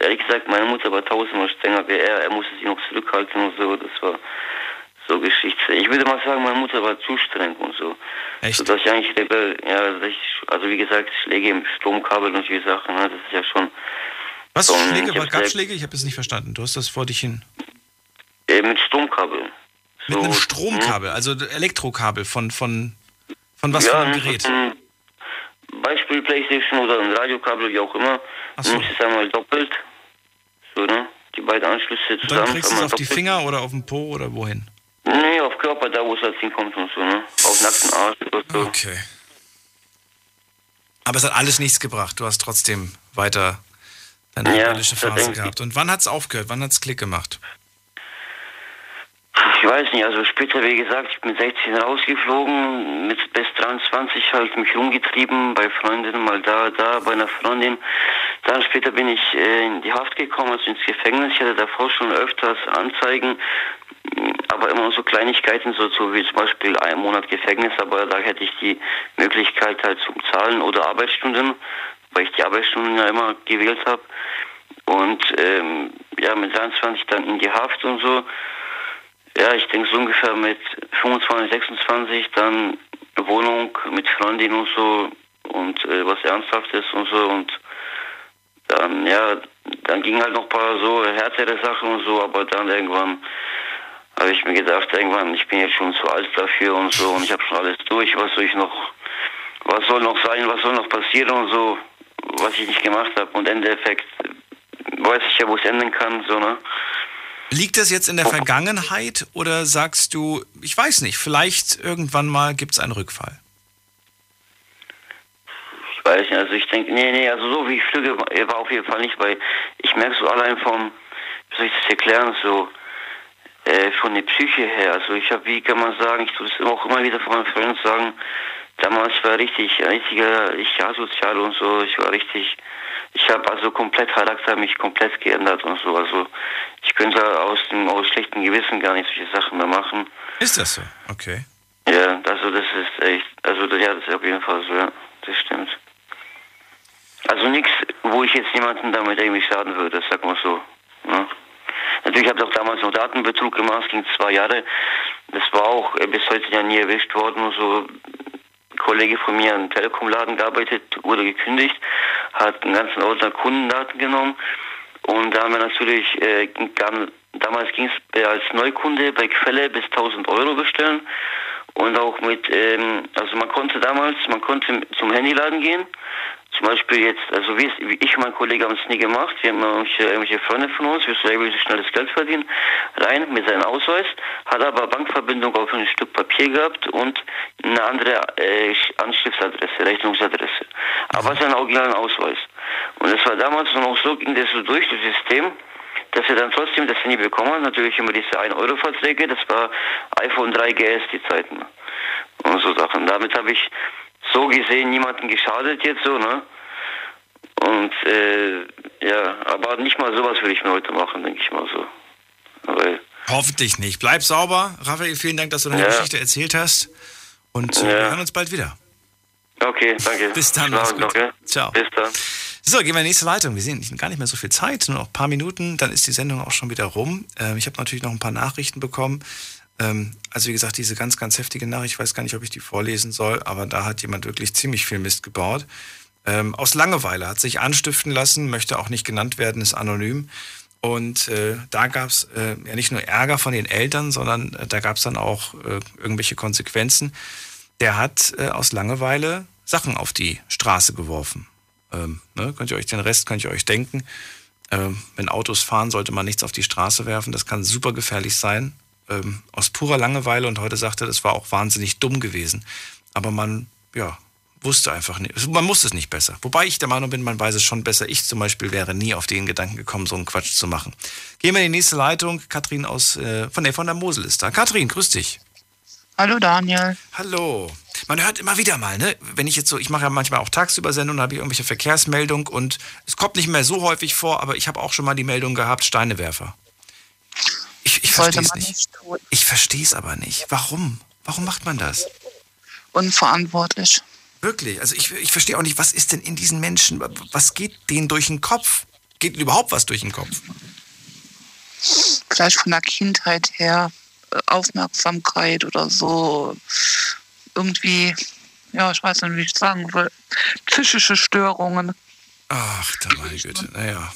ehrlich gesagt, meine Mutter war tausendmal strenger wie er. Er musste sich noch zurückhalten und so. Das war so Geschichte. Ich würde mal sagen, meine Mutter war zu streng und so. Echt? So, dass ich eigentlich, Rebell- ja, ich, also wie gesagt, Schläge im Stromkabel und die Sachen, ne, das ist ja schon. Was so, Schläge? ich gab Schläge? Ich habe es nicht verstanden. Du hast das vor dich hin. Äh, mit Stromkabel. Mit einem Stromkabel, also Elektrokabel von, von, von was ja, für einem ne, Gerät? Beispiel Playstation oder ein Radiokabel, wie auch immer. Ach so. Nimmst es einmal doppelt. So, ne? Die beiden Anschlüsse Und dann zusammen. kriegst du es auf die doppelt. Finger oder auf den Po oder wohin? Nee, auf Körper, da wo es halt hinkommt und so, ne? Auf nackten Arsch oder so. Okay. Aber es hat alles nichts gebracht. Du hast trotzdem weiter deine Ja, rebellische Phase gehabt. Und wann hat es aufgehört? Wann hat es Klick gemacht? Ich weiß nicht, also später, wie gesagt, ich bin mit 16 rausgeflogen, mit bis 23 halt mich rumgetrieben, bei Freundinnen mal da, da, bei einer Freundin. Dann später bin ich äh, in die Haft gekommen, also ins Gefängnis. Ich hatte davor schon öfters Anzeigen, aber immer so Kleinigkeiten, so, so wie zum Beispiel ein Monat Gefängnis, aber da hätte ich die Möglichkeit halt zum Zahlen oder Arbeitsstunden, weil ich die Arbeitsstunden ja immer gewählt habe. Und ähm, ja, mit 23 dann in die Haft und so. Ja, ich denke so ungefähr mit 25, 26 dann Wohnung mit Freundin und so und äh, was Ernsthaftes und so und dann, ja, dann ging halt noch ein paar so härtere Sachen und so, aber dann irgendwann habe ich mir gedacht, irgendwann, ich bin jetzt schon zu alt dafür und so und ich habe schon alles durch, was soll ich noch, was soll noch sein, was soll noch passieren und so, was ich nicht gemacht habe und im Endeffekt weiß ich ja, wo es enden kann, so, ne? Liegt das jetzt in der Vergangenheit oder sagst du, ich weiß nicht, vielleicht irgendwann mal gibt es einen Rückfall? Ich weiß nicht, also ich denke, nee, nee, also so wie ich flüge, war auf jeden Fall nicht, weil ich merke so allein vom, wie soll ich das erklären, so äh, von der Psyche her, also ich habe, wie kann man sagen, ich tue das auch immer wieder von meinen Freunden sagen, damals war richtig, ein richtiger, ich asozial und so, ich war richtig, ich habe also komplett Charakter mich komplett geändert und so, also ich könnte aus dem, aus schlechtem Gewissen gar nicht solche Sachen mehr machen. Ist das so? Okay. Ja, also das ist echt, also ja, das ist auf jeden Fall so, ja, das stimmt. Also nichts, wo ich jetzt jemanden damit irgendwie schaden würde, sag mal so. Ne? Natürlich habe ich auch damals noch Datenbetrug gemacht, ging zwei Jahre. Das war auch äh, bis heute ja nie erwischt worden und so. Kollege von mir im Telekom-Laden gearbeitet, wurde gekündigt, hat einen ganzen Ordner Kundendaten genommen. Und da haben wir natürlich, äh, dann, damals ging es äh, als Neukunde bei Quelle bis 1000 Euro bestellen. Und auch mit, ähm, also man konnte damals, man konnte zum Handyladen gehen, zum Beispiel jetzt, also wie, ich und mein Kollege haben es nie gemacht, wir haben irgendwelche, irgendwelche Freunde von uns, wir sollen irgendwie schnelles Geld verdienen, rein mit seinem Ausweis, hat aber Bankverbindung auf ein Stück Papier gehabt und eine andere äh, Anschriftsadresse, Rechnungsadresse, aber seinen originalen Ausweis. Und das war damals noch so, ging das so durch, das System, dass er dann trotzdem das Handy bekommen hat, natürlich immer diese 1-Euro-Verträge, das war iPhone 3GS die Zeiten. Und so Sachen. Damit habe ich so gesehen niemanden geschadet jetzt so, ne? Und äh, ja, aber nicht mal sowas würde ich mir heute machen, denke ich mal so. Weil, Hoffentlich nicht. Bleib sauber. Raphael, vielen Dank, dass du deine Ja. Geschichte erzählt hast. Und äh, Ja. wir hören uns bald wieder. okay, danke. Bis dann, mach's gut. noch, ja? Ciao. Bis dann. So, gehen wir in die nächste Leitung. Wir sehen gar nicht mehr so viel Zeit, nur noch ein paar Minuten, dann ist die Sendung auch schon wieder rum. Ähm, ich habe natürlich noch ein paar Nachrichten bekommen. Ähm, also wie gesagt, diese ganz, ganz heftige Nachricht, ich weiß gar nicht, ob ich die vorlesen soll, aber da hat jemand wirklich ziemlich viel Mist gebaut. Ähm, aus Langeweile hat sich anstiften lassen, möchte auch nicht genannt werden, ist anonym Und äh, da gab es äh, ja nicht nur Ärger von den Eltern, sondern äh, da gab es dann auch äh, irgendwelche Konsequenzen. Der hat äh, aus Langeweile Sachen auf die Straße geworfen. Ähm, ne? Könnt ihr euch den Rest, könnt ihr euch denken. Ähm, wenn Autos fahren, sollte man nichts auf die Straße werfen. Das kann super gefährlich sein. Ähm, aus purer Langeweile und heute sagte er, das war auch wahnsinnig dumm gewesen. Aber man, ja, wusste einfach nicht. Man wusste es nicht besser. Wobei ich der Meinung bin, man weiß es schon besser. Ich zum Beispiel wäre nie auf den Gedanken gekommen, so einen Quatsch zu machen. Gehen wir in die nächste Leitung. Katrin aus, äh, von, der, von der Mosel ist da. Katrin, grüß dich. Hallo Daniel. Hallo. Man hört immer wieder mal, ne? Wenn ich jetzt so, ich mache ja manchmal auch tagsüber Sendungen, habe ich irgendwelche Verkehrsmeldungen und es kommt nicht mehr so häufig vor, aber ich habe auch schon mal die Meldung gehabt, Steinewerfer. Ich, ich verstehe es nicht. nicht ich verstehe es aber nicht. Warum? Warum macht man das? Unverantwortlich. Wirklich. Also ich, ich verstehe auch nicht, was ist denn in diesen Menschen? Was geht denen durch den Kopf? Geht überhaupt was durch den Kopf? Vielleicht von der Kindheit her äh, Aufmerksamkeit oder so. Irgendwie, ja, ich weiß nicht, wie ich sagen will. Psychische Störungen. Ach, da meine Güte. Naja.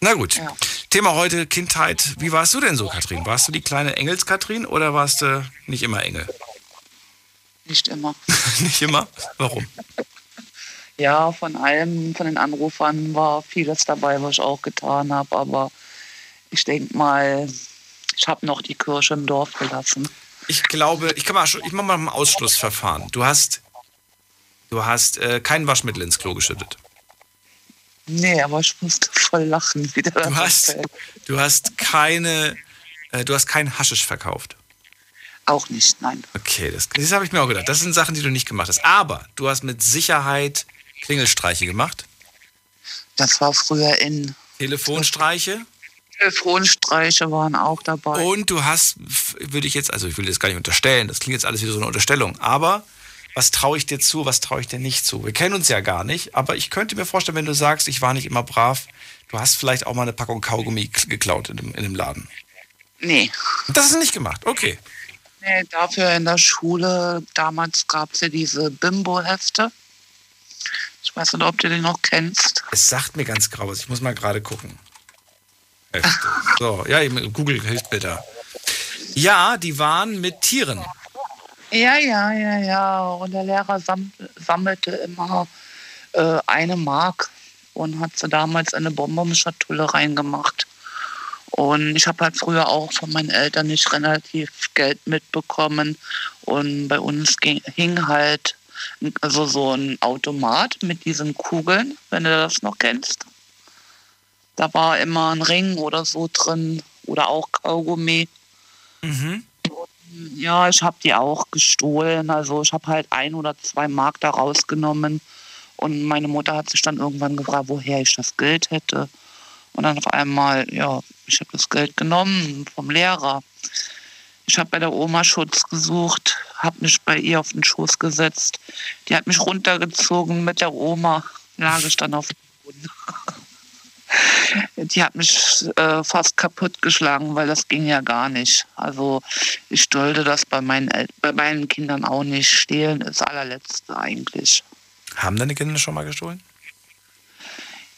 Na gut. Ja. Thema heute Kindheit. Wie warst du denn so, Katrin? Warst du die kleine Engels-Katrin oder warst du nicht immer Engel? Nicht immer. <laughs> nicht immer? Warum? Ja, von allem, von den Anrufern war vieles dabei, was ich auch getan habe, aber ich denke mal, ich habe noch die Kirche im Dorf gelassen. Ich glaube, ich kann mal, ich mache mal ein Ausschlussverfahren. Du hast, du hast äh, kein Waschmittel ins Klo geschüttet. Nee, aber ich musste voll lachen wieder. Du hast, du hast keine, äh, du hast keinen Haschisch verkauft. Auch nicht, nein. Okay, das, das habe ich mir auch gedacht. Das sind Sachen, die du nicht gemacht hast. Aber du hast mit Sicherheit Klingelstreiche gemacht. Das war früher in. Telefonstreiche? Telefonstreiche waren auch dabei. Und du hast, würde ich jetzt, also ich will das gar nicht unterstellen, das klingt jetzt alles wieder so eine Unterstellung, aber was traue ich dir zu, was traue ich dir nicht zu? Wir kennen uns ja gar nicht, aber ich könnte mir vorstellen, wenn du sagst, ich war nicht immer brav, du hast vielleicht auch mal eine Packung Kaugummi geklaut in dem, in dem Laden. Nee. Das hast du nicht gemacht, okay. Nee, dafür in der Schule, damals gab es ja diese Bimbo-Hefte. Ich weiß nicht, ob du den noch kennst. Es sagt mir ganz grau was. Ich muss mal gerade gucken. Hefte. So, ja, Google hilft mir da. Ja, die waren mit Tieren. Ja, ja, ja, ja. Und der Lehrer sam sammelte immer äh, eine Mark und hat sie damals in eine Bonbonschatulle reingemacht. Und ich habe halt früher auch von meinen Eltern nicht relativ Geld mitbekommen. Und bei uns ging, hing halt also so ein Automat mit diesen Kugeln, wenn du das noch kennst. Da war immer ein Ring oder so drin oder auch Kaugummi. Mhm. Ja, ich habe die auch gestohlen. Also ich habe halt ein oder zwei Mark da rausgenommen. Und meine Mutter hat sich dann irgendwann gefragt, woher ich das Geld hätte. Und dann auf einmal, ja, ich habe das Geld genommen vom Lehrer. Ich habe bei der Oma Schutz gesucht, habe mich bei ihr auf den Schoß gesetzt. Die hat mich runtergezogen mit der Oma, lag ich dann auf dem Boden. <laughs> Die hat mich äh, fast kaputt geschlagen, weil das ging ja gar nicht. Also ich dulde das bei meinen, El bei meinen Kindern auch nicht. Stehlen ist das allerletzte eigentlich. Haben deine Kinder schon mal gestohlen?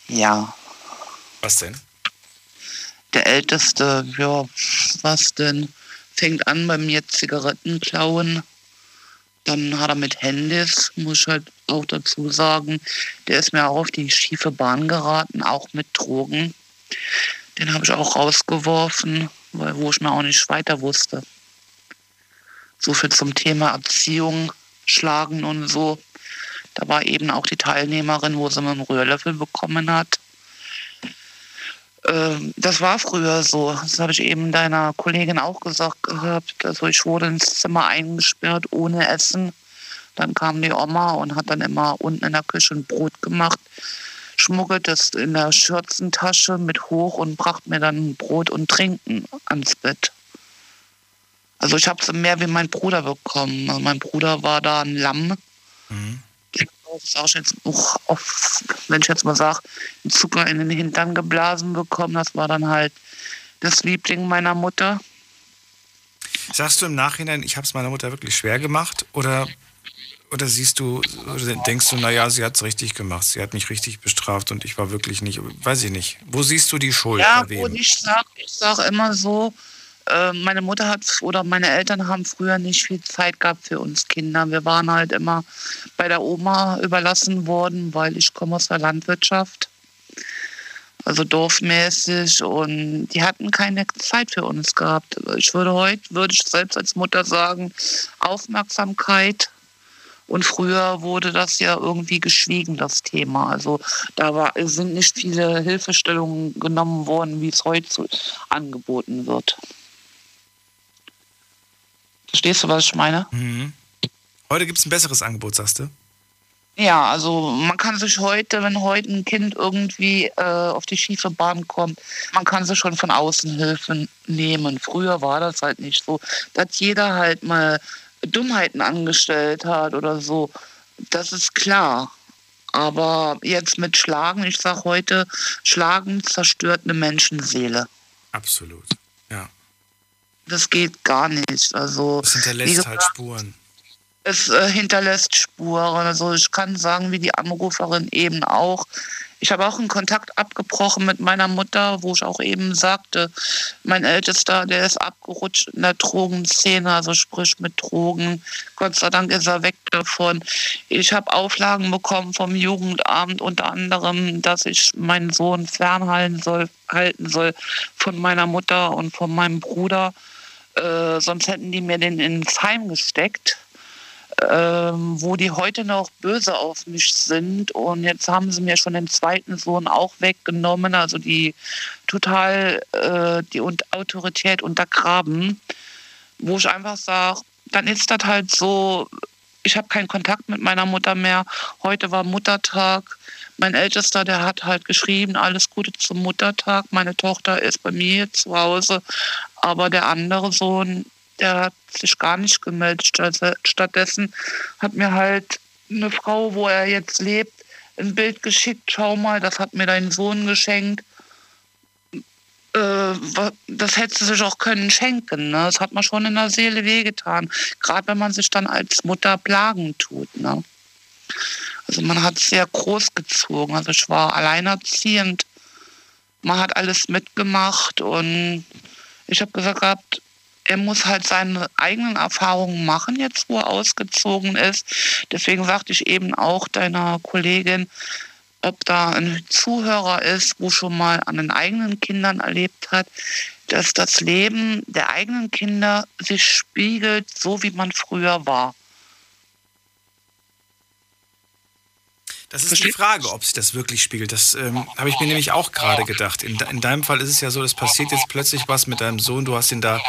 Ja. Was denn? Der Älteste, ja, was denn? Fängt an bei mir Zigaretten klauen. Dann hat er mit Handys, muss ich halt auch dazu sagen, der ist mir auch auf die schiefe Bahn geraten, auch mit Drogen. Den habe ich auch rausgeworfen, weil wo ich mir auch nicht weiter wusste. So viel zum Thema Erziehung, Schlagen und so. Da war eben auch die Teilnehmerin, wo sie einen Rührlöffel bekommen hat. Ähm, das war früher so. Das habe ich eben deiner Kollegin auch gesagt gehabt. Also ich wurde ins Zimmer eingesperrt ohne Essen. Dann kam die Oma und hat dann immer unten in der Küche ein Brot gemacht, schmuggelt es in der Schürzentasche mit hoch und brachte mir dann Brot und Trinken ans Bett. Also ich habe es mehr wie mein Bruder bekommen. Also mein Bruder war da ein Lamm. Mhm ich auch jetzt auch wenn ich jetzt mal sage, Zucker in den Hintern geblasen bekommen. Das war dann halt das Liebling meiner Mutter. Sagst du im Nachhinein, ich habe es meiner Mutter wirklich schwer gemacht oder, oder siehst du, oder denkst du, naja, sie hat es richtig gemacht, sie hat mich richtig bestraft und ich war wirklich nicht, weiß ich nicht. Wo siehst du die Schuld? Ja, und ich sag, ich sag immer so, meine Mutter hat oder meine Eltern haben früher nicht viel Zeit gehabt für uns Kinder. Wir waren halt immer bei der Oma überlassen worden, weil ich komme aus der Landwirtschaft. Also dorfmäßig und die hatten keine Zeit für uns gehabt. Ich würde heute, würde ich selbst als Mutter sagen, Aufmerksamkeit. Und früher wurde das ja irgendwie geschwiegen, das Thema. Also da war, sind nicht viele Hilfestellungen genommen worden, wie es heute angeboten wird. Verstehst du, was ich meine? Mhm. Heute gibt es ein besseres Angebot, sagst du? Ja, also man kann sich heute, wenn heute ein Kind irgendwie äh, auf die schiefe Bahn kommt, man kann sich schon von außen Hilfen nehmen. Früher war das halt nicht so, dass jeder halt mal Dummheiten angestellt hat oder so. Das ist klar. Aber jetzt mit Schlagen, ich sag heute, Schlagen zerstört eine Menschenseele. Absolut, ja. Das geht gar nicht. Also, wie hinterlässt gesagt, halt Spuren. es äh, hinterlässt Spuren. Also ich kann sagen, wie die Anruferin eben auch. Ich habe auch einen Kontakt abgebrochen mit meiner Mutter, wo ich auch eben sagte, mein Ältester, der ist abgerutscht in der Drogenszene, also sprich mit Drogen. Gott sei Dank ist er weg davon. Ich habe Auflagen bekommen vom Jugendamt, unter anderem, dass ich meinen Sohn fernhalten soll, halten soll von meiner Mutter und von meinem Bruder. Äh, sonst hätten die mir den ins Heim gesteckt ähm, wo die heute noch böse auf mich sind. Und jetzt haben sie mir schon den zweiten Sohn auch weggenommen, also die total äh, die Autorität untergraben, wo ich einfach sage, dann ist das halt so, ich habe keinen Kontakt mit meiner Mutter mehr. Heute war Muttertag. Mein Ältester, der hat halt geschrieben, alles Gute zum Muttertag. Meine Tochter ist bei mir zu Hause. Aber der andere Sohn, der hat sich gar nicht gemeldet. Statt- Stattdessen hat mir halt eine Frau, wo er jetzt lebt, ein Bild geschickt. Schau mal, das hat mir dein Sohn geschenkt. Äh, das hätte sie sich auch können schenken. Ne? Das hat man schon in der Seele wehgetan. Gerade wenn man sich dann als Mutter plagen tut. Ne? Also man hat sehr groß gezogen. Also ich war alleinerziehend. Man hat alles mitgemacht und ich habe gesagt gehabt, er muss halt seine eigenen Erfahrungen machen, jetzt wo er ausgezogen ist. Deswegen sagte ich eben auch deiner Kollegin, ob da ein Zuhörer ist, wo schon mal an den eigenen Kindern erlebt hat, dass das Leben der eigenen Kinder sich spiegelt, so wie man früher war. Das ist die Frage, ob sich das wirklich spiegelt. Das ähm, habe ich mir nämlich auch gerade gedacht. In, in deinem Fall ist es ja so, es passiert jetzt plötzlich was mit deinem Sohn. Du hast ihn da,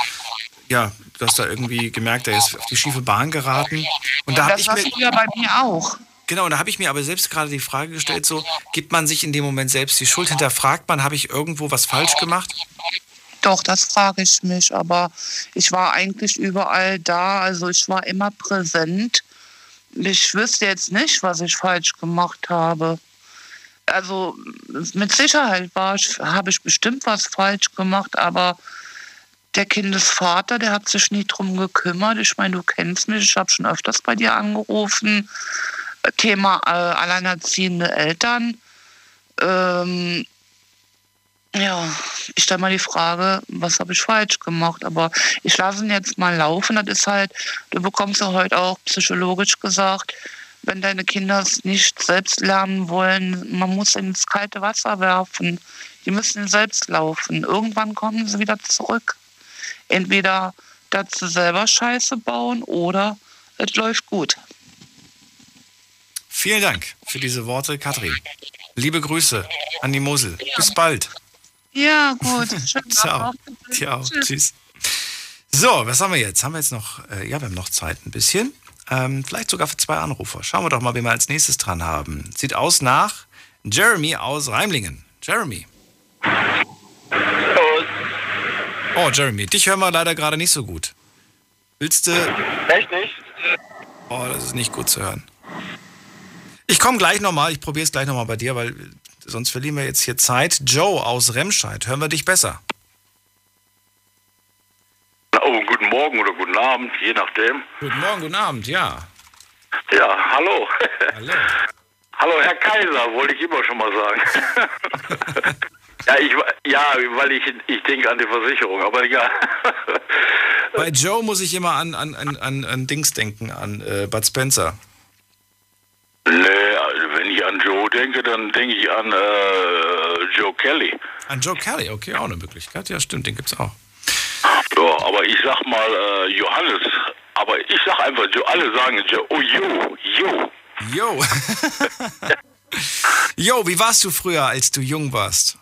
ja, du hast da irgendwie gemerkt, er ist auf die schiefe Bahn geraten. Und da habe das ich war mir, früher bei mir auch. genau, und da habe ich mir aber selbst gerade die Frage gestellt: So, gibt man sich in dem Moment selbst die Schuld? Hinterfragt man, habe ich irgendwo was falsch gemacht? Doch, das frage ich mich, aber ich war eigentlich überall da, also ich war immer präsent. Ich wüsste jetzt nicht, was ich falsch gemacht habe. Also mit Sicherheit war ich, habe ich bestimmt was falsch gemacht, aber der Kindesvater, der hat sich nie drum gekümmert. Ich meine, du kennst mich, ich habe schon öfters bei dir angerufen. Thema äh, alleinerziehende Eltern. Ähm, ja, ich stelle mal die Frage, was habe ich falsch gemacht? Aber ich lasse ihn jetzt mal laufen. Das ist halt, du bekommst ja heute auch psychologisch gesagt, wenn deine Kinder es nicht selbst lernen wollen, man muss ins kalte Wasser werfen. Die müssen selbst laufen. Irgendwann kommen sie wieder zurück. Entweder, sie selber Scheiße bauen oder es läuft gut. Vielen Dank für diese Worte, Katrin. Liebe Grüße an die Mosel. Bis bald. Ja, gut. <laughs> Schönen Ciao. Ciao. Tschüss. So, was haben wir jetzt? Haben wir jetzt noch, äh, ja, wir haben noch Zeit ein bisschen. Ähm, vielleicht sogar für zwei Anrufer. Schauen wir doch mal, wen wir als nächstes dran haben. Sieht aus nach Jeremy aus Reimlingen. Jeremy. Oh, Jeremy, dich hören wir leider gerade nicht so gut. Willst du. Echt nicht? Oh, das ist nicht gut zu hören. Ich komme gleich nochmal, ich probiere es gleich nochmal bei dir, weil sonst verlieren wir jetzt hier Zeit. Joe aus Remscheid, hören wir dich besser. Oh, guten Morgen oder guten Abend, je nachdem. Guten Morgen, guten Abend, ja. Ja, hallo. Hallo. <laughs> hallo, Herr Kaiser, wollte ich immer schon mal sagen. <laughs> ja, ich, ja, weil ich, ich denke an die Versicherung, aber egal. Bei Joe muss ich immer an, an, an, an, Dings denken, an äh, Bud Spencer. Nee, also wenn ich an Joe denke, dann denke ich an äh, Joe Kelly. An Joe Kelly, okay, auch eine Möglichkeit. Ja, stimmt, den gibt's auch. Ja, aber ich sag mal äh, Johannes. Aber ich sag einfach, alle sagen Joe, oh Jo, Jo. Jo. jo, wie warst du früher, als du jung warst?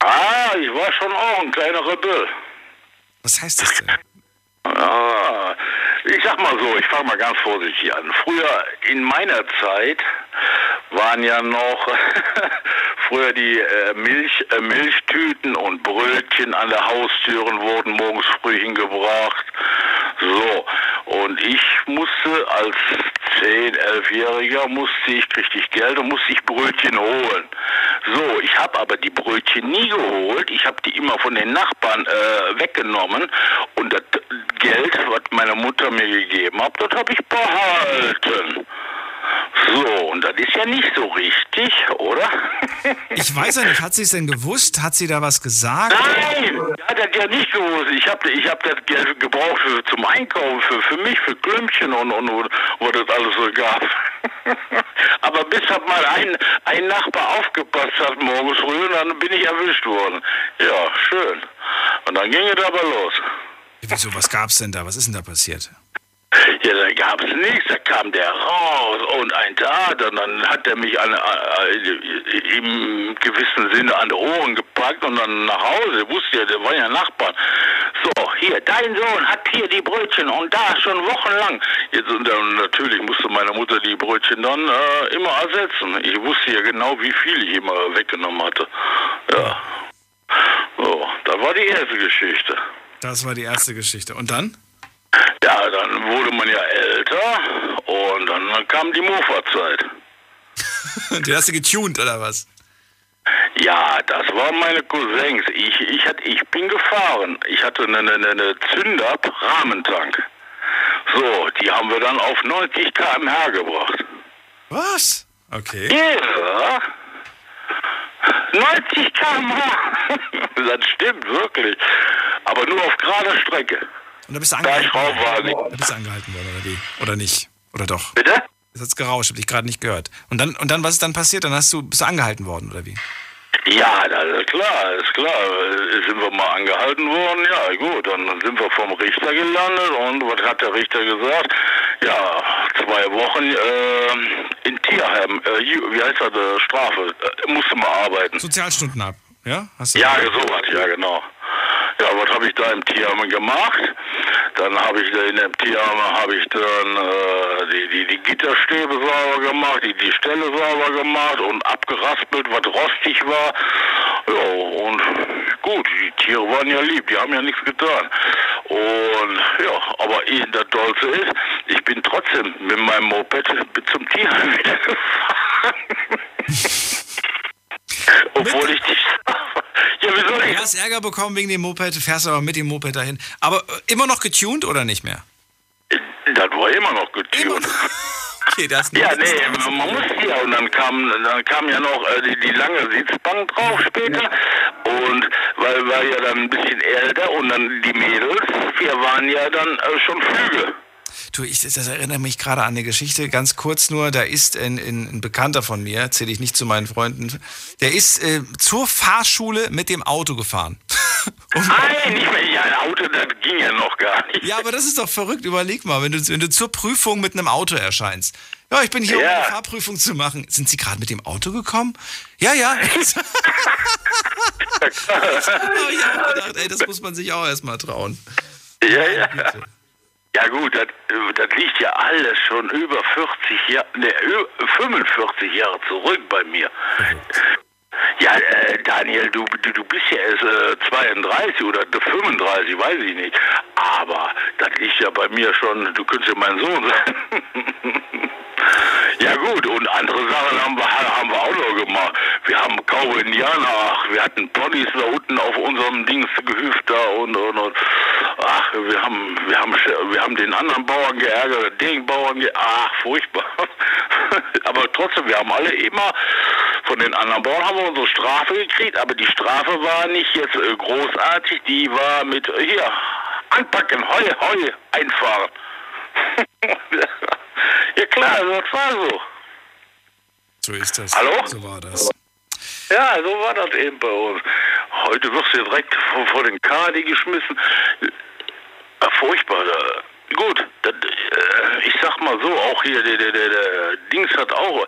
Ah, ich war schon auch ein kleiner Rebell. Was heißt das denn? Ah, ich sag mal so, ich fange mal ganz vorsichtig an. Früher in meiner Zeit waren ja noch <laughs> früher die äh, Milch, äh, Milchtüten und Brötchen an der Haustüren wurden morgens früh hingebracht. So, und ich musste als 10, 11-Jähriger musste ich, ich Geld und musste ich Brötchen holen. So, ich habe aber die Brötchen nie geholt. Ich habe die immer von den Nachbarn äh, weggenommen und das Geld, was meine Mutter mir gegeben hat, das habe ich behalten. So, und das ist ja nicht so richtig, oder? <laughs> Ich weiß ja nicht, hat sie es denn gewusst? Hat sie da was gesagt? Nein, die hat das ja nicht gewusst. Ich habe ich hab das Geld gebraucht für, zum Einkaufen, für, für mich, für Klümpchen und, und, und was das alles so gab. <laughs> Aber bis hat mal ein, ein Nachbar aufgepasst hat morgens früh und dann bin ich erwischt worden. Ja, schön. Und dann ging es aber los. Wieso, was gab's denn da? Was ist denn da passiert? Ja, da gab es nichts, da kam der raus und ein Tat und dann hat er mich an, äh, im gewissen Sinne an die Ohren gepackt und dann nach Hause, wusste ja, der war ja Nachbarn. So, hier, dein Sohn hat hier die Brötchen und da schon wochenlang. Jetzt, und dann, natürlich musste meine Mutter die Brötchen dann äh, immer ersetzen. Ich wusste ja genau, wie viel ich immer weggenommen hatte. Ja. So, das war die erste Geschichte. Das war die erste Geschichte. Und dann? Ja, dann wurde man ja älter und dann kam die Mofa-Zeit. <laughs> die hast du getuned, oder was? Ja, das waren meine Cousins. Ich, ich, hat, ich bin gefahren. Ich hatte eine, eine, eine Zünder-Rahmentank. So, die haben wir dann auf 90 km/h gebracht. Was? Okay. Ja. 90 km/h. <laughs> das stimmt wirklich. Aber nur auf gerader Strecke. Und da bist du angehalten worden. Da bist du angehalten worden, oder wie? Oder nicht? Oder doch? Bitte? Das hat's gerauscht, hab ich gerade nicht gehört. Und dann, und dann, was ist dann passiert? Dann hast du, bist du angehalten worden, oder wie? Ja, das ist klar, ist klar. Sind wir mal angehalten worden? Ja, gut, dann sind wir vom Richter gelandet und was hat der Richter gesagt? Ja, zwei Wochen äh, in Tierheim, äh, wie heißt das, äh, Strafe, äh, musste man arbeiten. Sozialstunden ab, ja? Hast du ja, sowas, ja, genau. Ja, was habe ich da im Tierheim gemacht? Dann habe ich in dem Tierheim habe ich dann äh, die, die, die Gitterstäbe sauber gemacht, die, die Stelle sauber gemacht und abgeraspelt, was rostig war. Ja, und gut, die Tiere waren ja lieb, die haben ja nichts getan. Und ja, aber das Dolce ist, ich bin trotzdem mit meinem Moped zum Tierheim <laughs> wieder gefahren. <laughs> Obwohl ich die <laughs> ja, wie soll ich? Du hast Ärger bekommen wegen dem Moped, fährst aber mit dem Moped dahin. Aber äh, immer noch getuned oder nicht mehr? Das war immer noch getuned. <laughs> Okay, das Ja, nee, man, man muss ja. Und dann kam, dann kam ja noch äh, die, die lange Sitzbank drauf später. Und weil wir ja dann ein bisschen älter und dann die Mädels, wir waren ja dann äh, schon Flüge. Du, ich das erinnere mich gerade an eine Geschichte, ganz kurz nur, da ist ein, ein, Bekannter von mir, zähle ich nicht zu meinen Freunden, der ist äh, zur Fahrschule mit dem Auto gefahren. <laughs> Nein, nicht mehr. Ja, ein Auto, das ging ja noch gar nicht. Ja, aber das ist doch verrückt. Überleg mal, wenn du, wenn du zur Prüfung mit einem Auto erscheinst. Ja, ich bin hier, um Ja. eine Fahrprüfung zu machen. Sind Sie gerade mit dem Auto gekommen? Ja, ja. <laughs> <laughs> oh, ich hab gedacht, ey, das muss man sich auch erstmal trauen. Ja, ja. Ja gut, das, das liegt ja alles schon über 40 Jahre, ne, ü- 45 Jahre zurück bei mir. Ja, äh, Daniel, du, du, du bist ja erst äh, 32 oder 35, weiß ich nicht. Aber das liegt ja bei mir schon, du könntest ja mein Sohn sein. <laughs> ja gut, und andere Sachen haben wir, haben wir auch noch gemacht. Wir haben Cowboy Indianer, wir hatten Ponys da unten auf unserem Dings gehüft da und, und, und ach, wir haben, wir haben, wir haben den anderen Bauern geärgert, den Bauern geärgert, ach, furchtbar. <laughs> aber trotzdem, wir haben alle immer, von den anderen Bauern haben wir unsere Strafe gekriegt, aber die Strafe war nicht jetzt äh, großartig, die war mit, hier, anpacken, heu, heu, einfahren. <laughs> ja klar, das war so. So ist das. Hallo? So war das. Ja, so war das eben bei uns. Heute wirst du direkt vor, vor den Kadi geschmissen. Ja, furchtbar. Da. Gut, das, äh, ich sag mal so, auch hier der, der, der, der Dings hat auch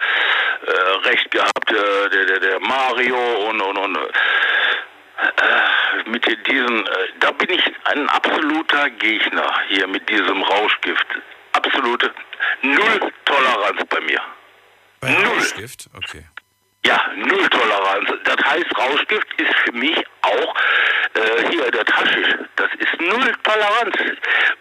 äh, recht gehabt, äh, der, der, der Mario und, und, und äh, mit diesen, äh, da bin ich ein absoluter Gegner hier mit diesem Rauschgift. Absolute Null Toleranz bei mir. Bei Rauschgift? Okay. Ja, Null Toleranz. Das heißt, Rauschgift ist für mich auch äh, hier der Taschisch. Das ist Null Toleranz.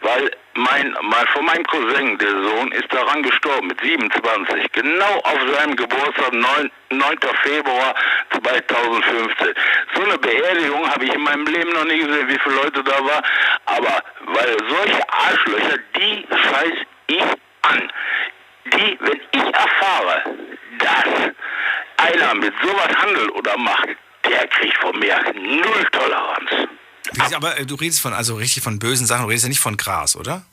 Weil mein, mein, von meinem Cousin, der Sohn, ist daran gestorben mit 27. Genau auf seinem Geburtstag, 9, 9. Februar 2015. So eine Beerdigung habe ich in meinem Leben noch nie gesehen, wie viele Leute da waren. Aber weil solche Arschlöcher, die scheiß ich an. Die, wenn ich erfahre, dass einer mit sowas handelt oder macht, der kriegt von mir null Toleranz. Aber äh, du redest von, also richtig von bösen Sachen, du redest ja nicht von Gras, oder?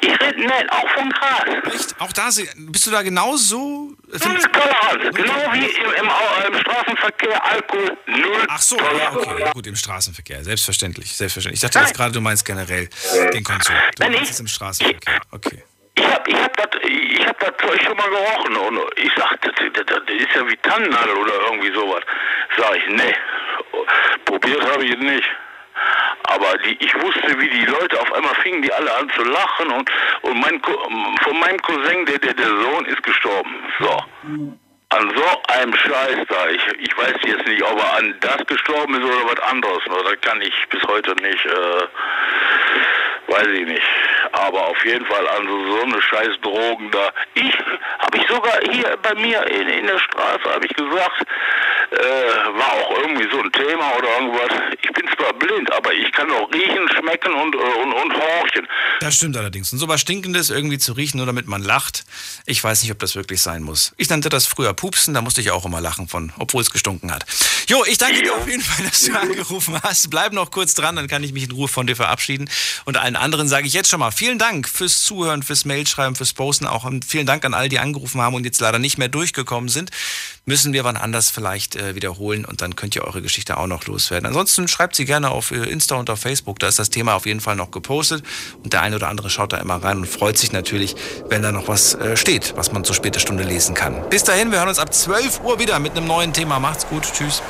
Ich rede nicht, auch von Gras. Echt? Auch da bist du da genauso. Null Toleranz. Genau wie im, im, Au- im Straßenverkehr Alkohol. Null Ach so, ja, okay. Gut, im Straßenverkehr. Selbstverständlich. Selbstverständlich. Ich dachte jetzt gerade, du meinst generell den Konsum. Du meinst es im Straßenverkehr. Okay. Ich hab, ich hab das, ich hab das Zeug schon mal gerochen und ich sag, das, das, ist ja wie Tannennadel oder irgendwie sowas. Sag ich, nee, probiert habe ich es nicht. Aber die, ich wusste, wie die Leute auf einmal fingen, die alle an zu lachen und, und mein, von meinem Cousin, der, der, der Sohn, ist gestorben. So. An so einem Scheiß da. Ich, ich weiß jetzt nicht, ob er an das gestorben ist oder was anderes. Das kann ich bis heute nicht, äh, weiß ich nicht. Aber auf jeden Fall an so, so eine scheiß Drogen da. Ich, habe ich sogar hier bei mir in, in der Straße, habe ich gesagt, äh, war auch irgendwie so ein Thema oder irgendwas. Ich bin zwar blind, aber ich kann auch riechen, schmecken und, äh, und, und horchen. Das stimmt allerdings. Und so was Stinkendes irgendwie zu riechen, nur damit man lacht, ich weiß nicht, ob das wirklich sein muss. Ich nannte das früher Pupsen, da musste ich auch immer lachen von, obwohl es gestunken hat. Jo, ich danke dir auf jeden Fall, dass du <laughs> angerufen hast. Bleib noch kurz dran, dann kann ich mich in Ruhe von dir verabschieden. Und allen anderen sage ich jetzt schon mal vielen Dank fürs Zuhören, fürs Mailschreiben, fürs Posten auch. Und vielen Dank an all die angerufen haben und jetzt leider nicht mehr durchgekommen sind. Müssen wir wann anders vielleicht äh, wiederholen und dann könnt ihr eure Geschichte auch noch loswerden. Ansonsten schreibt sie gerne auf äh, Insta und auf Facebook. Da ist das Thema auf jeden Fall noch gepostet. Und der eine oder andere schaut da immer rein und freut sich natürlich, wenn da noch was äh, steht, was man zur späten Stunde lesen kann. Bis dahin, wir hören uns ab 12 Uhr wieder mit einem neuen Thema. Macht's gut. Tschüss.